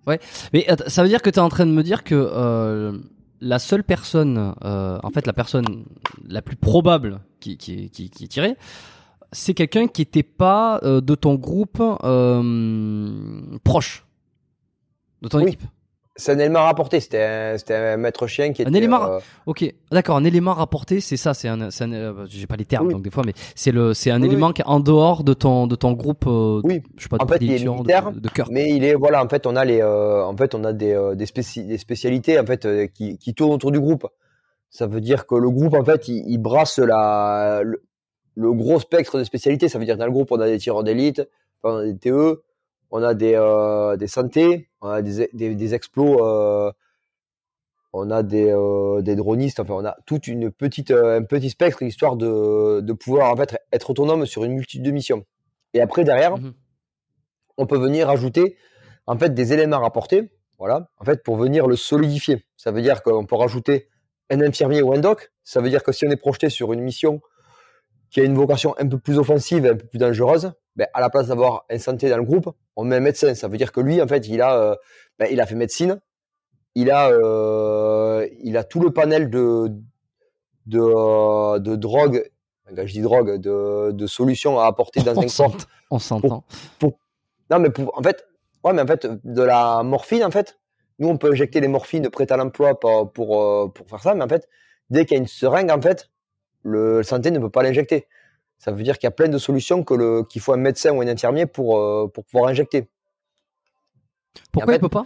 Ouais, mais ça veut dire que tu es en train de me dire que euh, la seule personne, euh, en fait, la personne la plus probable qui, qui, qui, qui est tirée, c'est quelqu'un qui n'était pas euh, de ton groupe proche, de ton équipe. C'est un élément rapporté, c'était un, un, maître chien qui était. Un élément. Euh, ok, d'accord. Un élément rapporté, c'est ça. C'est un. un euh, J'ai pas les termes donc des fois, mais c'est le. C'est un élément qui est en dehors de ton de ton groupe. Euh, oui. Je sais pas de en fait, il est militaire, de, cœur. Mais il est voilà. En fait, on a les. en fait, on a des des, des spécialités en fait qui qui tournent autour du groupe. Ça veut dire que le groupe en fait, il, il brasse la le, le, gros spectre de spécialités. Ça veut dire que dans le groupe, on a des tireurs d'élite, on a des TE, on a des, euh, des santé, on a des, des, des explos, euh, on a des, euh, des dronistes, enfin on a toute une petite, un petit spectre histoire de, de pouvoir en fait être autonome sur une multitude de missions. Et après derrière, mmh on peut venir ajouter en fait des éléments rapportés, voilà, en fait pour venir le solidifier. Ça veut dire qu'on peut rajouter un infirmier ou un doc. Ça veut dire que si on est projeté sur une mission qui a une vocation un peu plus offensive, un peu plus dangereuse, ben, à la place d'avoir un santé dans le groupe, on met un médecin. Ça veut dire que lui, en fait, il a, euh, ben, il a fait médecine, il a, euh, il a tout le panel de, de, euh, de drogue, quand je dis drogue, de, de solutions à apporter dans un corps. On s'entend. non, mais pour, en fait, ouais, mais en fait, de la morphine, en fait, nous, on peut injecter les morphines prêtes à l'emploi pour, pour, pour faire ça, mais en fait, dès qu'il y a une seringue, en fait, le santé ne peut pas l'injecter. Ça veut dire qu'il y a plein de solutions que le, qu'il faut un médecin ou un infirmier pour, euh, pour pouvoir injecter. Pourquoi il ne peut pas?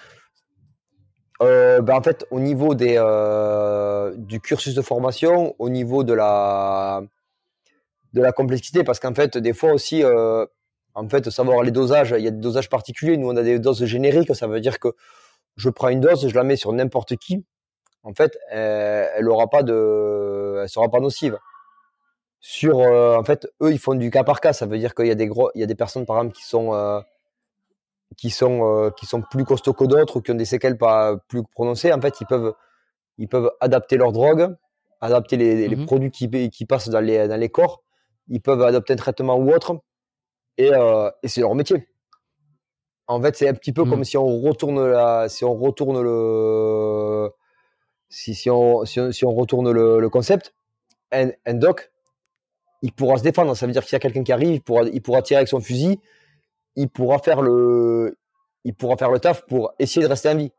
Euh, ben en fait, au niveau des, euh, du cursus de formation, au niveau de la, de la complexité, parce qu'en fait, des fois aussi, en fait, savoir les dosages, il y a des dosages particuliers. Nous, on a des doses génériques. Ça veut dire que je prends une dose, je la mets sur n'importe qui. En fait, elle aura pas de, elle sera pas nocive. Sur euh, en fait eux ils font du cas par cas. Ça veut dire qu'il y a des gros il y a des personnes par exemple qui sont euh, qui sont euh, qui sont plus costauds que d'autres ou qui ont des séquelles pas plus prononcées en fait ils peuvent ils peuvent adapter leur drogue adapter les, les mmh produits qui, qui passent dans les dans les corps. Ils peuvent adapter un traitement ou autre et, et c'est leur métier. En fait c'est un petit peu comme mmh. si on retourne la si on retourne le si, si on si on, si on retourne le, le concept un, un doc il pourra se défendre. Ça veut dire qu'il y a quelqu'un qui arrive, il pourra, il pourra tirer avec son fusil, il pourra faire le, il pourra faire le taf pour essayer de rester en vie.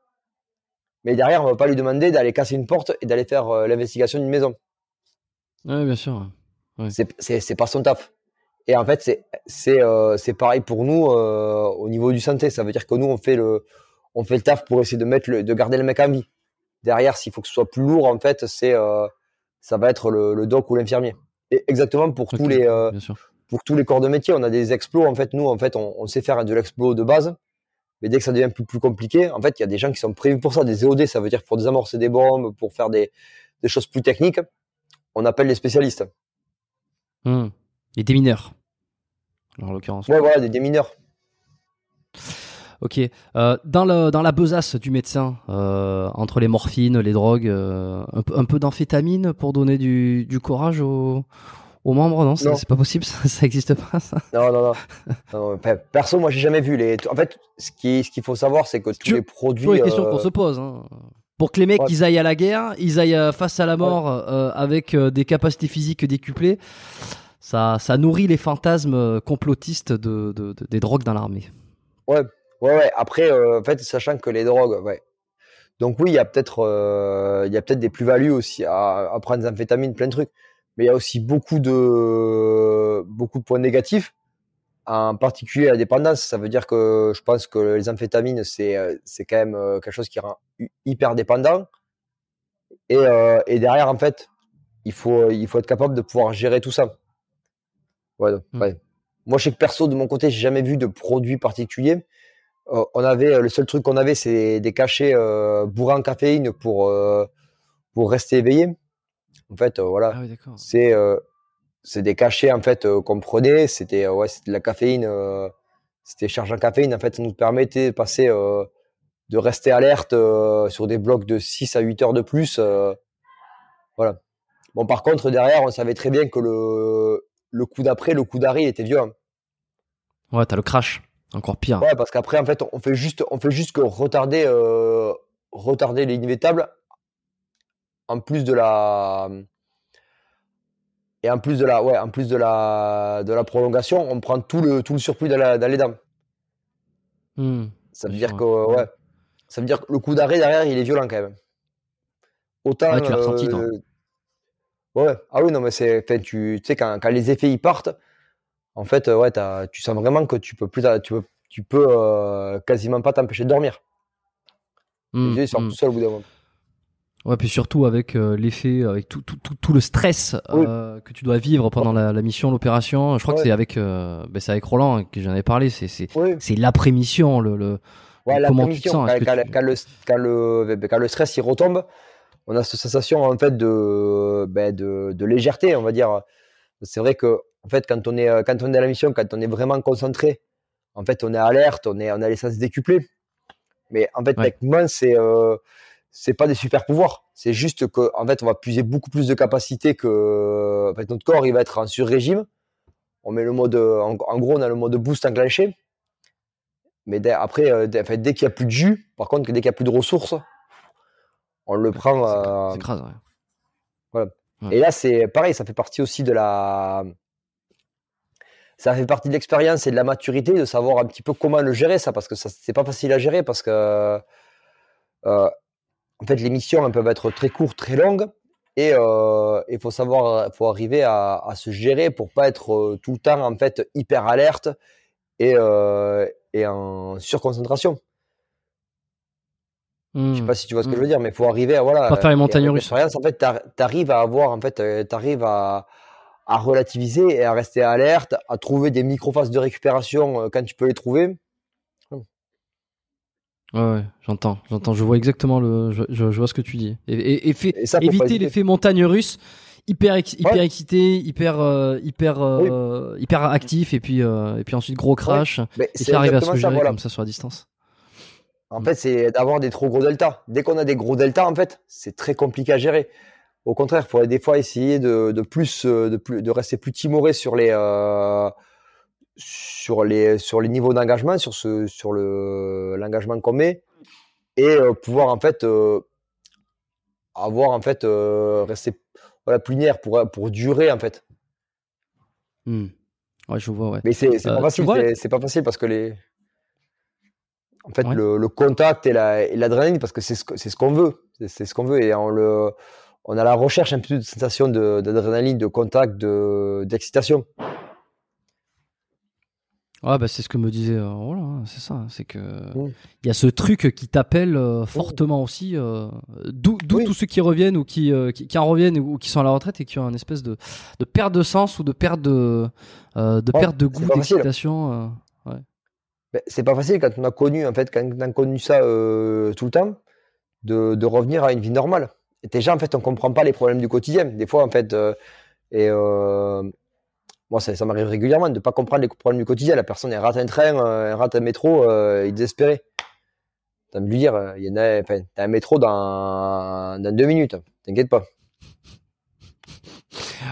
Mais derrière, on va pas lui demander d'aller casser une porte et d'aller faire euh, l'investigation d'une maison. Oui, bien sûr. Ouais. C'est pas son taf. Et en fait, c'est euh, pareil pour nous euh, au niveau du santé. Ça veut dire que nous, on fait le on fait le taf pour essayer de mettre le, de garder le mec en vie. Derrière, s'il faut que ce soit plus lourd, en fait, c'est ça va être le, le doc ou l'infirmier exactement pour tous les euh, pour tous les corps de métier. On a des explos. En fait, nous, en fait, on, sait faire de l'explo de base. Mais dès que ça devient plus, plus compliqué, en fait, il y a des gens qui sont prévus pour ça. Des EOD, ça veut dire pour désamorcer des bombes, pour faire des, des choses plus techniques. On appelle les spécialistes. Mmh. Et des mineurs, en l'occurrence. Ouais, voilà, des démineurs. Ok. Euh, dans, le, dans la besace du médecin, euh, entre les morphines, les drogues, euh, un, peu, un peu d'amphétamine pour donner du, du courage aux, aux membres, non, c'est pas possible, ça, ça existe pas, ça? Non, non, non. [LAUGHS] perso, moi, j'ai jamais vu les. En fait, ce qu'il ce qu'il faut savoir, c'est que tous les produits. C'est les questions qu'on se pose. Hein. Pour que les mecs, ils aillent à la guerre, ils aillent face à la mort avec des capacités physiques décuplées, ça, ça nourrit les fantasmes complotistes de, de, des drogues dans l'armée. Ouais, ouais, ouais. Après, en fait, sachant que les drogues, ouais. Donc oui, il y a peut-être, il y a peut-être des plus-values aussi à, à prendre des amphétamines, plein de trucs mais il y a aussi beaucoup de beaucoup de points négatifs en particulier la dépendance ça veut dire que je pense que les amphétamines c'est c'est quand même euh, quelque chose qui rend hyper dépendant et, euh, et derrière en fait il faut il faut être capable de pouvoir gérer tout ça ouais, mmh. moi je sais que perso de mon côté j'ai jamais vu de produit particulier euh, on avait le seul truc qu'on avait c'est des cachets bourrés en caféine pour pour rester éveillé en fait, euh, voilà, ah c'est euh, c'est des cachets en fait euh, qu'on prenait. C'était ouais, c'était de la caféine. c'était chargé en caféine. En fait, ça nous permettait de passer de rester alerte sur des blocs de 6 à 8 heures de plus. voilà. Bon, par contre, derrière, on savait très bien que le, le coup d'après, le coup d'arrêt était violent. Ouais, t'as le crash, encore pire. Ouais, parce qu'après, en fait, on fait juste, on fait juste que retarder, retarder l'inévitable en plus de la et en plus de la ouais en plus de la de la prolongation on prend tout le tout le surplus dans, les dents hmm, ça veut dire que ouais. ça veut dire que le coup d'arrêt derrière il est violent quand même. Autant tu l'as ressenti toi. euh, ouais. Ah oui non mais c'est tu sais quand, quand les effets y partent en fait ouais tu sens vraiment que tu peux plus tu peux tu peux euh, quasiment pas t'empêcher de dormir les hmm, yeux sortent hmm. tout seuls au bout d'un moment Ouais, puis surtout avec euh, l'effet, avec tout, tout, tout, tout le stress euh, que tu dois vivre pendant la, la mission, l'opération. Je crois que c'est avec, euh, ben avec Roland que j'en avais parlé. C'est l'après-mission, le, le comment tu te sens. Quand, quand, quand, le, quand, le, quand le stress il retombe, on a cette sensation en fait de ben, de, de légèreté, on va dire. C'est vrai que en fait quand on est quand on est à la mission, quand on est vraiment concentré, en fait on est alerte, on est on a les sens décuplés. Mais en fait, avec moi c'est c'est pas des super pouvoirs. C'est juste que, en fait, on va puiser beaucoup plus de capacité que, en fait, notre corps, il va être en sur-régime. On met le mode, en, gros, on a le mode boost enclenché. Mais après, euh, dès, dès qu'il y a plus de jus, par contre, dès qu'il y a plus de ressources, on le prend. C'est crase, Voilà. Et là, c'est pareil, ça fait partie aussi de la, ça fait partie de l'expérience et de la maturité de savoir un petit peu comment le gérer, ça, parce que ça, c'est pas facile à gérer, parce que, euh, en fait, les missions elles peuvent être très courtes, très longues, et il euh, faut savoir, faut arriver à, se gérer pour pas être euh, tout le temps en fait hyper alerte et, et en surconcentration. Je sais hmm. pas si tu vois ce que je veux hmm. dire, mais il faut arriver à voilà. Pas faire les montagnes russes. En fait, tu arrives à avoir en fait, arrives à, à relativiser et à rester alerte, à trouver des micro-phases de récupération quand tu peux les trouver. Ouais, j'entends, j'entends, je vois exactement le, je, je, vois ce que tu dis. Et, et, fait, éviter l'effet montagne russe, hyper, hyper excité, hyper, euh, hyper, euh, hyper actif, et puis, euh, et puis ensuite gros crash, et puis arriver à se gérer comme ça sur la distance. En fait, c'est d'avoir des trop gros deltas. Dès qu'on a des gros deltas, en fait, c'est très compliqué à gérer. Au contraire, il faudrait des fois essayer de, de plus, de plus, de rester plus timoré sur les, sur les sur les niveaux d'engagement, sur ce sur le l'engagement qu'on met et euh, pouvoir en fait euh, avoir en fait euh, rester voilà plus linéaire pour pour durer en fait. Mmh. Ouais, je vois. Ouais. Mais c'est c'est pas facile. C'est pas facile parce que les en fait le, le, contact et l'adrénaline parce que c'est ce qu'on veut. C'est ce qu'on veut. Et on le on a la recherche un peu de sensation d'adrénaline de, de, contact de d'excitation. Ouais, bah, c'est ce que me disait euh, voilà, hein, c'est ça, c'est que il y a ce truc qui t'appelle euh, fortement aussi, euh, d'où tous ceux qui reviennent ou qui, qui, en reviennent ou qui sont à la retraite et qui ont une espèce de, de perte de sens ou de perte de, de perte de goût, d'excitation. Ben, c'est pas facile quand on a connu en fait, quand on a connu ça tout le temps, de, revenir à une vie normale. Et déjà en fait, on comprend pas les problèmes du quotidien. Des fois en fait, et moi, ça, m'arrive régulièrement de pas comprendre les problèmes du quotidien. La personne, rate un train, euh, elle rate un métro, euh, il est désespéré. T'as me lui dire, euh, il y a, t'as un métro dans, deux minutes, t'inquiète pas.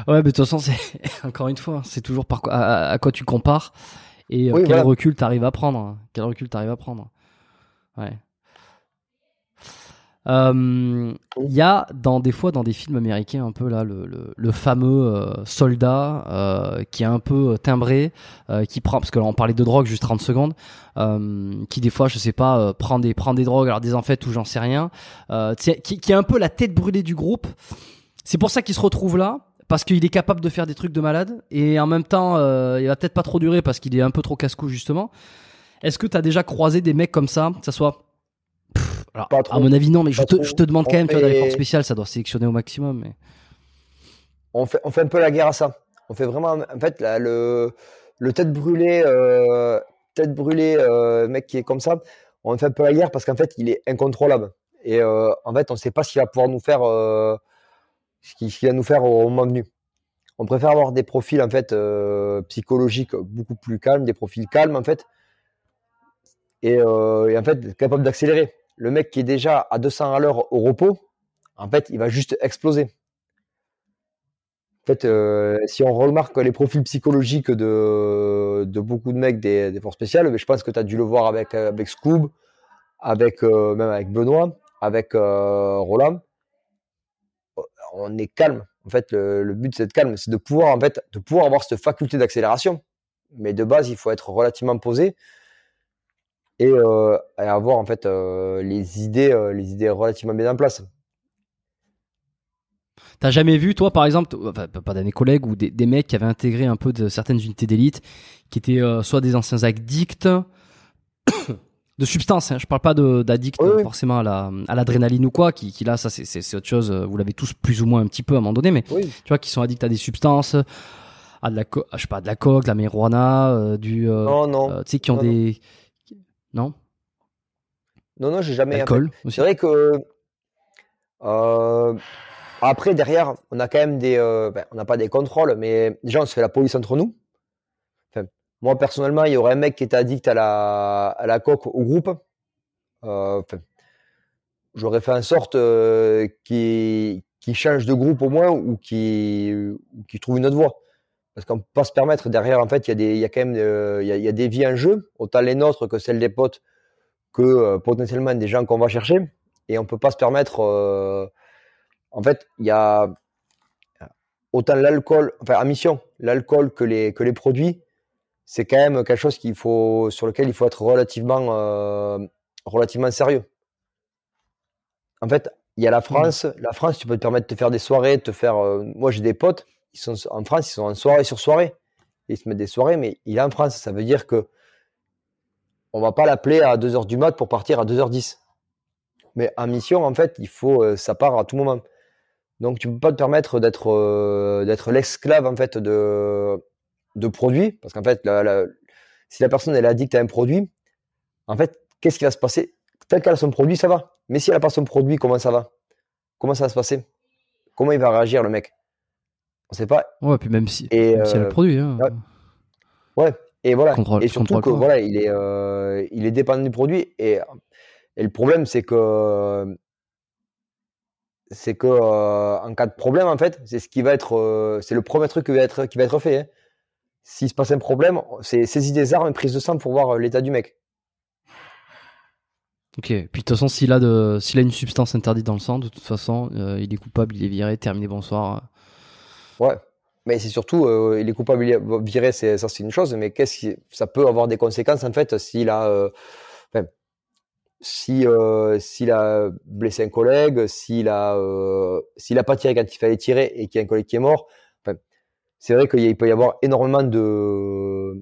Ouais, mais de toute façon, [LAUGHS] encore une fois, c'est toujours par à, quoi tu compares et quel recul t'arrives à prendre. Quel recul t'arrives à prendre. Ouais. Euh, il y a dans des fois dans des films américains un peu là le, le, fameux euh, soldat euh, qui est un peu timbré, qui prend parce que là on parlait de drogue juste 30 secondes, qui des fois je sais pas prend des prend des drogues alors des fait ou j'en sais rien, qui, qui est un peu la tête brûlée du groupe. C'est pour ça qu'il se retrouve là parce qu'il est capable de faire des trucs de malade et en même temps il va peut-être pas trop durer parce qu'il est un peu trop casse-cou justement. Est-ce que tu as déjà croisé des mecs comme ça, que ça soit alors, à mon avis, non, mais je te, je te, demande quand même, tu vois, dans les forces spéciales, ça doit sélectionner au maximum. Mais... On, fait, on fait un peu la guerre à ça. On fait vraiment, en fait, là, le, le tête brûlée, euh, tête brûlée, euh, mec qui est comme ça, on fait un peu la guerre parce qu'en fait, il est incontrôlable. Et euh, en fait, on ne sait pas ce qu'il va pouvoir nous faire, euh, ce qu'il va nous faire au moment venu. On préfère avoir des profils en fait euh, psychologiques beaucoup plus calmes, des profils calmes en fait, et, et en fait capables d'accélérer le mec qui est déjà à 200 à l'heure au repos, en fait, il va juste exploser. En fait, euh, si on remarque les profils psychologiques de, beaucoup de mecs des, forces spéciales, je pense que tu as dû le voir avec, Scoob, avec, euh, même avec Benoît, avec euh, Roland. On est calme. En fait, le, but c'est d'être calme, c'est de pouvoir de avoir cette faculté d'accélération. Mais de base, il faut être relativement posé euh, et, avoir en fait euh, les idées, euh, les idées relativement bien en place. T'as jamais vu, toi, par exemple, enfin, pas collègues ou des, mecs qui avaient intégré un peu de certaines unités d'élite, qui étaient soit des anciens addicts de substances. Hein, je parle pas d'addicts forcément à l'adrénaline ou quoi, qui, qui là, ça c'est autre chose. Vous l'avez tous plus ou moins un petit peu à un moment donné, mais tu vois, qui sont addicts à des substances, à de la, je sais pas, de la coke, de la marijuana, du, non, non. tu sais, qui ont des, non? Non, non, j'ai jamais. C'est vrai que. Euh, après, derrière, on a quand même des. Euh, ben, on n'a pas des contrôles, mais déjà, on se fait la police entre nous. Moi, personnellement, il y aurait un mec qui était addict à la, à la coque au groupe. Euh, j'aurais fait en sorte qu'il change de groupe au moins ou qu'il trouve une autre voie. Parce qu'on peut pas se permettre derrière, en fait, il y a des, y a quand même, il, y a, des vies en jeu, autant les nôtres que celles des potes, que euh, potentiellement des gens qu'on va chercher. Et on peut pas se permettre, euh, en fait, il y a autant l'alcool, enfin, en mission, l'alcool que les, que les produits, c'est quand même quelque chose qu'il faut, sur lequel il faut être relativement, euh, relativement sérieux. En fait, il y a la France, la France, tu peux te permettre de te faire des soirées, de te faire, moi j'ai des potes, ils sont en France, ils sont en soirée sur soirée. Ils se mettent des soirées, mais il est en France. Ça veut dire que on va pas l'appeler à 2h du mat pour partir à 2h10. Mais en mission, en fait, il faut, euh, ça part à tout moment. Donc, tu peux pas te permettre d'être, euh, d'être l'esclave, en fait, de, de produits. Parce qu'en fait, si la personne, elle est addict à un produit, en fait, qu'est-ce qui va se passer? Tel qu'elle a son produit, ça va. Mais si elle n'a pas son produit, comment ça va? Comment ça va se passer? Comment il va réagir, le mec? On sait pas. Ouais, puis même si, et, même si elle le produit. Hein. Ouais. Et voilà. et surtout que voilà, il est, euh, il est dépendant du produit. Et, et le problème, c'est que c'est que euh, en cas de problème, en fait, c'est ce qui va être, euh, c'est le premier truc qui va être, qui va être fait. Hein. S'il se passe un problème, c'est saisir des armes, prise de sang pour voir l'état du mec. Ok. Puis de toute façon, s'il a de, s'il a une substance interdite dans le sang, de toute façon, il est coupable, il est viré, terminé, bonsoir. Ouais. Mais c'est surtout, euh, il est coupable viré, c'est, ça c'est une chose, mais qu'est-ce qui, ça peut avoir des conséquences en fait s'il a, euh, si, euh, s'il a blessé un collègue, s'il a, euh, s'il a pas tiré quand il fallait tirer et qu'il y a un collègue qui est mort. C'est vrai qu'il peut y avoir énormément de,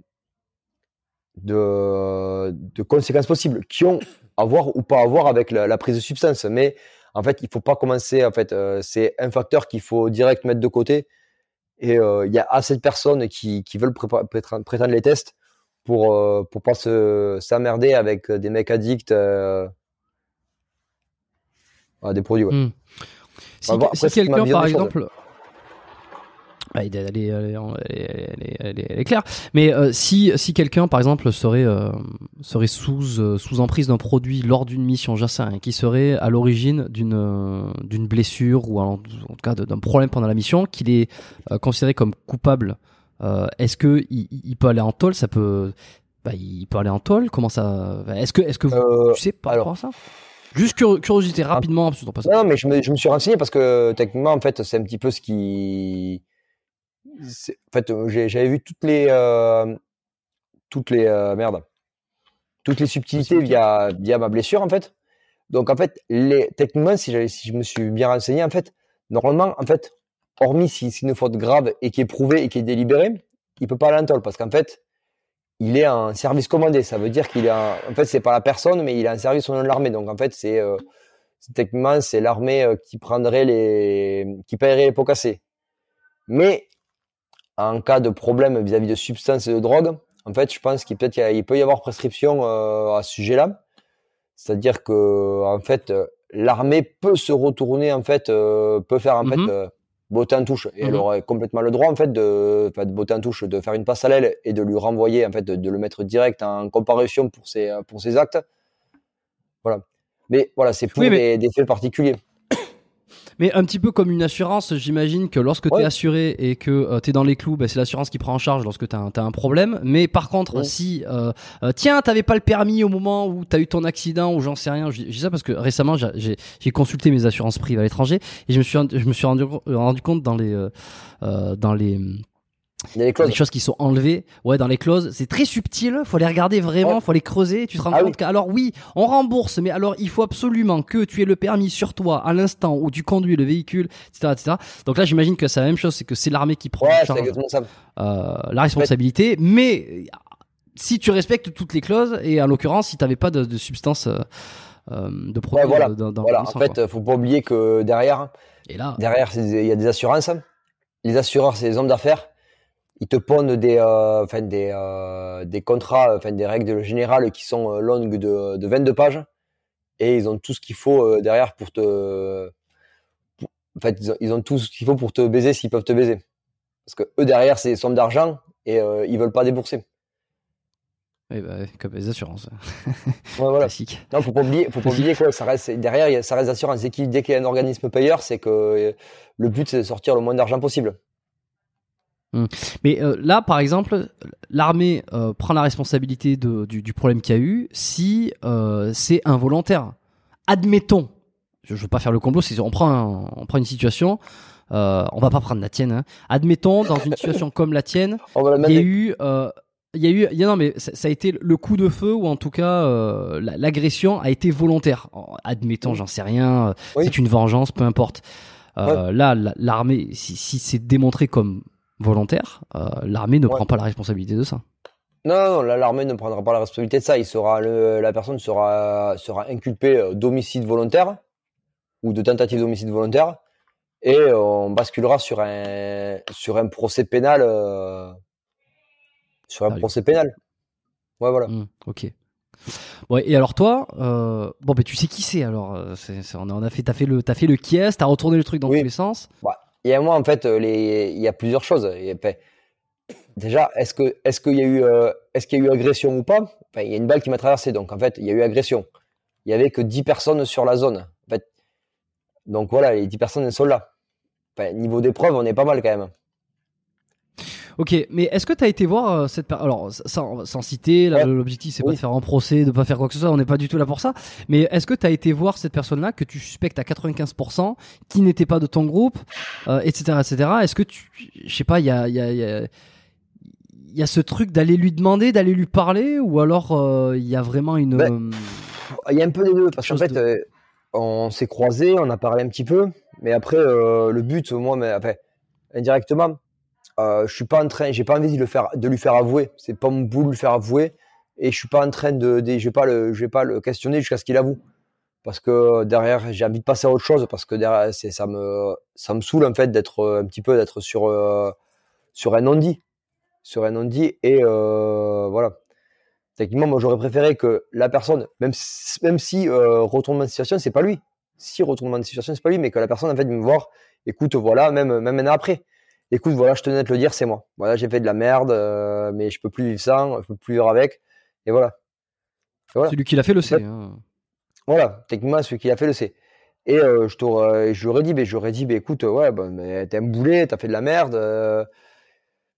de, de, conséquences possibles qui ont à voir ou pas à voir avec la, la prise de substance. Mais en fait, il faut pas commencer. En fait, c'est un facteur qu'il faut direct mettre de côté et euh, il y a assez de personnes qui, qui veulent prétendre les tests pour euh, pour pas se s'emmerder avec des mecs addicts euh, à des produits. Ouais. Hmm. Si, si quelqu'un, par exemple, elle, elle, est, elle, est, elle, est, claire. Mais si, si quelqu'un, par exemple, serait serait sous sous emprise d'un produit lors d'une mission, j'en qui serait à l'origine d'une d'une blessure ou en, tout cas d'un problème pendant la mission, qu'il est considéré comme coupable. Est-ce que il, peut aller en tôle? Ça peut bah, il peut aller en tôle? Comment ça Est-ce que, est-ce que vous, tu sais rapport à ça? Juste curiosité, ah. rapidement. non, mais je me, je me, suis renseigné parce que techniquement, en fait, c'est un petit peu ce qui. En fait, j'avais vu toutes les. Euh, toutes les. Euh, merde. Toutes les subtilités via, via ma blessure, en fait. Donc, en fait, les, techniquement, si, si je me suis bien renseigné, en fait, normalement, en fait, hormis si c'est une faute grave et qui est prouvée et qui est délibérée, il peut pas aller en tôle parce qu'en fait, il est en service commandé. Ça veut dire qu'il est en, en fait, c'est pas la personne, mais il est en service au nom de l'armée. Donc, en fait, c'est, euh, techniquement, c'est l'armée euh, qui prendrait les, qui paierait les pots cassés. Mais, en cas de problème vis-à-vis de substances et de drogue, en fait, je pense qu'il peut, y avoir prescription euh, à ce sujet-là. C'est-à-dire que, en fait, l'armée peut se retourner, en fait, peut faire, en fait, mm-hmm botter en touche. Et elle mhm. aurait complètement le droit, en fait, de, de botter en touche, de faire une passe à l'aile et de lui renvoyer, en fait, de, le mettre direct en comparution pour ses, pour ses actes. Voilà. Mais voilà, c'est pour des, faits particuliers. Mais un petit peu comme une assurance, j'imagine que lorsque tu es assuré et que euh, tu es dans les clous, bah, c'est l'assurance qui prend en charge lorsque tu as, un problème. Mais par contre, si, euh, euh, tiens, t'avais pas le permis au moment où tu as eu ton accident ou j'en sais rien, je dis ça parce que récemment, j'ai consulté mes assurances privées à l'étranger et je me suis, je me suis rendu, rendu compte dans les, euh, dans les les, choses qui sont enlevées, ouais, dans les clauses, c'est très subtil. Faut les regarder vraiment, faut les creuser. Tu te rends ah compte qu'alors oui, on rembourse, mais alors il faut absolument que tu aies le permis sur toi à l'instant où tu conduis le véhicule, etc., etc. Donc là, j'imagine que c'est la même chose, c'est que c'est l'armée qui prend euh, la responsabilité, mais si tu respectes toutes les clauses et en l'occurrence, si tu n'avais pas de, de substance euh, euh, de produit voilà. dans, voilà. En fait, faut pas oublier que derrière, et là, derrière, il y a des assurances. Les assureurs, c'est des hommes d'affaires ils te pondent des, euh, enfin des, euh, des contrats, enfin des règles générales qui sont euh, longues de, de 22 pages et ils ont tout ce qu'il faut derrière pour te, en fait ils ont, tout ce qu'il faut pour te baiser s'ils peuvent te baiser, parce que eux derrière c'est des sommes d'argent et ils veulent pas débourser. Oui, bah, comme les assurances. ouais, voilà. Classique. Non, faut pas oublier, faut pas oublier quoi, ça reste, derrière, ça reste assurance. Dès qu'il y a un organisme payeur, c'est que le but, c'est de sortir le moins d'argent possible. Hum. Mais euh, là, par exemple, l'armée euh, prend la responsabilité de, du, du, problème qu'il y a eu si euh, c'est involontaire. Admettons, je, ne veux pas faire le complot, on prend, on prend une situation, on va pas prendre la tienne. Hein. Admettons, dans une situation comme la tienne, [LAUGHS] il y a eu il y a eu, y a, non mais ça, a été le coup de feu ou en tout cas l'agression a été volontaire. Admettons, j'en sais rien, c'est une vengeance, peu importe. Là, l'armée, si, si c'est démontré comme volontaire, euh, l'armée ne prend pas la responsabilité de ça. Non, non, l'armée ne prendra pas la responsabilité de ça. Il sera la personne sera, sera inculpée euh, d'homicide volontaire ou de tentative d'homicide volontaire et on basculera sur un, sur un procès pénal. Euh, sur un ah procès pénal. Ouais, voilà. Mmh, ok. Ouais, et alors toi, bon, ben tu sais qui c'est alors. on, a fait, t'as fait le, as fait le qui est, t'as retourné le truc dans tous les sens. Bah, et moi, en fait, les... il y a plusieurs choses. déjà, est-ce que est-ce qu'il y a eu euh, est-ce qu'il y a eu agression ou pas? Il y a une balle qui m'a traversé, donc en fait, il y a eu agression. Il y avait que 10 personnes sur la zone. Donc voilà, les 10 personnes sont là. Enfin, niveau des preuves, on est pas mal quand même. Ok, mais est-ce que tu as été voir euh, cette personne Alors, sans, sans citer, l'objectif c'est pas de faire un procès, de pas faire quoi que ce soit, on n'est pas du tout là pour ça. Mais est-ce que tu as été voir cette personne-là que tu suspectes à 95%, qui n'était pas de ton groupe, etc., euh, etc. Est-ce que tu, je sais pas, il y a, y, a, y, a, y a ce truc d'aller lui demander, d'aller lui parler, ou alors euh, il y a vraiment une. Ben, il y a un peu des deux, parce qu'en fait, on s'est croisés, on a parlé un petit peu, mais après, le but, moi, mais, enfin, indirectement, euh, je suis pas en train, j'ai pas envie de le faire, de lui faire avouer. C'est pas mon boulot de lui faire avouer. Et je suis pas en train de, je vais pas le, je vais pas le questionner jusqu'à ce qu'il avoue. Parce que derrière, j'ai envie de passer à autre chose parce que derrière, ça me, ça me saoule en fait d'être un petit peu d'être sur, euh, sur un non-dit, sur un non-dit. Et euh, voilà. Techniquement, moi, j'aurais préféré que la personne, même si, même si retournement de situation, c'est pas lui. Si retournement de situation, c'est pas lui, mais que la personne en fait me voir, écoute, voilà, même, même maintenant après écoute, voilà, je tenais à te le dire, c'est moi. Voilà, j'ai fait de la merde, euh, mais je peux plus vivre sans, je peux plus vivre avec. Et voilà. Celui qui l'a fait le sait. Hein. Voilà, techniquement, celui qui l'a fait le sait. Et euh, je t'aurais, dit, mais j'aurais dit, mais écoute, ouais, bah, mais t'es un boulet, t'as fait de la merde. Euh.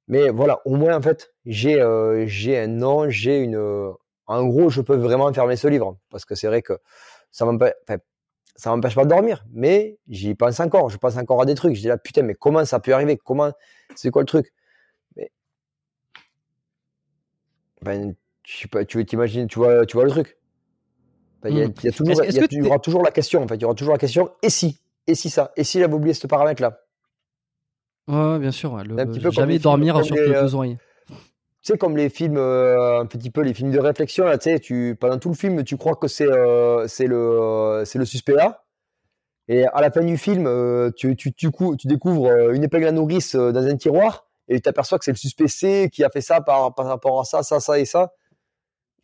mais voilà, au moins, en fait, j'ai, euh, j'ai un nom, j'ai une. En gros, je peux vraiment fermer ce livre. Parce que c'est vrai que ça m'empêche, ça m'empêche pas de dormir. Mais j'y pense encore. Je pense encore à des trucs. Je dis là, putain, mais comment ça peut arriver? Comment C'est quoi le truc? Mais... Ben, je sais pas, tu t'imagines, tu vois, tu vois le truc? Il y, a, y, aura toujours la question, en fait. Il y aura toujours la question, et si? Et si ça? Et si il avait oublié ce paramètre-là? Ouais, bien sûr. Le, jamais dormir sur les, deux oreilles. Tu sais, comme les films, euh, un petit peu les films de réflexion, là, tu sais, tu, pendant tout le film, tu crois que c'est euh, c'est le, euh, le suspect A. Et à la fin du film, tu, tu, tu, tu, découvres une épingle à nourrice dans un tiroir et tu t'aperçois que c'est le suspect C qui a fait ça par, par rapport à ça, ça, ça et ça.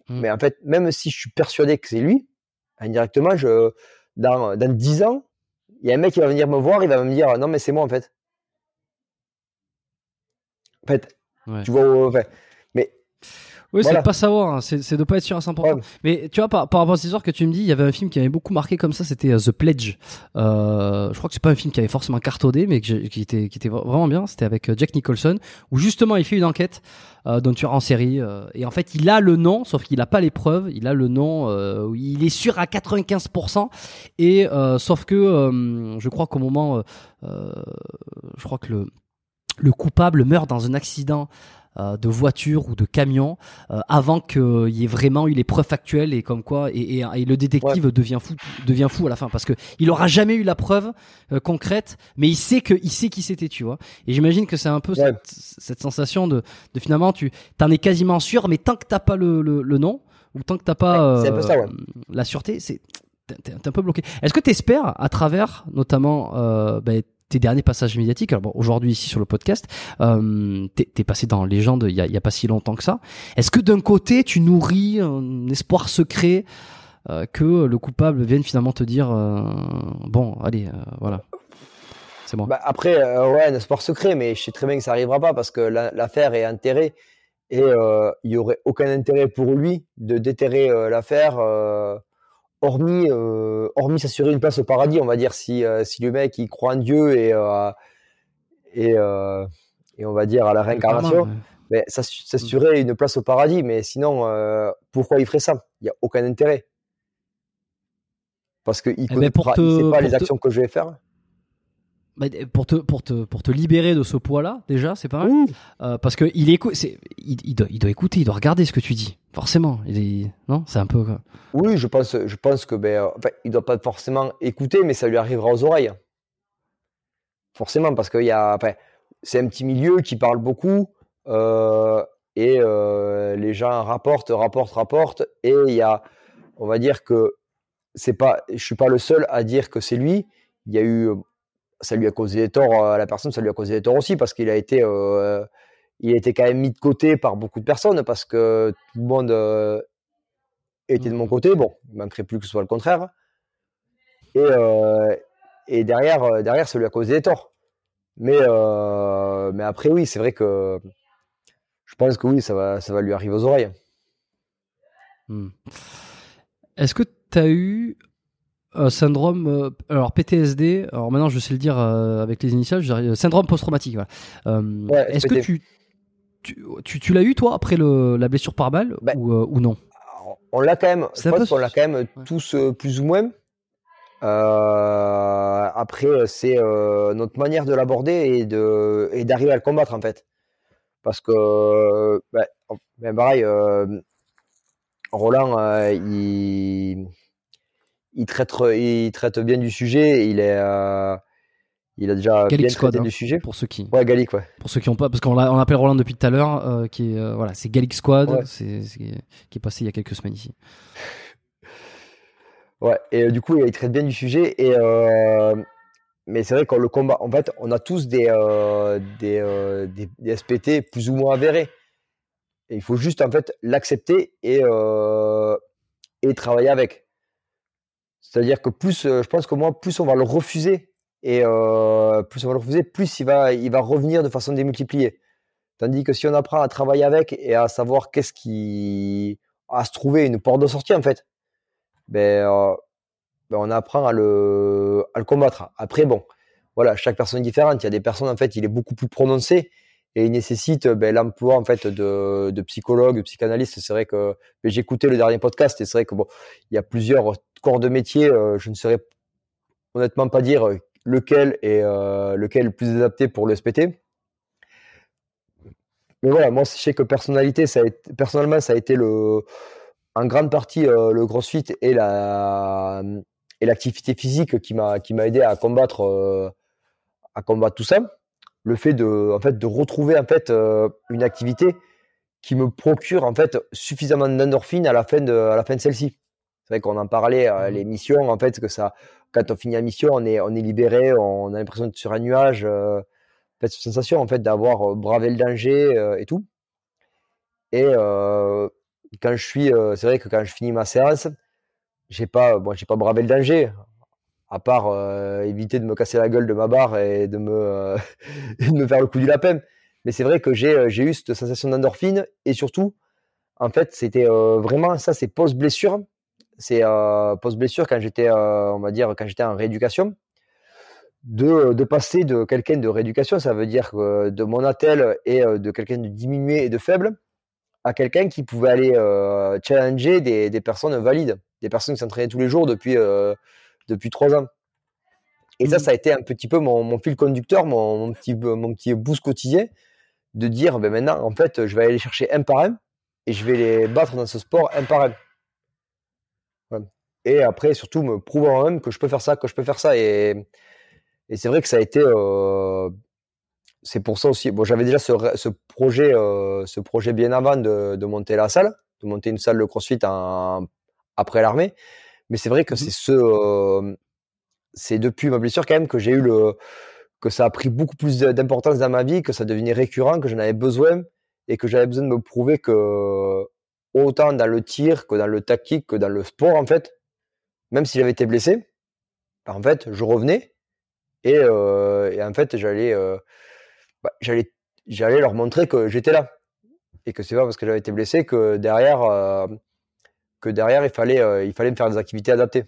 Mmh. Mais en fait, même si je suis persuadé que c'est lui, indirectement, je, dans, dans 10 ans, il y a un mec qui va venir me voir, il va me dire non, mais c'est moi en fait. En fait, tu vois, enfin, oui, c'est de pas savoir, hein. c'est de pas être sûr à 100%. Mais tu vois, par, par rapport à ces histoires que tu me dis, il y avait un film qui avait beaucoup marqué comme ça, c'était euh, The Pledge. Euh, je crois que c'est pas un film qui avait forcément cartonné, mais qui, était, qui était vraiment bien. C'était avec euh, Jack Nicholson, où justement il fait une enquête euh, d'un tueur en série. Euh, et en fait, il a le nom, sauf qu'il a pas les preuves. Il a le nom, euh, il est sûr à 95%. Et sauf que je crois qu'au moment, je crois que le le coupable meurt dans un accident euh, de voiture ou de camion euh, avant qu'il y ait vraiment eu les preuves factuelles et comme quoi et, et, le détective devient fou devient fou à la fin parce que il aura jamais eu la preuve euh, concrète mais il sait que il sait qui c'était tu vois. Et j'imagine que c'est un peu cette, cette, sensation de, de finalement tu t'en es quasiment sûr mais tant que t'as pas le, le, nom ou tant que t'as pas la sûreté c'est t'es un peu bloqué. Est-ce que tu espères, à travers notamment euh, bah, tes derniers passages médiatiques, alors bon, aujourd'hui ici sur le podcast, euh, t'es es passé dans Légende il y a, pas si longtemps que ça. Est-ce que d'un côté tu nourris un espoir secret euh, que le coupable vienne finalement te dire euh, bon, allez, voilà, c'est bon. Bah après, ouais, un espoir secret, mais je sais très bien que ça arrivera pas parce que l'affaire est enterrée et il y aurait aucun intérêt pour lui de déterrer l'affaire hormis, euh, hormis s'assurer une place au paradis, on va dire, si, euh, si le mec il croit en Dieu et, euh, et, et, on va dire à la réincarnation, mais s'assurer une place au paradis. Mais sinon, pourquoi il ferait ça? Il n'y a aucun intérêt. Parce qu'il ne eh ben, sait pas les actions que je vais faire. Bah, pour te pour te pour te libérer de ce poids là déjà c'est pas mal. Euh, parce que il il, il, doit, il doit écouter il doit regarder ce que tu dis forcément. Il est non? C'est un peu quoi. oui je pense je pense que ben euh, enfin, il doit pas forcément écouter mais ça lui arrivera aux oreilles. Forcément parce qu'il y a enfin, c'est un petit milieu qui parle beaucoup euh, et euh, les gens rapportent rapportent rapportent et il y a on va dire que c'est pas je suis pas le seul à dire que c'est lui. Il y a eu ça lui a causé des torts à la personne, ça lui a causé des torts aussi parce qu'il a été, euh, il a été quand même mis de côté par beaucoup de personnes parce que tout le monde euh, était de mon mmh. côté. Bon, il manquerait plus que ce soit le contraire. Et, euh, et derrière, derrière, ça lui a causé des torts. Mais, mais après, oui, c'est vrai que je pense que oui, ça va, ça va lui arriver aux oreilles. Mmh. Est-ce que tu as eu euh, syndrome, euh, alors PTSD, alors maintenant je sais le dire euh, avec les initiales, je syndrome post-traumatique. Voilà. Est-ce que tu, tu, tu, l'as eu toi après le, la blessure par balle bah, ou, ou, non? On l'a quand même, je pense qu'on l'a quand même tous plus ou moins. après, c'est notre manière de l'aborder et de et d'arriver à le combattre en fait. Parce que, bah, ben pareil, Roland, il il traite, il traite bien du sujet. Il est, euh, il a déjà bien traité hein, du sujet. Pour ceux qui. Ouais, Gallic, ouais. Pour ceux qui ont pas, parce qu'on on appelle Roland depuis tout à l'heure, euh, qui est, euh, voilà, c'est Gallic Squad, c'est, qui est passé il y a quelques semaines ici. [LAUGHS] Ouais, et du coup, il traite bien du sujet et. mais c'est vrai qu'on le combat, en fait, on a tous des, des, des, SPT plus ou moins avérés. Et il faut juste en fait l'accepter et, et travailler avec. C'est-à-dire que plus, euh, je pense que moi, plus on va le refuser et euh, plus on va le refuser, plus il va, il va revenir de façon démultipliée. Tandis que si on apprend à travailler avec et à savoir qu'est-ce qui, à se trouver une porte de sortie en fait, ben, euh, ben on apprend à le, à le combattre. Après, bon, voilà, chaque personne est différente. Il y a des personnes, en fait, il est beaucoup plus prononcé et il nécessite ben, l'emploi en fait de, de psychologues, de psychanalystes. C'est vrai que ben, j'ai écouté le dernier podcast et c'est vrai que bon, il y a plusieurs corps de métier. Euh, je ne saurais honnêtement pas dire lequel est euh, lequel le plus adapté pour le SPT. Mais voilà, moi, je sais que personnalité, ça personnellement, ça a été le, en grande partie euh, le CrossFit et la et l'activité physique qui m'a qui m'a aidé à combattre euh, à combattre tout ça. Le fait de en fait de retrouver en fait euh, une activité qui me procure en fait suffisamment d'endorphine à la fin de à la fin de celle-ci. C'est vrai qu'on en parlait à mmh l'émission en fait que ça quand on finit la mission on est on est libéré, on a l'impression d'être sur un nuage. Euh, cette sensation en fait d'avoir bravé le danger et tout. Et quand je suis, c'est vrai que quand je finis ma séance, j'ai pas, bon, j'ai pas bravé le danger, à part éviter de me casser la gueule de ma barre et de me, [LAUGHS] de me faire le coup du lapin. Mais c'est vrai que j'ai, j'ai eu cette sensation d'endorphine et surtout, en fait, c'était vraiment ça, c'est post blessure. C'est post blessure quand j'étais, on va dire, quand j'étais en rééducation. De, de, passer de quelqu'un de rééducation, ça veut dire de mon attel et de quelqu'un de diminué et de faible, à quelqu'un qui pouvait aller euh, challenger des, des, personnes valides, des personnes qui s'entraînaient tous les jours depuis, euh, depuis trois ans. Et ça, mmh. ça a été un petit peu mon, mon fil conducteur, mon, mon, petit, mon petit boost quotidien, de dire ben maintenant, en fait, je vais aller chercher un par un et je vais les battre dans ce sport un par un. Et après, surtout, me prouver moi-même que je peux faire ça, que je peux faire ça. Et, et c'est vrai que ça a été, euh, c'est pour ça aussi. Bon, j'avais déjà ce, ce projet, euh, ce projet bien avant de, de, monter la salle, de monter une salle de CrossFit en, après l'armée. Mais c'est vrai que mmh c'est ce, euh, c'est depuis ma blessure quand même que j'ai eu le, que ça a pris beaucoup plus d'importance dans ma vie, que ça devenait récurrent, que j'en avais besoin et que j'avais besoin de me prouver que autant dans le tir que dans le tactique que dans le sport en fait, même si j'avais été blessé, en fait, je revenais et, en fait j'allais bah, j'allais, j'allais leur montrer que j'étais là. Et que c'est pas parce que j'avais été blessé que derrière, que derrière il, fallait, il fallait me faire des activités adaptées.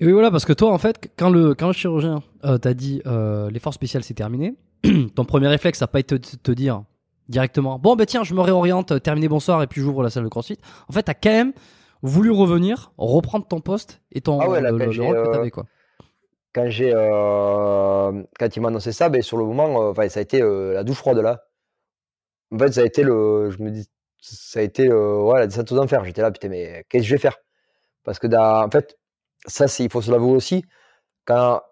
Et oui, voilà, parce que toi, en fait, quand le, quand le chirurgien t'a dit l'effort spécial c'est terminé, [CLEARS THROAT] ton premier réflexe, n'a pas été de te dire directement Bon, ben tiens, je me réoriente, terminé, bonsoir, et puis j'ouvre la salle de crossfit. En fait, t'as quand même voulu revenir, reprendre ton poste et ton ah le, rôle que t'avais, quoi quand j'ai euh, quand il m'a annoncé ça, ben sur le moment, euh, ça a été euh, la douche froide là. En fait, ça a été le, je me dis, ça a été ouais, la descente aux enfers. J'étais là, putain, mais qu'est-ce que je vais faire? Parce que en fait, ça, c'est, il faut se l'avouer aussi. Quand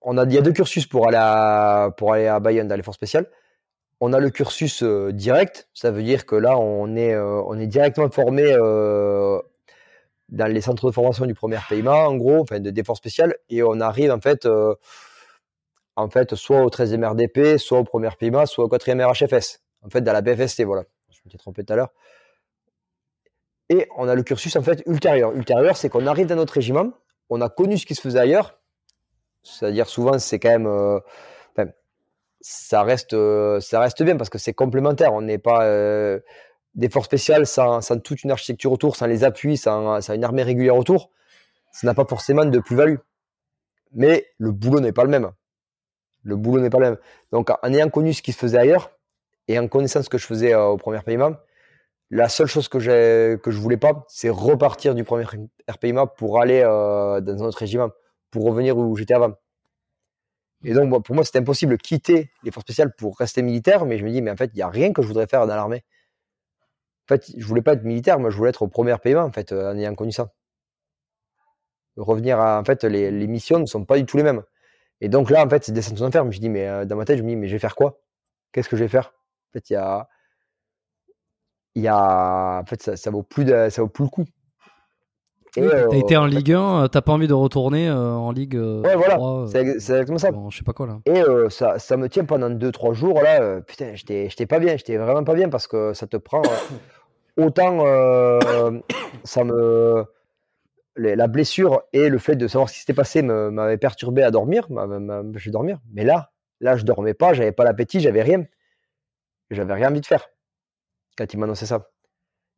on a, il y a deux cursus pour aller à, pour aller à Bayonne dans l'effort spécial. On a le cursus direct, ça veut dire que là, on est, on est directement formé dans les centres de formation du premier paiement, en gros, enfin de d'effort spécial, et on arrive en fait, euh, en fait, soit au 13e RDP, soit au premier paiement, soit au 4e RHFS. En fait, dans la BFST, voilà. Je me suis trompé tout à l'heure. Et on a le cursus en fait ultérieur. Ultérieur, c'est qu'on arrive dans notre régiment, on a connu ce qui se faisait ailleurs. C'est-à-dire souvent, c'est quand même, euh, ça reste, euh, ça reste bien parce que c'est complémentaire. On n'est pas des forces spéciales sans, toute une architecture autour, sans les appuis, sans, une armée régulière autour, ça n'a pas forcément de plus-value. Mais le boulot n'est pas le même. Le boulot n'est pas le même. Donc, en ayant connu ce qui se faisait ailleurs et en connaissant ce que je faisais euh, au premier paiement, la seule chose que, que je voulais pas, c'est repartir du premier RPIMA pour aller euh, dans un autre régiment, pour revenir où j'étais avant. Et donc, pour moi, c'était impossible de quitter les forces spéciales pour rester militaire, mais je me dis, mais en fait, il n'y a rien que je voudrais faire dans l'armée. Fait, je voulais pas être militaire, moi je voulais être au premier paiement en fait, euh, en ayant connu ça. Revenir à en fait, les, les, missions ne sont pas du tout les mêmes. Et donc là, en fait, c'est descendre en enfer. Je dis, mais euh, dans ma tête, je me dis, mais je vais faire quoi? Qu'est-ce que je vais faire? En fait, il y a, il y a, en fait, ça, ça vaut plus de, ça vaut plus le coup. Tu as t'as été en Ligue 1, t'as pas envie de retourner euh, en Ligue Ouais, voilà, c'est exactement ça. je sais pas quoi là. Et ça, ça me tient pendant 2-3 jours là. putain, j'étais pas bien, j'étais vraiment pas bien parce que ça te prend autant [COUGHS] ça me la blessure et le fait de savoir ce qui s'était passé m'avait perturbé à dormir, m'avait empêché de dormir. Mais là, là, je dormais pas, j'avais pas l'appétit, j'avais rien. J'avais rien envie de faire quand il m'a annoncé ça.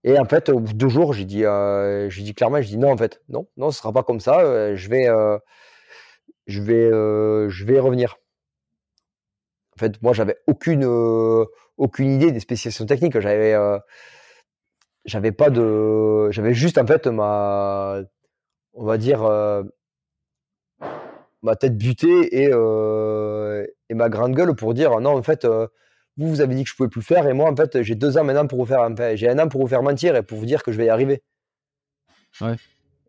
Et en fait, au bout de deux jours, j'ai dit, euh, j'ai dit clairement, non, en fait, non, non, ce sera pas comme ça. Euh, je vais, euh, je vais, je vais revenir. En fait, moi, j'avais aucune, aucune idée des spécialisations techniques. J'avais, j'avais pas de, j'avais juste en fait ma, on va dire, ma tête butée et, et ma grande gueule pour dire non, en fait vous, vous avez dit que je pouvais plus faire, et moi, en fait, j'ai deux ans maintenant pour vous faire, j'ai un an pour vous faire mentir et pour vous dire que je vais y arriver. Ouais.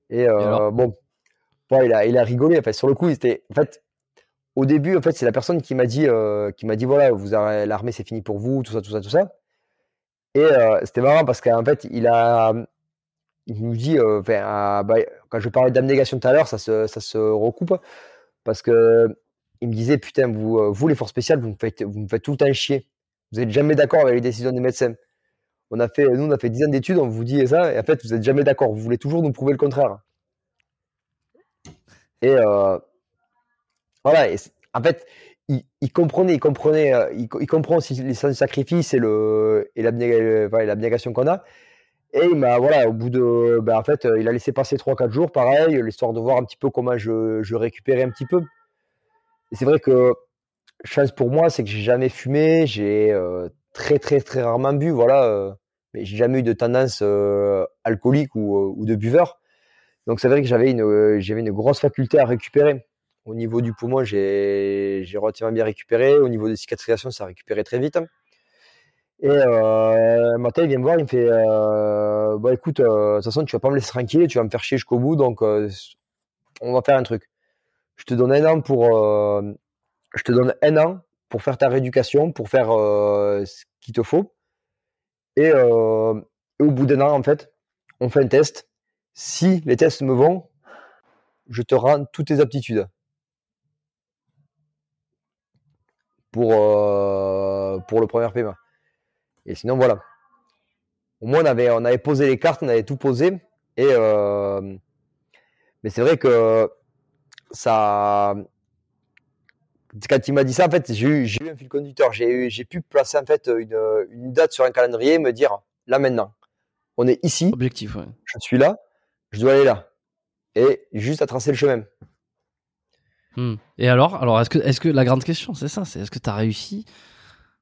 Et, euh, bon, il a, il a rigolé. En fait, sur le coup, était, en fait, au début, en fait, c'est la personne qui m'a dit, euh, qui m'a dit, voilà, vous l'armée, c'est fini pour vous, tout ça, tout ça, tout ça. Et euh, c'était marrant parce qu'en fait, il a, il nous dit, bah, quand je parlais d'abnégation tout à l'heure, ça se, ça se recoupe parce que il me disait, putain, vous, vous les forces spéciales, vous me faites, vous me faites tout le temps chier. Vous n'êtes jamais d'accord avec les décisions des médecins. On a fait, nous, on a fait 10 ans d'études, on vous dit ça, et en fait, vous n'êtes jamais d'accord. Vous voulez toujours nous prouver le contraire. Et euh, voilà, en fait, il, comprenait, il comprenait, euh, il, comprend aussi les sacrifices et le et l'abnégation qu'on a. Et m'a, voilà, au bout de, ben, en fait, il a laissé passer 3-4 jours, pareil, l'histoire de voir un petit peu comment je, je récupérais un petit peu. Et c'est vrai que chance pour moi, c'est que j'ai jamais fumé, j'ai euh, très très très rarement bu, voilà, euh, mais j'ai jamais eu de tendance euh, alcoolique ou, de buveur. Donc c'est vrai que j'avais une j'avais une grosse faculté à récupérer. Au niveau du poumon, j'ai relativement bien récupéré. Au niveau de cicatrisation, ça a récupéré très vite. Et euh, matin, il vient me voir, il me fait euh, Bon, écoute, de toute façon, tu vas pas me laisser tranquille, tu vas me faire chier jusqu'au bout, donc on va faire un truc. Je te donne un an pour, je te donne un an pour faire ta rééducation, pour faire euh, ce qu'il te faut. Euh, et, au bout d'un an, en fait, on fait un test. Si les tests me vont, je te rends toutes tes aptitudes. Pour, euh, pour le premier paiement. Et sinon, voilà. Au moins, on avait, on avait posé les cartes, on avait tout posé. Et, mais c'est vrai que ça, quand il m'a dit ça, en fait, j'ai eu, eu, un fil conducteur. J'ai pu placer en fait une, une, date sur un calendrier et me dire là maintenant, on est ici. Objectif, ouais. Je suis là, je dois aller là. Et juste à tracer le chemin. Hmm. Et alors, alors est-ce que, est-ce que la grande question, c'est ça, c'est est-ce que tu as réussi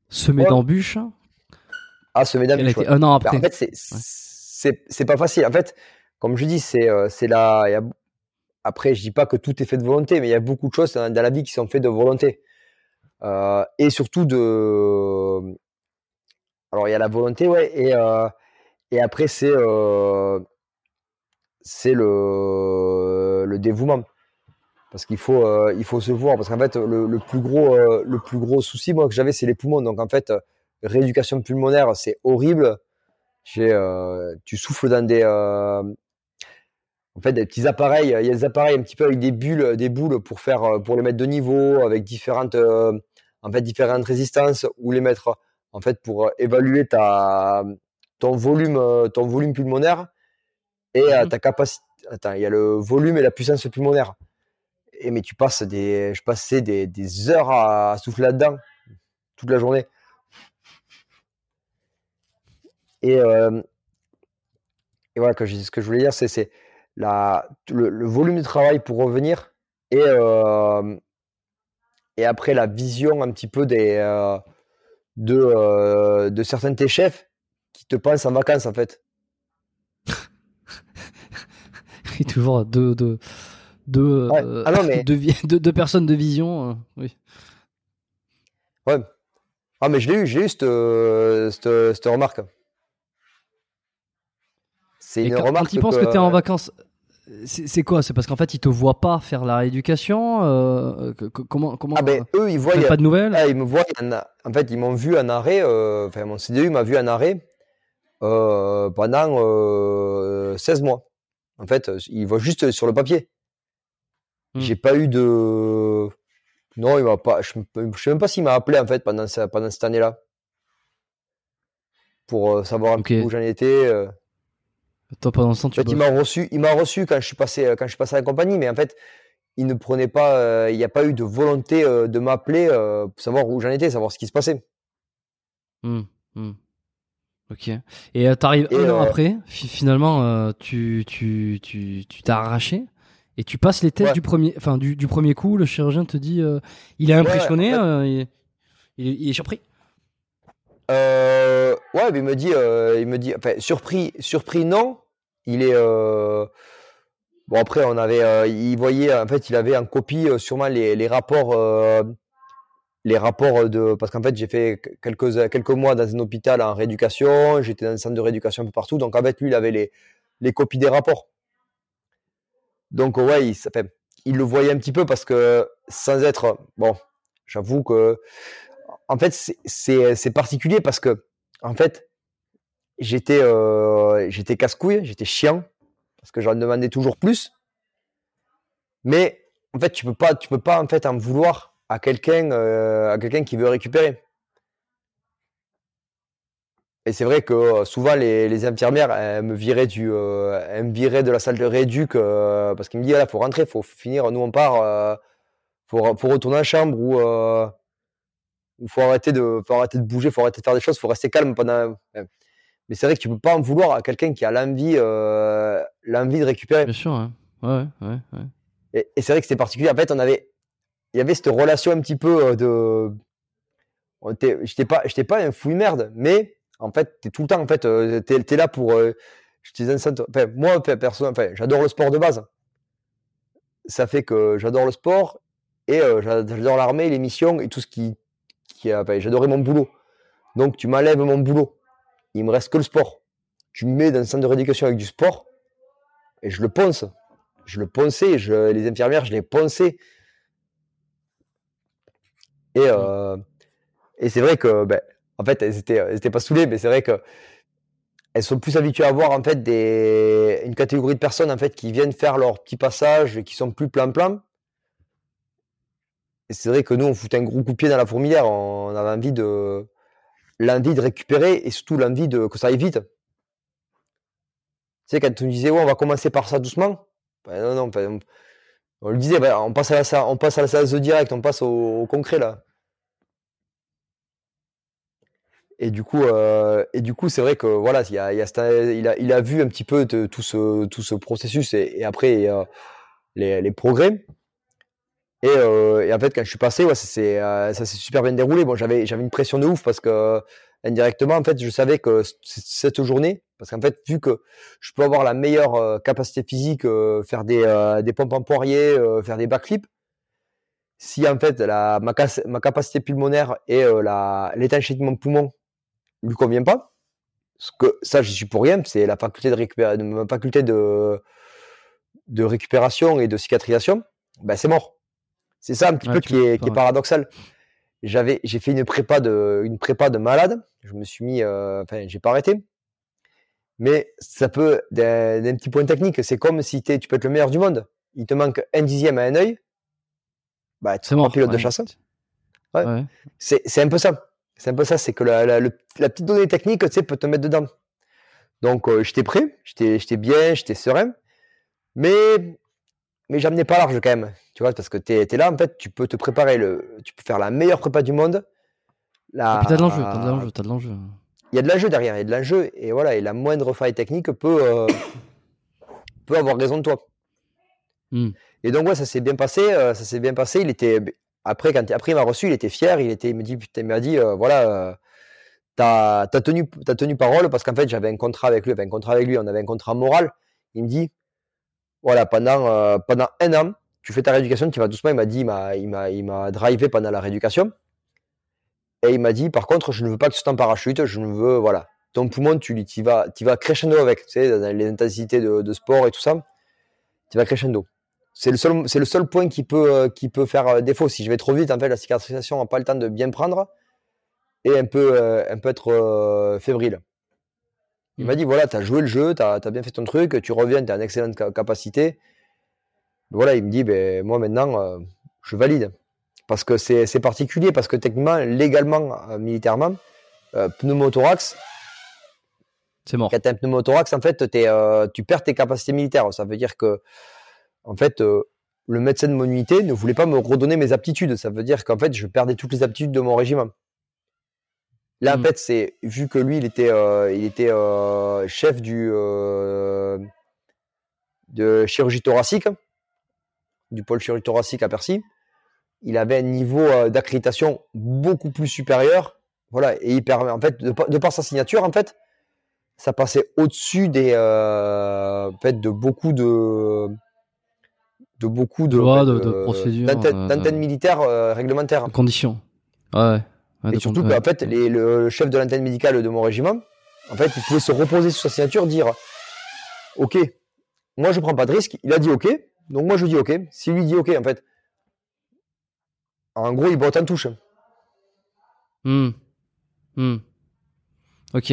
semer ouais. d'embûches Ah, semer d'embûches. Ouais. un an après. Ben, en fait, c'est pas facile. En fait, comme je dis, c'est euh, c'est y a après, je dis pas que tout est fait de volonté, mais il y a beaucoup de choses dans, la vie qui sont faites de volonté. Euh, et surtout de. Alors, il y a la volonté, ouais, et, euh, et après, c'est euh, c'est le, le dévouement. Parce qu'il faut, il faut se voir. Parce qu'en fait, le, le, plus gros, le plus gros souci, moi, que j'avais, c'est les poumons. Donc, en fait, rééducation pulmonaire, c'est horrible. tu souffles dans des, en fait des petits appareils. Il y a des appareils un petit peu avec des bulles, des boules pour faire, euh, pour les mettre de niveau, avec différentes, euh, en fait, différentes résistances ou les mettre, en fait, pour évaluer ta, ton volume, ton volume pulmonaire et mmh ta capacité. Attends, il y a le volume et la puissance pulmonaire. Et mais tu passes des, je passais des, heures à, souffler là-dedans toute la journée. Et, euh, et voilà, que je, ce que je voulais dire, c'est la, le, volume de travail pour revenir et, euh, et après la vision un petit peu des, euh, de, de certains de tes chefs qui te pensent en vacances en fait. [LAUGHS] Et toujours deux, deux, deux, ah [LAUGHS] deux, personnes de vision. oui. Ouais. Ah, mais je l'ai eu, j'ai eu cette, cette, cette remarque. C'est une quand, remarque. Quand ils pensent que, tu es en vacances, c'est quoi? C'est parce qu'en fait, ils te voient pas faire la rééducation euh, Comment, comment Ah ben eux, ils voient. pas de nouvelles? Ah, Ils me voient. En, fait, ils m'ont vu en arrêt. Euh, enfin, mon CDU m'a vu en arrêt euh, pendant 16 mois. En fait, ils voient juste sur le papier. Hmm. J'ai pas eu de. Non, il m'a pas. Je, je sais même pas s'il m'a appelé en fait pendant, pendant cette année-là pour savoir un peu où j'en étais. Toi, pendant ce temps, tu il m'a reçu, il m'a reçu quand je suis passé, quand je suis passé à la compagnie, mais en fait, il ne prenait pas, euh, il n'y a pas eu de volonté euh, de m'appeler euh, pour savoir où j'en étais, savoir ce qui se passait. Mmh, mmh. Ok. Et euh, t'arrives un an après, finalement, tu tu tu tu t'as arraché? Et tu passes les tests du premier, enfin du, du, premier coup. Le chirurgien te dit, il est impressionné, il, est surpris. ouais, mais il me dit, il me dit, enfin surpris, surpris non. Il est Bon après on avait, euh, il voyait en fait il avait en copie euh, sûrement les, les rapports, euh, les rapports de parce qu'en fait j'ai fait quelques quelques mois dans un hôpital en rééducation, j'étais dans un centre de rééducation un peu partout, donc en fait lui il avait les les copies des rapports. Donc ouais il, le voyait un petit peu parce que sans être bon, j'avoue que en fait c'est particulier parce que en fait j'étais j'étais casse-couille, j'étais chiant parce que j'en demandais toujours plus. Mais en fait, tu peux pas, tu peux pas en fait en vouloir à quelqu'un, euh, à quelqu'un qui veut récupérer. Et c'est vrai que euh, souvent les, infirmières elles me viraient du, euh, elles me viraient de la salle de rééduc parce qu'ils me disent là faut rentrer, faut finir, nous on part, faut, faut retourner en chambre ou il faut arrêter de, faut arrêter de bouger, faut arrêter de faire des choses, faut rester calme pendant. Mais c'est vrai que tu peux pas en vouloir à quelqu'un qui a l'envie, euh, l'envie de récupérer. Bien sûr, ouais, ouais, Et, c'est vrai que c'était particulier. En fait, on avait, il y avait cette relation un petit peu euh, de, j'étais pas, j'étais pas un fou merde, mais en fait, t'es tout le temps, en fait, euh, t'es, es là pour, euh, enfin, moi, personne, enfin, j'adore le sport de base. Ça fait que j'adore le sport et j'adore l'armée, les missions et tout ce qui, qui, enfin, j'adorais mon boulot. Donc, tu m'enlèves mon boulot il me reste que le sport. Tu me mets dans un centre de rééducation avec du sport, et je le ponce. Je le ponçais, je, les infirmières, je les ponçais. Et, euh, et c'est vrai que, ben, en fait, elles étaient, pas saoulées, mais c'est vrai que elles sont plus habituées à voir en fait une catégorie de personnes en fait qui viennent faire leur petit passage et qui sont plus plan-plan. Et c'est vrai que nous, on fout un gros coup de pied dans la fourmilière. On avait envie de, l'envie de récupérer et surtout l'envie que ça aille vite. Tu sais, quand disais, ouais, on va commencer par ça doucement, ben non, non, ben, on, le disait, ben, on, passe à la, on passe à la séance de direct, on passe au, concret là. Et du coup, euh, et du coup, c'est vrai que voilà, il, a, il, a, vu un petit peu tout ce, tout ce processus et, après les, les, progrès. Euh, et, en fait, quand je suis passé, ouais, ça s'est super bien déroulé. Bon, j'avais j'avais une pression de ouf parce que indirectement, en fait, je savais que cette journée, parce qu'en fait, vu que je peux avoir la meilleure euh, capacité physique, euh, faire des, des pompes en poirier, faire des backflips, si en fait la, ma, ma capacité pulmonaire et l'étanchéité de mon poumon lui convient pas, parce que ça, je suis pour rien, c'est la faculté de, récupérer, ma faculté de, de récupération et de cicatrisation, ben c'est mort. C'est ça un petit peu qui est, qui est, paradoxal. J'avais, j'ai fait une prépa de, une prépa de malade. Je me suis mis, euh, enfin, j'ai pas arrêté. Mais ça peut, d'un petit point technique, c'est comme si tu peux être le meilleur du monde. Il te manque un dixième à un œil. Bah, tu es pilote de chasse. Ouais. C'est un peu ça. C'est un peu ça. C'est que la, la, la, petite donnée technique, tu sais, peut te mettre dedans. Donc, euh, j'étais prêt. J'étais bien, j'étais serein. Mais mais j'amenais pas large quand même. Tu vois, parce que tu es, là, en fait, tu peux te préparer, le, tu peux faire la meilleure prépa du monde. La... Et puis t'as de l'enjeu, t'as de l'enjeu, t'as de l'enjeu. Il y a de l'enjeu derrière, il y a de l'enjeu, et voilà, et la moindre faille technique peut, euh, [COUGHS] peut avoir raison de toi. Hmm. Et donc, ouais, ça s'est bien passé, euh, ça s'est bien passé. Il était, après, quand après il m'a reçu, il était fier, il était, me dit, il m'a dit, euh, voilà, t'as as tenu, as tenu parole, parce qu'en fait, j'avais un contrat avec lui, un contrat avec lui, on avait un contrat moral. Il me dit, voilà, pendant, euh, pendant un an, tu fais ta rééducation, tu vas doucement. Il m'a dit, il m'a, drivé pendant la rééducation. Et il m'a dit, par contre, je ne veux pas que tu en parachute, je ne veux, voilà. Ton poumon, tu, y vas, tu vas crescendo avec, tu sais, dans les intensités de, sport et tout ça. Tu vas crescendo. C'est le seul, c'est le seul point qui peut, euh, qui peut faire euh, défaut. Si je vais trop vite, en fait, la cicatrisation n'a pas le temps de bien prendre et un peu, un peu être fébrile. Il m'a dit voilà, tu as joué le jeu, tu as, bien fait ton truc, tu reviens, tu as une excellente capacité. Voilà, il me dit ben, moi maintenant, euh, je valide. Parce que c'est particulier, parce que techniquement, légalement, euh, militairement, euh, pneumothorax, c'est mort. Quand tu as un pneumothorax, en fait, tu perds tes capacités militaires. Ça veut dire que, en fait, le médecin de mon unité ne voulait pas me redonner mes aptitudes. Ça veut dire qu'en fait, je perdais toutes les aptitudes de mon régiment Là, en mm. fait, c'est vu que lui, il était, euh, il était euh, chef du de chirurgie thoracique, du pôle chirurgie thoracique à Percy. Il avait un niveau d'accréditation beaucoup plus supérieur. Voilà, et il permet, en fait, de, de par sa signature, en fait, ça passait au-dessus des, en fait, de beaucoup de de beaucoup de, de, procédures, d'antennes militaires réglementaires. Conditions. Ouais et surtout qu'en fait, le chef de l'antenne médicale de mon régiment, en fait, il pouvait se reposer sur sa signature, dire Ok, moi je prends pas de risque. Il a dit Ok, donc moi je dis Ok. Si lui dit Ok, en fait, en gros, il botte en touche. Hmm. Hmm. Ok.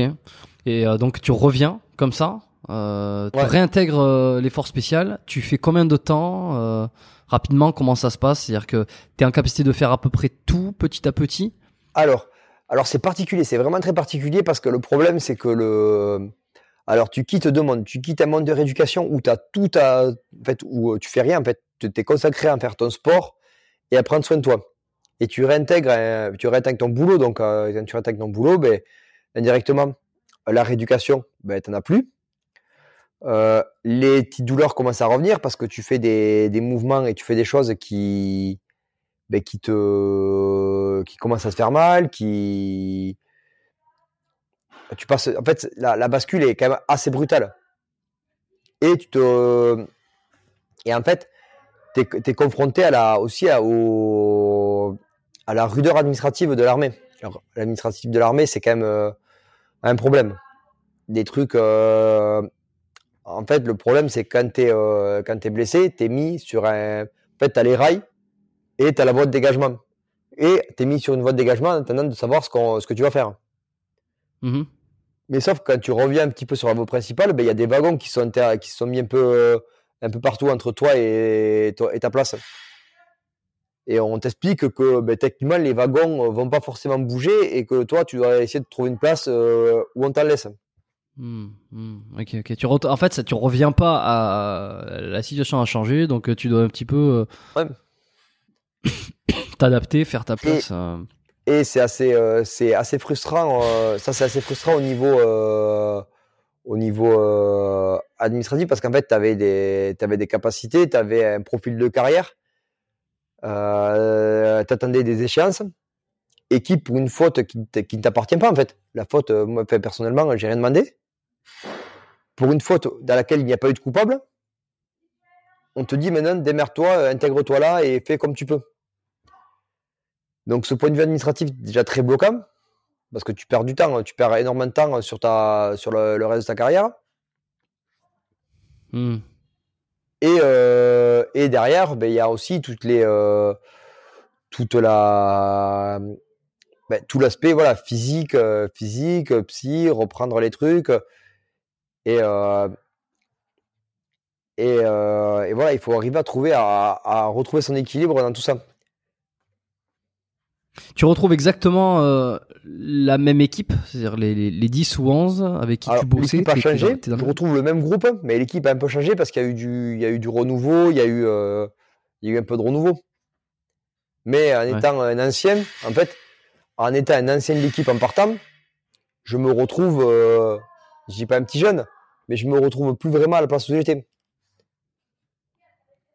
Et euh, donc tu reviens comme ça, euh, tu réintègres euh, les forces spéciales. Tu fais combien de temps Rapidement, comment ça se passe? C'est-à-dire que tu es en capacité de faire à peu près tout petit à petit? Alors, alors c'est particulier, c'est vraiment très particulier parce que le problème, c'est que le. Alors, tu quittes deux mondes. Tu quittes un monde de rééducation où tu as tout à. En fait, où euh, tu fais rien, en fait. Tu t'es consacré à faire ton sport et à prendre soin de toi. Et tu réintègres, tu réintègres ton boulot. Donc, euh, quand tu réintègres ton boulot, ben, indirectement, la rééducation, ben, tu n'en as plus. Euh, les petites douleurs commencent à revenir parce que tu fais des, des mouvements et tu fais des choses qui, ben, qui te qui commence à se faire mal, qui tu passes en fait la, la bascule est quand même assez brutale. Et tu te et en fait tu es, confronté à la aussi à, au, à la rudeur administrative de l'armée. L'administratif de l'armée, c'est quand même euh, un problème. Des trucs euh, en fait, le problème, c'est quand tu es, euh, es blessé, tu es mis sur un. En fait, tu as les rails et tu as la voie de dégagement. Et tu es mis sur une voie de dégagement en attendant de savoir ce, ce que tu vas faire. Mmh Mais sauf quand tu reviens un petit peu sur la voie principale, ben, il y a des wagons qui sont, qui sont mis un peu, euh, un peu partout entre toi et, et ta place. Et on t'explique que ben, techniquement, les wagons vont pas forcément bouger et que toi, tu dois essayer de trouver une place euh, où on t'en laisse. Mmh, mmh. ok, ok. Tu En fait, ça, tu reviens pas à la situation a changé, donc tu dois un petit peu. Euh, [COUGHS] T'adapter, faire ta place. Euh. Et, c'est assez, euh, c'est assez frustrant. Euh, ça, c'est assez frustrant au niveau, au niveau administratif parce qu'en fait, tu avais des, avais des capacités, tu avais un profil de carrière, tu attendais des échéances et qui, pour une faute qui, qui ne t'appartient pas, en fait, la faute, moi, personnellement, j'ai rien demandé. Pour une faute dans laquelle il n'y a pas eu de coupable, on te dit maintenant, démerde-toi, intègre-toi là et fais comme tu peux. Donc ce point de vue administratif déjà très bloquant, parce que tu perds du temps, tu perds énormément de temps sur, ta, sur le, reste de ta carrière. Hmm. Et, euh, et, derrière, ben, il y a aussi toutes les, euh, toute la, ben, tout l'aspect voilà, physique, euh, physique, psy, reprendre les trucs. Et, et, et, voilà, il faut arriver à trouver à, à retrouver son équilibre dans tout ça. Tu retrouves exactement euh, la même équipe, c'est-à-dire les, les, 10 ou 11 avec qui tu bossais L'équipe a changé, je retrouve le même groupe, mais l'équipe a un peu changé parce qu'il y a eu du, il y a eu du renouveau, il y a eu, euh, il y a eu un peu de renouveau. Mais en étant un ancien, en fait, en étant un ancien de l'équipe en partant, je me retrouve, euh, je dis pas un petit jeune, mais je me retrouve plus vraiment à la place où j'étais.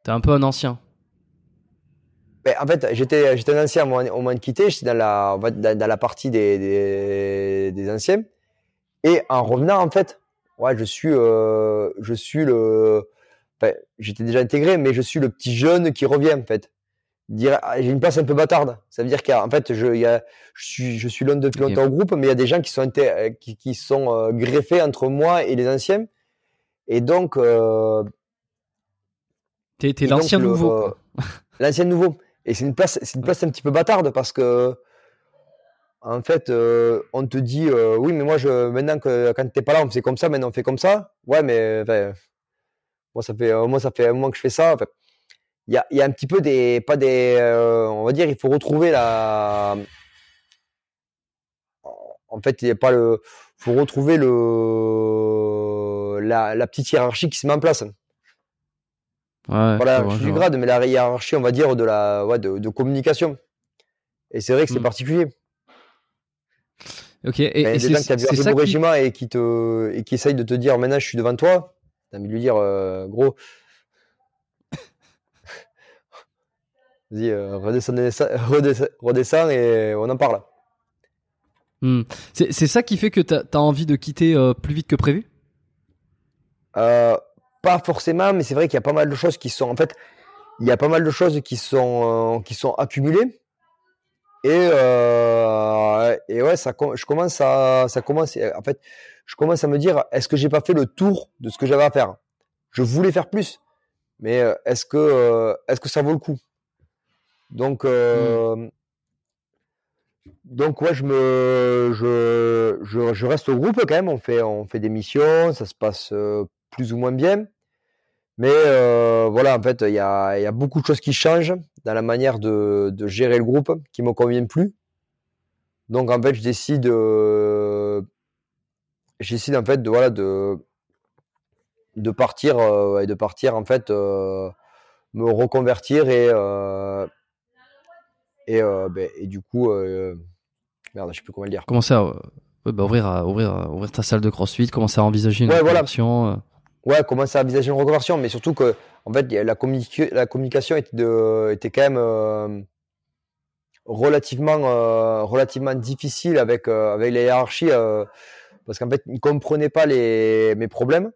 T'es un peu un ancien. Ben, en fait, j'étais, j'étais un ancien au moment de quitter, j'étais dans la, dans, la partie des, des, anciens. Et en revenant, en fait, ouais, je suis, euh, je suis le, j'étais déjà intégré, mais je suis le petit jeune qui revient, en fait. Ah, j'ai une place un peu bâtarde. Ça veut dire qu'en fait, je, y a, je suis, je suis l'un depuis longtemps au groupe, mais il y a des gens qui sont, qui, qui sont euh, greffés entre moi et les anciens. Et donc, euh, t'es, l'ancien nouveau. Euh, l'ancien nouveau. Et c'est une place, c'est une place un petit peu bâtarde parce que, en fait, euh, on te dit, euh, oui, mais moi, je, maintenant que quand t'es pas là, on fait comme ça, maintenant on fait comme ça. Ouais, mais moi, ça fait, moi, ça fait un moment que je fais ça. Il y, a, y a un petit peu des, pas des, euh, on va dire, il faut retrouver la, en fait, il y a pas le, faut retrouver le, la, la petite hiérarchie qui se met en place. Ouais, voilà, je suis du grade, mais la hiérarchie, on va dire, de la ouais, de, de communication. Et c'est vrai que c'est mmh. particulier. Ok. Et, c'est ça qui régiment et qui te et qui essaye de te dire maintenant je suis devant toi. T'as envie de lui dire gros. Redescends, [LAUGHS] redescends, et on en parle. Hmm. C'est ça qui fait que tu as, envie de quitter plus vite que prévu? Euh, pas forcément, mais c'est vrai qu'il y a pas mal de choses qui sont. En fait, il y a pas mal de choses qui sont, euh, qui sont accumulées. Et, euh, et ouais, ça, je commence à, ça commence, en fait, je commence à me dire, est-ce que j'ai pas fait le tour de ce que j'avais à faire? Je voulais faire plus, mais est-ce que, est-ce que ça vaut le coup? Donc, hmm. donc ouais, je me, je, je, je, reste au groupe quand même. On fait, on fait des missions, ça se passe plus ou moins bien. Mais euh, voilà, en fait, il y a, y a, beaucoup de choses qui changent dans la manière de, de gérer le groupe qui me conviennent plus. Donc en fait, je décide, euh, en fait de voilà de de partir euh, et de partir en fait me reconvertir et et, ben, et du coup merde, je sais plus comment le dire. Commencer à bah, ouvrir, à, ouvrir, ouvrir ta salle de CrossFit, commencer à envisager une ouais, reconversion ouais, commencer à envisager une reconversion, mais surtout que en fait, la, la communication était, de, était quand même euh, relativement, euh, relativement difficile avec, euh, avec les hiérarchies parce qu'en fait, ils ne comprenaient pas les, mes problèmes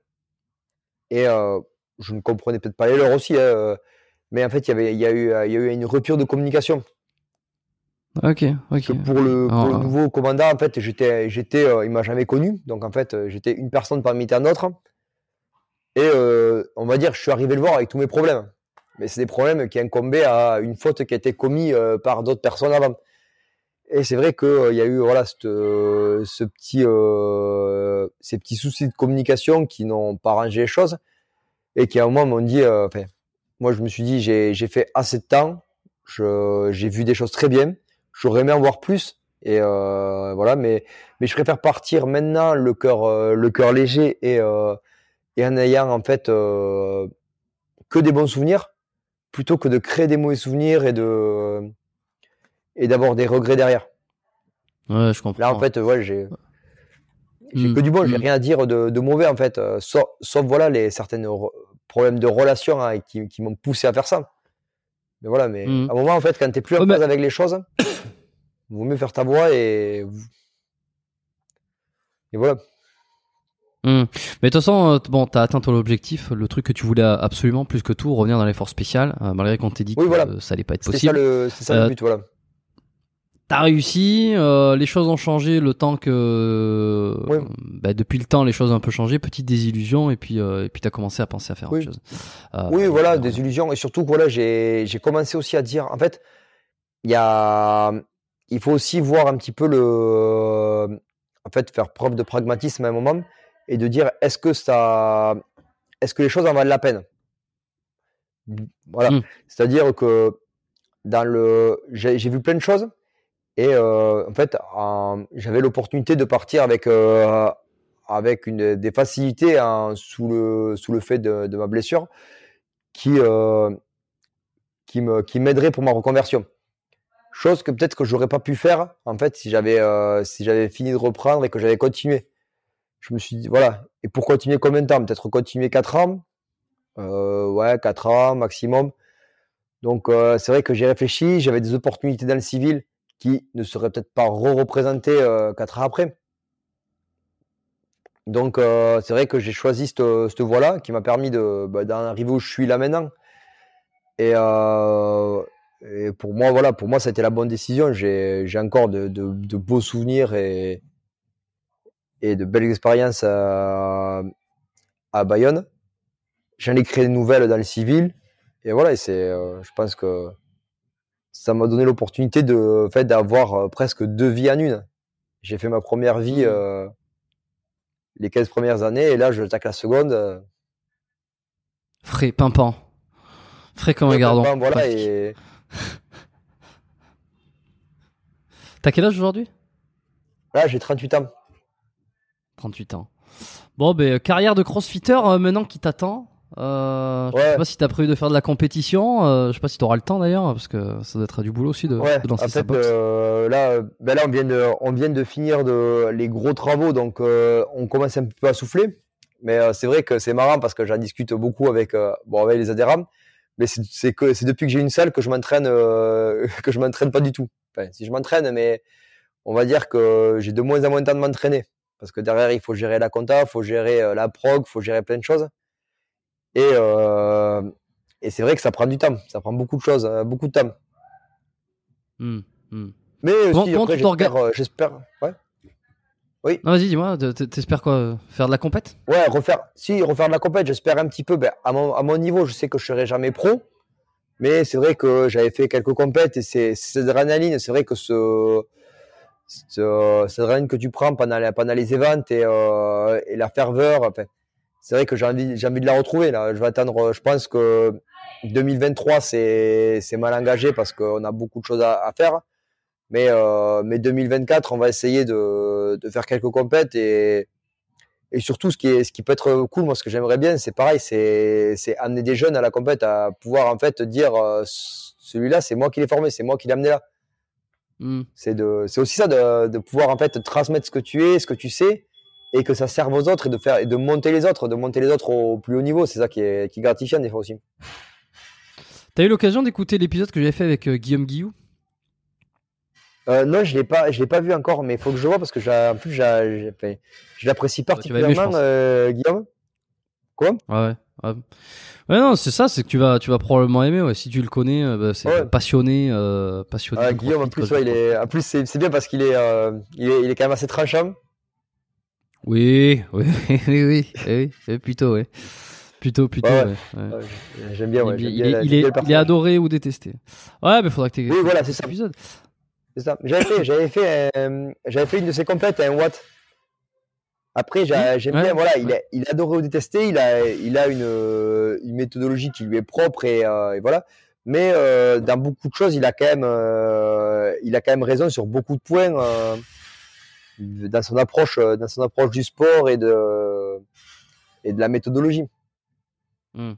et je ne comprenais peut-être pas les leurs aussi, hein, mais en fait, il y, avait, il, y a eu, il y a eu une rupture de communication. Ok, ok. Pour le, pour le nouveau commandant, en fait, j'étais, j'étais, il m'a jamais connu, donc en fait, j'étais une personne parmi tant d'autres. Et euh, on va dire, je suis arrivé le voir avec tous mes problèmes. Mais c'est des problèmes qui incombaient à une faute qui a été commise euh, par d'autres personnes avant. Et c'est vrai qu'il euh, y a eu voilà ce petit, ces petits soucis de communication qui n'ont pas rangé les choses et qui à un moment m'ont dit, moi je me suis dit, j'ai fait assez de temps, j'ai vu des choses très bien, j'aurais aimé en voir plus. Et voilà, mais mais je préfère partir maintenant le cœur le cœur léger et et en ayant en fait euh, que des bons souvenirs plutôt que de créer des mauvais souvenirs et de et d'avoir des regrets derrière. Ouais, je comprends. Là en fait, ouais, j'ai j'ai que du bon, j'ai mm. rien à dire de, de mauvais en fait, euh, sauf, sauf, voilà les certains problèmes de relation hein, qui, qui m'ont poussé à faire ça. Mais voilà, mais mm. à un moment en fait, quand t'es plus en phase avec les choses, vaut mieux faire ta voix et et voilà. Hmm. Mais de toute façon, euh, bon, t'as atteint ton objectif, le truc que tu voulais absolument, plus que tout, revenir dans les forces spéciales, euh, malgré qu'on t'ait dit que ça allait pas être possible. C'est ça, le, euh, but, voilà. T'as réussi, les choses ont changé le temps que, bah, depuis le temps, les choses ont un peu changé, petite désillusion, et puis, et puis t'as commencé à penser à faire autre chose. oui, voilà, désillusion, et surtout, voilà, j'ai, j'ai commencé aussi à dire, en fait, il y a, il faut aussi voir un petit peu le, en fait, faire preuve de pragmatisme à un moment et de dire est-ce que ça, est-ce que les choses en valent la peine? Voilà. Hmm. C'est-à-dire que dans le, j'ai vu plein de choses et euh, en fait, j'avais l'opportunité de partir avec euh, avec une des facilités sous le sous le fait de, ma blessure qui euh, qui m'aiderait pour ma reconversion. Chose que peut-être que j'aurais pas pu faire en fait si j'avais si j'avais fini de reprendre et que j'avais continué je me suis dit, voilà. Et pour continuer combien de temps? Peut-être continuer 4 ans? Euh, Ouais, 4 ans maximum. Donc, euh, c'est vrai que j'ai réfléchi. J'avais des opportunités dans le civil qui ne seraient peut-être pas re-représentées euh, 4 ans après. Donc, euh, c'est vrai que j'ai choisi cette, voie-là qui m'a permis bah, d'en arriver où je suis là maintenant. Et, euh, et, pour moi, voilà, pour moi, été la bonne décision. J'ai, j'ai encore de, de, de beaux souvenirs et, et de belles expériences à, à Bayonne. J'en ai créé de nouvelles dans le civil. Et voilà, c'est, euh, je pense que ça m'a donné l'opportunité de, fait, d'avoir euh, presque deux vies en une. J'ai fait ma première vie mmh. euh, les 15 premières années et là, je tacle la seconde. Frais, pimpant. Frais comme un gardon. voilà, et... [LAUGHS] T'as quel âge aujourd'hui? Là, j'ai 38 ans. 38 ans. Bon, ben, carrière de crossfitter euh, maintenant qui t'attend. Euh, Je sais pas si t'as prévu de faire de la compétition. Euh, je sais pas si t'auras le temps d'ailleurs, parce que ça doit être du boulot aussi de, ouais, de lancer en sa fait, boxe. euh, là, ben là, on vient de, on vient de finir de, les gros travaux, donc euh, on commence un peu à souffler. Mais euh, c'est vrai que c'est marrant parce que j'en discute beaucoup avec, euh, bon, avec les adhérents. Mais c'est c'est que c'est depuis que j'ai une salle que je m'entraîne, euh, [LAUGHS] que je m'entraîne pas du tout. Enfin, si je m'entraîne, mais on va dire que j'ai de moins en moins de temps de m'entraîner parce que derrière il faut gérer la compta, il faut gérer euh, la prog, il faut gérer plein de choses. Et, euh, et c'est vrai que ça prend du temps, ça prend beaucoup de choses, beaucoup de temps. Hmm, hmm. Mais comment après, j'espère, ouais, Non, vas-y, dis-moi, t'espères quoi euh, Faire de la compète? Ouais, refaire, si refaire de la compète, j'espère un petit peu. Ben, à mon, à mon niveau, je sais que je serai jamais pro, mais c'est vrai que j'avais fait quelques compètes et c'est cette adrénaline, c'est vrai que ce, ce, cette adrénaline que tu prends pendant, les- pendant les events et, euh, et la ferveur, enfin, c'est vrai que j'ai envie, j'ai envie de la retrouver. Là, je vais attendre. Je pense que 2023 c'est c'est mal engagé parce qu'on a beaucoup de choses à, à faire. Mais euh, mais 2024, on va essayer de, de faire quelques compètes et et surtout ce qui est ce qui peut être cool, moi ce que j'aimerais bien, c'est pareil, c'est amener des jeunes à la compète à pouvoir en fait dire euh, celui-là c'est moi qui l'ai formé, c'est moi qui l'ai amené là. Hmm. C'est aussi ça de, de pouvoir en fait transmettre ce que tu es, ce que tu sais, et que ça serve aux autres et de faire et de monter les autres, de monter les autres au plus haut niveau. C'est ça qui est, qui est gratifiant des fois aussi. T'as eu l'occasion d'écouter l'épisode que j'avais fait avec euh, Guillaume Guillou? Euh, non, je l'ai pas, je l'ai pas vu encore, mais il faut que je le vois parce que en plus, je l'apprécie aimer, particulièrement, euh, Guillaume. Quoi? Ouais, ouais. Ouais, non, c'est ça, c'est que tu vas, tu vas probablement aimer. Ouais. Si tu le connais, euh, bah, c'est Ouais. passionné, euh, passionné. Ah, Guillaume, en plus, il est, en plus, c'est, c'est bien parce qu'il est, il est, il est quand même assez tranchant. Oui, [LAUGHS] oui, oui, oui, oui, oui, oui, plutôt, ouais. Plutôt, plutôt, Ouais, j'aime bien, ouais, il, il bien est, il bien il adoré ou détesté. Ouais, mais faudra que tu Oui, voilà, épisode. C'est ça. J'avais fait, j'avais fait, euh, j'avais fait une de ses compètes à un watt. Après, j'ai- j'aime Ouais, bien, voilà, il, a, il a adoré ou détesté, il a, il a une, une méthodologie qui lui est propre et, euh, et voilà. Mais euh, dans beaucoup de choses, il a quand même, euh, il a quand même raison sur beaucoup de points dans son approche, dans son approche du sport et de et de la méthodologie. Hmm.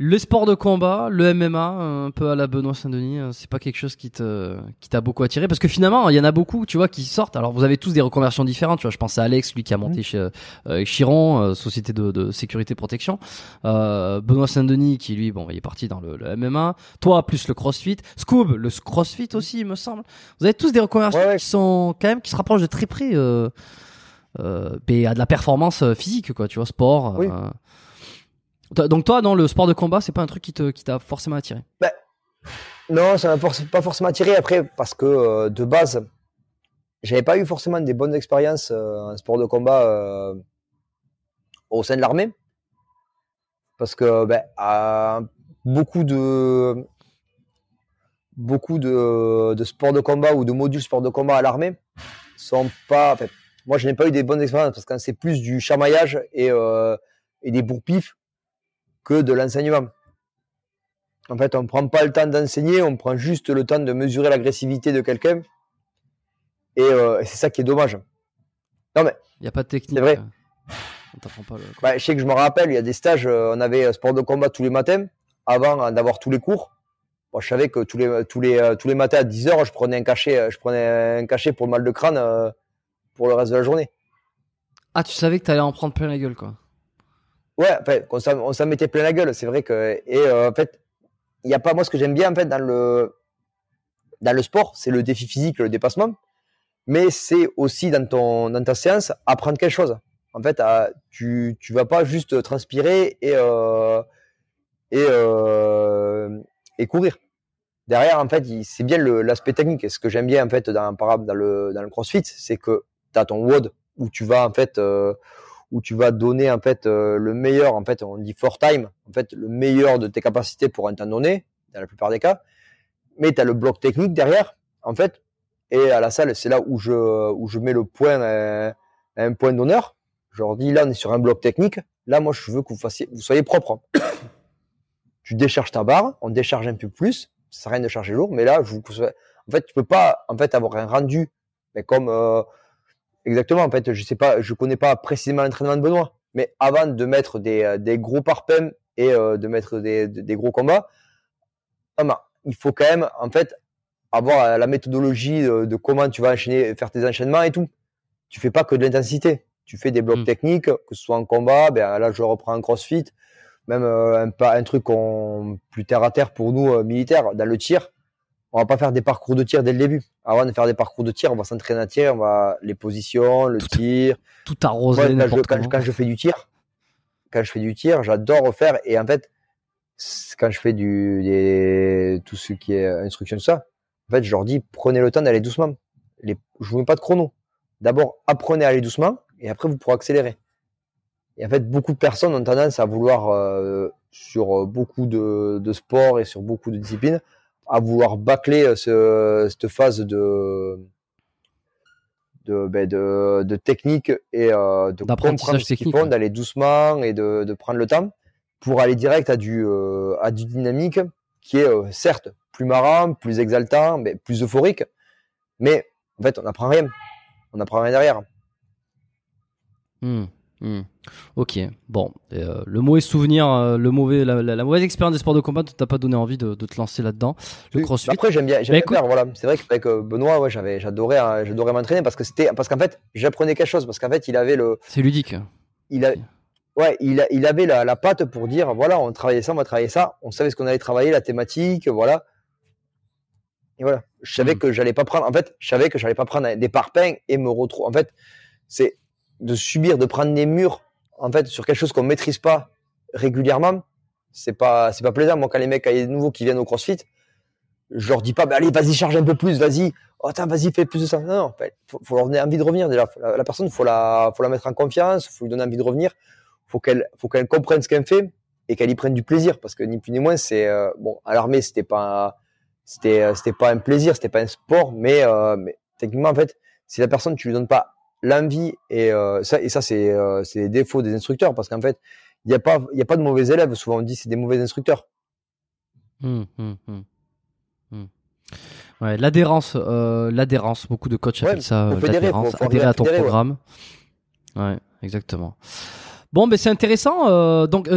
Le sport de combat, le MMA, un peu à la Benoît Saint-Denis, euh, c'est pas quelque chose qui te, qui t'a beaucoup attiré? Parce que finalement, il y en a beaucoup, tu vois, qui sortent. Alors, vous avez tous des reconversions différentes. Tu vois, je pense à Alex, lui qui a monté chez euh, Chiron, euh, société de, de sécurité protection. Euh, Benoît Saint-Denis qui lui, bon, il est parti dans le, le MMA. Toi, plus le CrossFit. Scoob, le CrossFit aussi, il me semble. Vous avez tous des reconversions Ouais, ouais. qui sont quand même qui se rapprochent de très près. Euh, euh, à de la performance euh, physique, quoi. Tu vois, sport. Oui. Donc toi, dans le sport de combat, c'est pas un truc qui t'a forcément attiré? Non, ça m'a pas forcément attiré après parce que euh, de base, j'avais pas eu forcément des bonnes expériences euh, en sport de combat euh, au sein de l'armée. Parce que ben, beaucoup de beaucoup de, sports de combat ou de modules sport de combat à l'armée sont pas. moi, je n'ai pas eu des bonnes expériences parce que c'est plus du chamaillage et, et des bourpifs que de l'enseignement. En fait, on ne prend pas le temps d'enseigner, on prend juste le temps de mesurer l'agressivité de quelqu'un. Et, euh, et c'est ça qui est dommage. Il y a pas de technique. C'est vrai. euh, On pas le. Bah, je sais que je me rappelle, il y a des stages, euh, on avait sport de combat tous les matins, avant euh, d'avoir tous les cours. Je savais que tous les, tous les, tous les matins à 10h, je prenais un cachet, je prenais un cachet pour le mal de crâne pour le reste de la journée. Ah, tu savais que t'allais en prendre plein la gueule, quoi. Ouais, on s'en on s'en mettait plein la gueule, c'est vrai que. Et euh, en fait, il y a pas. Moi, ce que j'aime bien, en fait, dans le, dans le sport, c'est le défi physique, le dépassement. Mais c'est aussi dans, ton, dans ta séance apprendre quelque chose. En fait, à- tu tu vas pas juste transpirer et, euh, et, euh, et courir. Derrière, en fait, c'est bien l'aspect technique. Et ce que j'aime bien, en fait, dans, le, dans le crossfit, c'est que tu as ton WOD où tu vas, en fait, où tu vas donner en fait euh, le meilleur, en fait, on dit for time, en fait, le meilleur de tes capacités pour un temps donné, dans la plupart des cas. Mais tu as le bloc technique derrière, en fait, et à la salle, c'est là où je, où je mets le point, euh, un point d'honneur. Je leur dis, là, on est sur un bloc technique. Là, moi, je veux que vous fassiez, vous soyez propre. [COUGHS] tu décharges ta barre, on décharge un peu plus. Ça sert à rien de charger lourd, mais là, je vous, en fait, tu peux pas, en fait, avoir un rendu, mais comme, euh, Exactement. En fait, je sais pas, je connais pas précisément l'entraînement de Benoît, mais avant de mettre des, euh, des gros parpaings et de mettre des, des, gros combats. il faut quand même, en fait, avoir la méthodologie de, comment tu vas enchaîner, faire tes enchaînements et tout. Tu fais pas que de l'intensité. Tu fais des blocs mmh. techniques, que ce soit en combat, ben là je reprends un crossfit, même un, un truc plus terre à terre pour nous militaires, dans le tir on va pas faire des parcours de tir dès le début. Avant de faire des parcours de tir, on va s'entraîner à tir, on va les positions, le tir. Tout arroser. quand, je, fais du tir, quand je fais du tir, j'adore faire. Et en fait, quand je fais du tout ce qui est instruction de ça, en fait, je leur dis prenez le temps d'aller doucement. Les, je vous mets pas de chrono. D'abord, apprenez à aller doucement et après vous pourrez accélérer. Et en fait, beaucoup de personnes ont tendance à vouloir euh, sur beaucoup de, de sports et sur beaucoup de disciplines à vouloir bâcler euh, ce, cette phase de de, ben de, de, technique et euh, de comprendre ce qu'ils font, d'aller doucement et de, de, prendre le temps pour aller direct à du, euh, à du dynamique qui est euh, certes plus marrant, plus exaltant, mais plus euphorique, mais en fait on n'apprend rien, on n'apprend rien derrière. Hmm. Hmm. Ok, bon, euh, le mauvais souvenir, euh, le mauvais, la, mauvaise expérience des sports de combat, t'as pas donné envie de, te lancer là-dedans. Le crossfit. Après, j'aime bien, j'aime bien voilà. C'est vrai qu'avec euh, Benoît, ouais, j'avais, j'adorais, hein, j'adorais m'entraîner parce que c'était, parce qu'en fait, j'apprenais quelque chose, parce qu'en fait, il avait le. C'est ludique. Il a, ouais, il, il avait la, la patte pour dire, voilà, on travaillait ça, on va travailler ça, on savait ce qu'on allait travailler, la thématique, voilà. Et voilà, je savais hmm. que j'allais pas prendre, en fait, je savais que j'allais pas prendre des parpaings et me retrouver. En fait, c'est de subir, de prendre des murs, en fait, sur quelque chose qu'on maîtrise pas régulièrement. C'est pas, c'est pas plaisant. Moi, quand les mecs, des nouveaux qui viennent au CrossFit, je leur dis pas, bah, allez, vas-y, charge un peu plus, vas-y. Oh, vas-y, fais plus de ça. Non, non, faut, faut leur donner envie de revenir, déjà. La, personne, faut la, faut la mettre en confiance, faut lui donner envie de revenir. Faut qu'elle, faut qu'elle comprenne ce qu'elle fait et qu'elle y prenne du plaisir. Parce que ni plus ni moins, c'est, euh, bon, à l'armée, c'était pas, c'était, c'était pas un plaisir, c'était pas un sport, mais, euh, mais techniquement, en fait, si la personne, tu lui donnes pas l'envie et euh, ça et ça c'est euh, c'est les défauts des instructeurs parce qu'en fait il n'y a pas il y a pas de mauvais élèves souvent on dit c'est des mauvais instructeurs mmh, mmh, mmh. ouais l'adhérence euh, l'adhérence beaucoup de coachs appellent ça l'adhérence adhérer à ton programme ouais. exactement Bon, ben c'est intéressant. donc,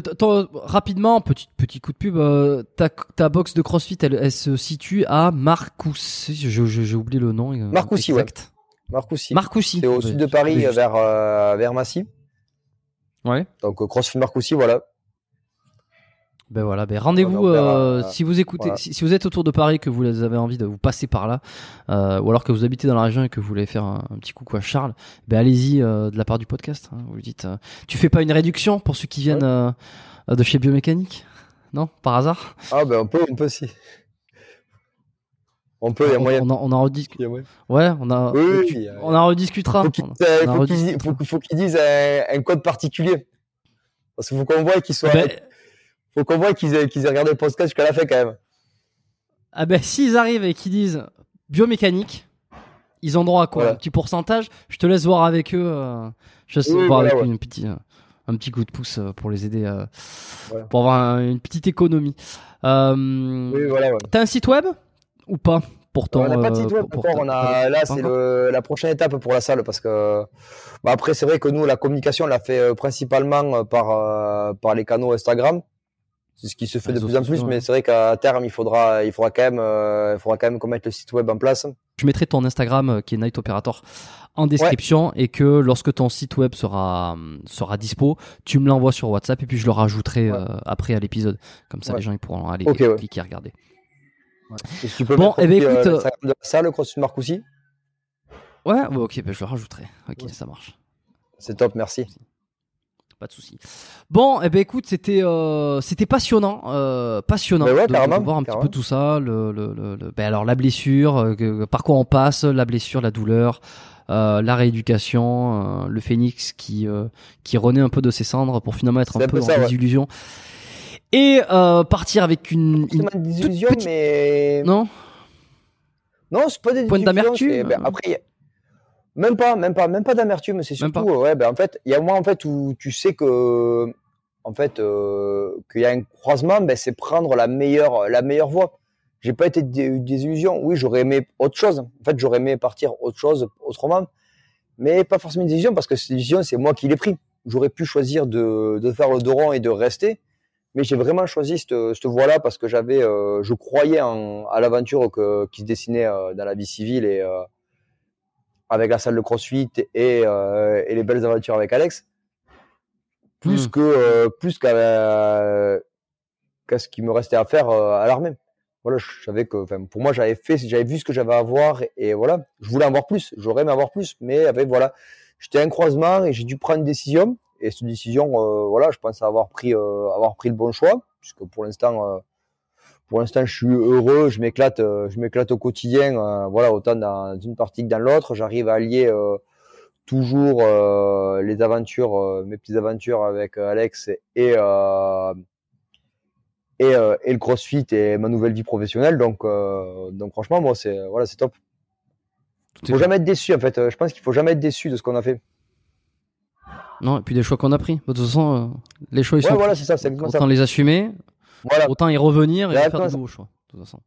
rapidement, petit petit coup de pub. ta, ta box de CrossFit, elle, elle se situe à Marcoussis. J'ai oublié le nom. Marcoussis, exact. Marcoussis. Marcoussis. C'est au sud de Paris, vers, euh, vers Massy. Ouais. Donc euh, CrossFit Marcoussis, voilà. Ben voilà, ben rendez-vous euh, si vous écoutez, si, vous êtes autour de Paris que vous avez envie de vous passer par là, ou alors que vous habitez dans la région et que vous voulez faire un, petit coucou à Charles, ben allez-y de la part du podcast. Hein, vous lui dites, tu fais pas une réduction pour ceux qui viennent de chez Biomécanique, non, par hasard? Ah ben on peut, on peut aussi. On peut, il y a moyen. On, on, en rediscute. Ouais, on a. on en rediscutera. Faut qu'ils disent un, code particulier. Parce qu'il faut qu'on voit qu'ils soient. Ben... Faut qu'on voit qu'ils aient, regardé le podcast jusqu'à la fin quand même. Ah ben s'ils arrivent et qu'ils disent biomécanique, ils ont droit à quoi? Un petit pourcentage? Je te laisse voir avec eux. Euh, je laisse voir avec eux un petit, un petit coup de pouce euh, pour les aider euh, pour avoir une petite économie. Euh, oui, T'as un site web? Ou pas Pourtant, on n'a pas de site web On a, là, c'est la prochaine étape pour la salle parce que bah, après, c'est vrai que nous, la communication, on l'a fait euh, principalement euh, par, euh, par les canaux Instagram. C'est ce qui se fait de plus en plus, mais c'est vrai qu'à terme, il faudra, il faudra quand même, il faudra quand même qu'on mette le site web en place. Je mettrai ton Instagram qui est Night Operator en description et que lorsque ton site web sera sera dispo, tu me l'envoies sur WhatsApp et puis je le rajouterai après à l'épisode. Comme ça, les gens ils pourront aller cliquer et regarder. Tu peux bon, eh ben, écoute, euh, de ça, le CrossFit aussi Ouais, ok, ben, je le rajouterai. Ok, ça marche. C'est top, merci. Pas de souci. Bon, eh ben écoute, c'était euh, c'était passionnant, euh, passionnant ben de, voir un petit peu tout ça. Le, le, le, ben alors la blessure, par quoi on passe, la blessure, la douleur, la rééducation, le phénix qui qui renaît un peu de ses cendres pour finalement être un, peu, en désillusion et euh, partir avec une, une désillusion, mais non, non, c'est pas des point d'amertume. Ben, après, même pas, même pas, même pas d'amertume. C'est surtout, ouais, ben en fait, il y a moi en fait où tu sais que, en fait, euh, qu'il y a un croisement, ben c'est prendre la meilleure, la meilleure voie. J'ai pas été des, désillusion. Oui, j'aurais aimé autre chose. En fait, j'aurais aimé partir autre chose, autrement, mais pas forcément une décision parce que cette décision, c'est moi qui l'ai pris. J'aurais pu choisir de, de faire le dos rond et de rester mais j'ai vraiment choisi cette, cette voie-là parce que j'avais, euh, je croyais en, à l'aventure qui se dessinait euh, dans la vie civile et euh, avec la salle de CrossFit et, et les belles aventures avec Alex, plus hmm. que plus qu'à qu'à ce qui me restait à faire à l'armée. Voilà, je savais que, pour moi, j'avais fait, j'avais vu ce que j'avais à voir et, voilà, je voulais en voir plus, j'aurais aimé avoir plus, mais avec voilà, j'étais un croisement et j'ai dû prendre une décision et cette décision, euh, voilà, je pense avoir pris, euh, avoir pris le bon choix, puisque pour l'instant, euh, pour l'instant, je suis heureux, je m'éclate, je m'éclate au quotidien, voilà, autant dans une partie que dans l'autre. J'arrive à allier toujours les aventures, mes petites aventures avec Alex et et, et le CrossFit et ma nouvelle vie professionnelle. Donc, donc franchement, moi, c'est voilà, c'est top. Il faut jamais être déçu en fait. Je pense qu'il faut jamais être déçu de ce qu'on a fait. Non, et puis des choix qu'on a pris. De toute façon, euh, les choix ils sont. Voilà, c'est ça, c'est autant les assumer, voilà. autant y revenir et faire de nouveaux choix. De toute façon.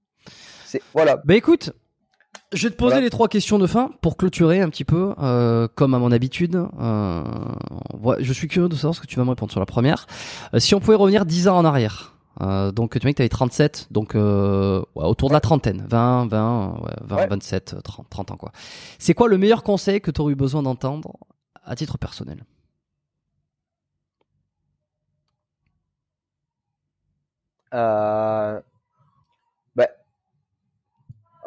Voilà. Bah écoute, je vais te poser les trois questions de fin pour clôturer un petit peu, euh, comme à mon habitude. Euh, je suis curieux de savoir ce que tu vas me répondre sur la première. Euh, si on pouvait revenir 10 ans en arrière, donc tu m'as dit que tu avais 37, donc ouais, autour de la trentaine, 20, 20, ouais, 20 27, 30, 30 ans quoi. C'est quoi le meilleur conseil que tu aurais eu besoin d'entendre à titre personnel? Euh, ben,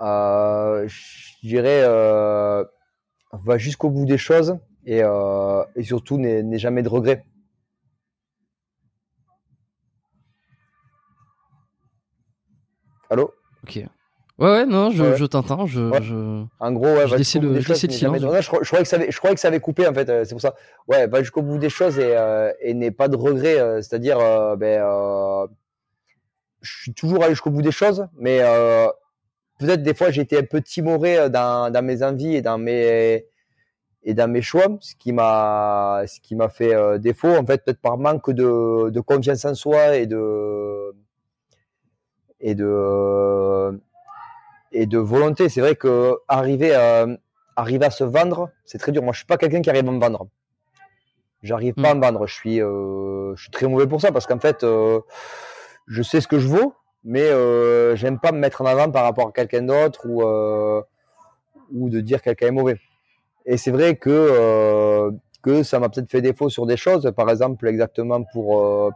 euh, je dirais, euh, va jusqu'au bout des choses et, et surtout n'aie jamais de regrets. Allô? Ok. Ouais, ouais, non, je, je t'entends. Je, je, En gros, ouais, je laissais le, je silence. je, croyais que ça avait, je croyais que ça avait coupé, en fait. c'est pour ça. Ouais, va jusqu'au bout des choses et, et n'aie pas de regrets. C'est-à-dire, ben, je suis toujours allé jusqu'au bout des choses, mais euh, peut-être des fois j'ai été un peu timoré euh, dans, dans mes envies et dans mes et dans mes choix, ce qui m'a ce qui m'a fait euh, défaut en fait peut-être par manque de, de confiance en soi et de et de et de volonté. C'est vrai que arriver à arriver à se vendre, c'est très dur. Moi, je suis pas quelqu'un qui arrive à me vendre. J'arrive pas à me vendre. Je suis je suis très mauvais pour ça parce qu'en fait je sais ce que je vaux, mais euh, j'aime pas me mettre en avant par rapport à quelqu'un d'autre ou, euh, ou de dire quelqu'un est mauvais. Et c'est vrai que, euh, que ça m'a peut-être fait défaut sur des choses, par exemple exactement pour, euh,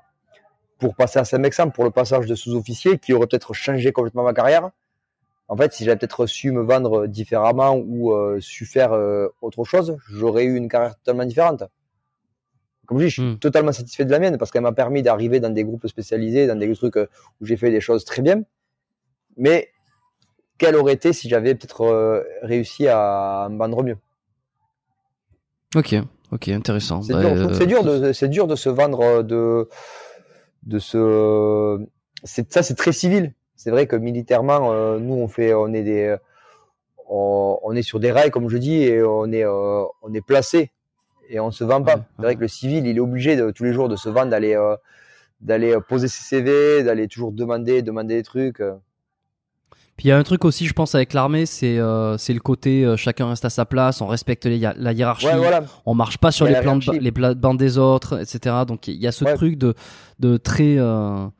pour passer à Saint-Mexam, pour le passage de sous-officier, qui aurait peut-être changé complètement ma carrière. En fait, si j'avais peut-être su me vendre différemment ou euh, su faire autre chose, j'aurais eu une carrière totalement différente. Comme je dis, je suis hmm. totalement satisfait de la mienne parce qu'elle m'a permis d'arriver dans des groupes spécialisés, dans des trucs euh, où j'ai fait des choses très bien. Mais quelle aurait été si j'avais peut-être euh, réussi à me vendre mieux? Ok, ok, intéressant. C'est dur, bah, dur, de, c'est dur de se vendre, de, de c'est ça, c'est très civil. C'est vrai que militairement, euh, nous, on fait, on est des, on, est sur des rails, comme je dis, et on est, on est placé et on se vend pas. c'est vrai que le civil, il est obligé de, tous les jours de se vendre, d'aller euh, d'aller euh, poser ses CV, d'aller toujours demander, demander des trucs. Euh. Puis il y a un truc aussi, je pense, avec l'armée, c'est c'est le côté chacun reste à sa place, on respecte la hiérarchie, on marche pas sur les plans, de, les bandes des autres, etc. Donc il y a ce truc de de très on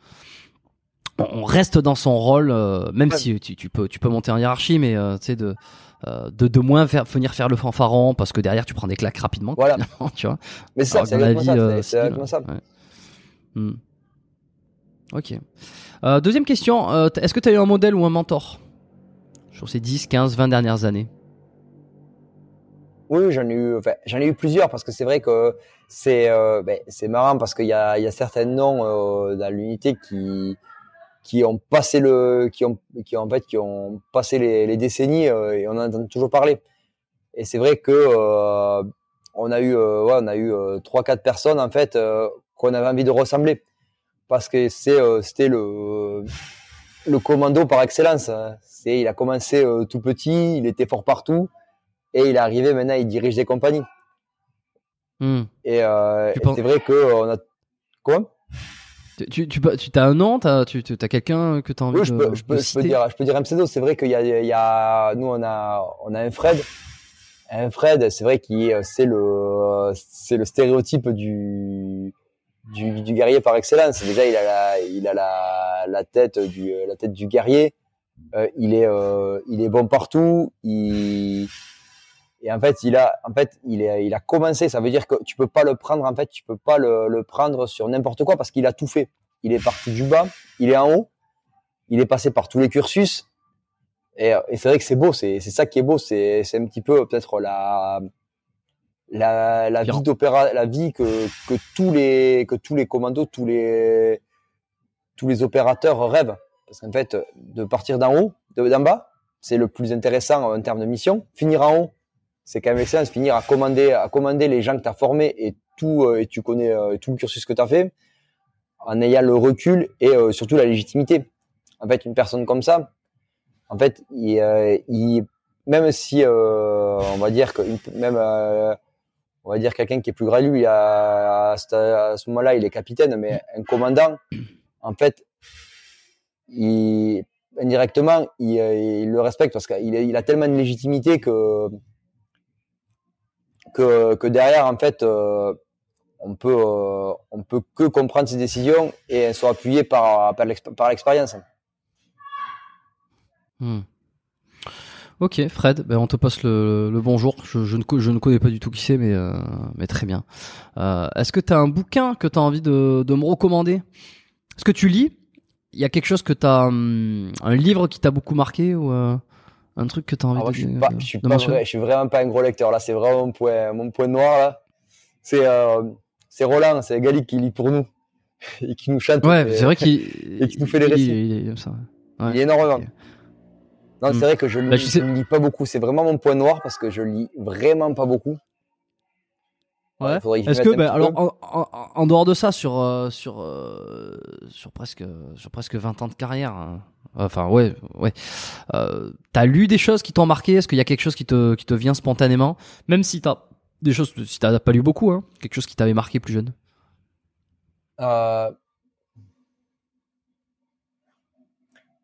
reste dans son rôle, même si tu, tu, peux tu peux monter en hiérarchie, mais tu sais de de, de moins faire, venir faire le fanfaron parce que derrière tu prends des claques rapidement. Voilà. Tu vois. [LAUGHS] Mais ça, c'est la vie. c'est euh. Hmm. Ok. Euh, deuxième question. Euh, est-ce que tu as eu un modèle ou un mentor sur ces 10, 15, 20 dernières années? Oui, j'en ai eu, enfin, j'en ai eu plusieurs parce que c'est vrai que c'est, ben, c'est marrant parce qu'il y a, il y a certains noms dans l'unité qui, qui ont passé le, qui ont, qui en fait, qui ont passé les, les décennies euh, et on en entend toujours parler. Et c'est vrai que euh, on a eu, euh, ouais, on a eu trois, quatre personnes en fait qu'on avait envie de ressembler parce que c'est, c'était le, le commando par excellence. Hein. C'est, il a commencé tout petit, il était fort partout et il est arrivé maintenant, il dirige des compagnies. Hmm. Et, et c'est vrai que on a quoi tu, tu, tu as un nom, t'as, tu as quelqu'un que tu as envie oui, je de, peux, je peux, je peux dire, je peux dire. C'est vrai qu'il y y a, nous on a, on a un Fred. Un Fred, c'est vrai qu'il c'est le, c'est le stéréotype du, du, du, guerrier par excellence. Déjà, il a la, il a la, la tête du, la tête du guerrier. Euh, il est, euh, il est bon partout. Il, et en fait, il a, en fait, il est, il a commencé. Ça veut dire que tu peux pas le prendre. En fait, tu peux pas le, le prendre sur n'importe quoi parce qu'il a tout fait. Il est parti du bas, il est en haut, il est passé par tous les cursus. Et, et c'est vrai que c'est beau. C'est, c'est ça qui est beau. C'est, c'est un petit peu peut-être la, la, la vie d'opéra, la vie que, que tous les que tous les commandos, tous les tous les opérateurs rêvent. Parce qu'en fait, de partir d'en haut, d'en bas, c'est le plus intéressant en termes de mission. Finir en haut, c'est quand même excellent. Finir à commander, à commander les gens que tu as formés et tout, euh, et tu connais euh, tout le cursus que tu as fait, en ayant le recul et euh, surtout la légitimité. En fait, une personne comme ça, en fait, il, même si on va dire que même on va dire quelqu'un qui est plus grand lui à, ce moment-là il est capitaine mais un commandant en fait indirectement il, le respecte parce qu'il il a tellement de légitimité que que, derrière en fait euh, on peut euh, on peut que comprendre ses décisions et elles sont appuyées par par l'expérience. Hmm. Ok, Fred, ben on te passe le, bonjour. Je, ne, je ne connais pas du tout qui c'est, mais, euh, mais très bien. Est-ce que tu as un bouquin que tu as envie de, de me recommander? Est-ce que tu lis? Il y a quelque chose que tu as. Hum, un livre qui t'a beaucoup marqué ou un truc que tu as envie de, je suis, pas, je, suis pas vrai, je suis vraiment pas un gros lecteur. Là, c'est vraiment mon point, mon point noir. là. C'est euh, c'est Roland, c'est Gali qui lit pour nous [LAUGHS] et qui nous chante. Ouais, c'est vrai qu'il. et qui nous fait les récits. Il, il, il, ouais. il est énormément. Okay. Non, c'est mm. vrai que je, bah, lis, ne lis pas beaucoup. C'est vraiment mon point noir parce que je lis vraiment pas beaucoup. Ouais. Est-ce que, bah, alors, en, en, en, dehors de ça, sur euh, sur euh, sur presque sur presque 20 ans de carrière, hein. enfin ouais, ouais, euh, t'as lu des choses qui t'ont marqué? Est-ce qu'il y a quelque chose qui te qui te vient spontanément, même si t'as des choses, si t'as pas lu beaucoup, hein, quelque chose qui t'avait marqué plus jeune?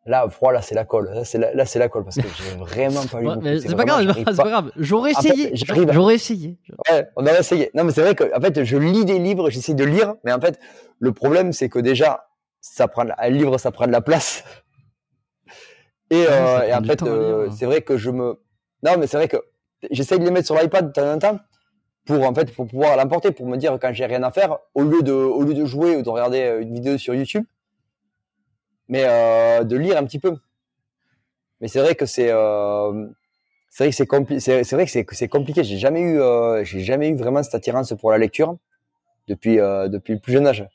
Là, froid, là, c'est la colle. Là, c'est la, là, c'est la colle parce que j'ai [LAUGHS] vraiment pas eu. Ouais, c'est, pas grave, c'est pas grave. J'aurais essayé. Fait, j'aurais essayé. Ouais, on aurait essayé. Non, mais c'est vrai que, en fait, je lis des livres, j'essaie de lire, mais en fait, le problème, c'est que déjà, ça prend, un livre, ça prend de la place. Et, ah, euh, et en fait, euh, c'est vrai que je me, non, mais c'est vrai que j'essaie de les mettre sur l'iPad de temps en temps pour, en fait, pour pouvoir l'emporter, pour me dire quand j'ai rien à faire, au lieu de, au lieu de jouer ou de regarder une vidéo sur YouTube, mais euh, de lire un petit peu. Mais c'est vrai que c'est euh, c'est vrai que c'est compliqué. C'est vrai que c'est c'est compliqué. J'ai jamais eu euh, j'ai jamais eu vraiment cette attirance pour la lecture depuis depuis le plus jeune âge.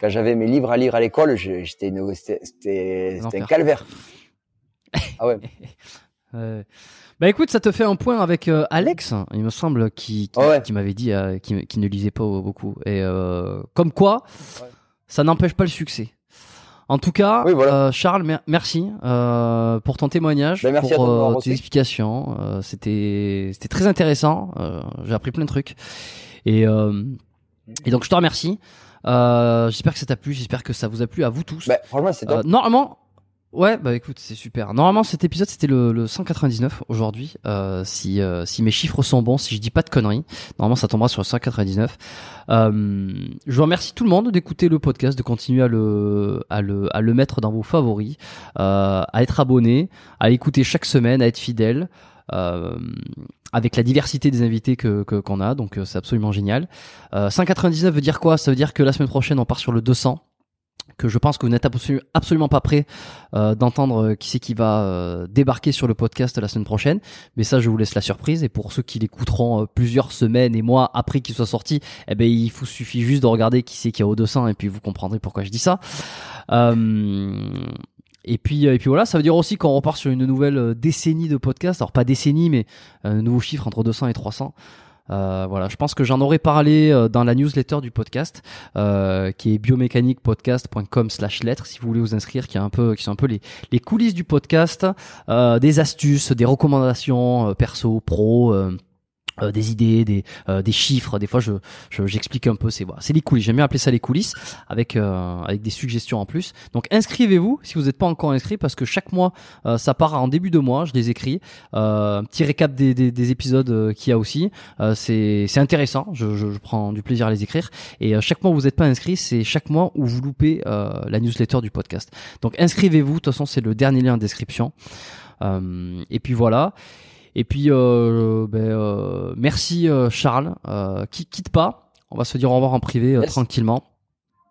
Quand j'avais mes livres à lire à l'école, j'étais c'était c'était un calvaire. Ah ouais. [LAUGHS] euh, bah écoute, ça te fait un point avec euh, Alex, il me semble, qui qui, ouais. qui m'avait dit euh, qui, qui, ne lisait pas beaucoup. Et comme quoi, ouais. ça n'empêche pas le succès. En tout cas, oui, voilà. euh, Charles, mer merci euh, pour ton témoignage, ben, merci pour euh, tes explications. Euh, c'était c'était très intéressant. Euh, j'ai appris plein de trucs. Et et donc je te remercie. j'espère que ça t'a plu. J'espère que ça vous a plu à vous tous. Ben, franchement, c'est normalement, Ouais, bah écoute, c'est super. Normalement, cet épisode c'était le, le 199 aujourd'hui. Euh, si euh, si mes chiffres sont bons, si je dis pas de conneries, normalement ça tombera sur le 199. Euh, je vous remercie tout le monde d'écouter le podcast, de continuer à le à le à le mettre dans vos favoris, euh, à être abonné, à écouter chaque semaine, à être fidèle. Euh, avec la diversité des invités que qu'on a, donc euh, c'est absolument génial. 199 veut dire quoi? Ça veut dire que la semaine prochaine on part sur le 200 que je pense que vous n'êtes absolument pas prêt euh, d'entendre qui c'est qui va euh, débarquer sur le podcast la semaine prochaine. Mais ça, je vous laisse la surprise. Et pour ceux qui l'écouteront euh, plusieurs semaines et mois après qu'il soit sorti, eh ben il vous suffit juste de regarder qui c'est qui a au 200 et puis vous comprendrez pourquoi je dis ça. Euh, et puis, et puis voilà, ça veut dire aussi qu'on repart sur une nouvelle décennie de podcast. Alors pas décennie, mais un nouveau chiffre entre 200 et 300. Euh, voilà, je pense que j'en aurais parlé euh, dans la newsletter du podcast, euh, qui est biomécaniquepodcast.com/lettres. Si vous voulez vous inscrire, qui est un peu, qui sont un peu les, les coulisses du podcast, euh, des astuces, des recommandations euh, perso, pro euh, des idées, des, euh, des chiffres. Des fois, je, j'explique un peu. C'est voilà, c'est les coulisses. J'aime bien appeler ça les coulisses, avec euh, avec des suggestions en plus. Donc inscrivez-vous si vous n'êtes pas encore inscrit, parce que chaque mois, ça part en début de mois. Je les écris. un petit récap des, des, des épisodes qu'il y a aussi. c'est c'est intéressant. Je, je, je, prends du plaisir à les écrire. Et chaque mois, vous n'êtes pas inscrit, c'est chaque mois où vous loupez la newsletter du podcast. Donc inscrivez-vous. De toute façon, c'est le dernier lien en description. et puis voilà. Et puis, euh, ben, euh, merci euh, Charles. qui quitte pas. On va se dire au revoir en privé tranquillement.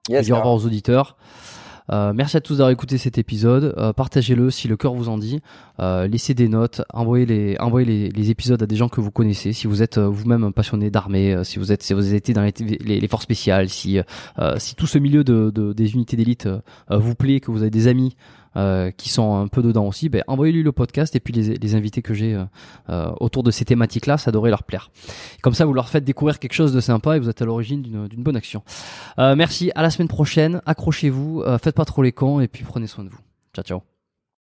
Yes, et au revoir aux auditeurs. merci à tous d'avoir écouté cet épisode. Partagez-le si le cœur vous en dit. laissez des notes. Envoyez les, envoyez les, épisodes à des gens que vous connaissez. Si vous êtes vous-même passionné d'armée, si vous êtes, si vous avez été dans les, les, forces spéciales, si, si tout ce milieu de, de des unités d'élite vous plaît, que vous avez des amis euh, qui sont un peu dedans aussi, ben, envoyez-lui le podcast et puis les, les invités que j'ai euh, euh, autour de ces thématiques-là, ça devrait leur plaire. Comme ça, vous leur faites découvrir quelque chose de sympa et vous êtes à l'origine d'une bonne action. merci, à la semaine prochaine, accrochez-vous, faites pas trop les cons et puis prenez soin de vous. Ciao, ciao.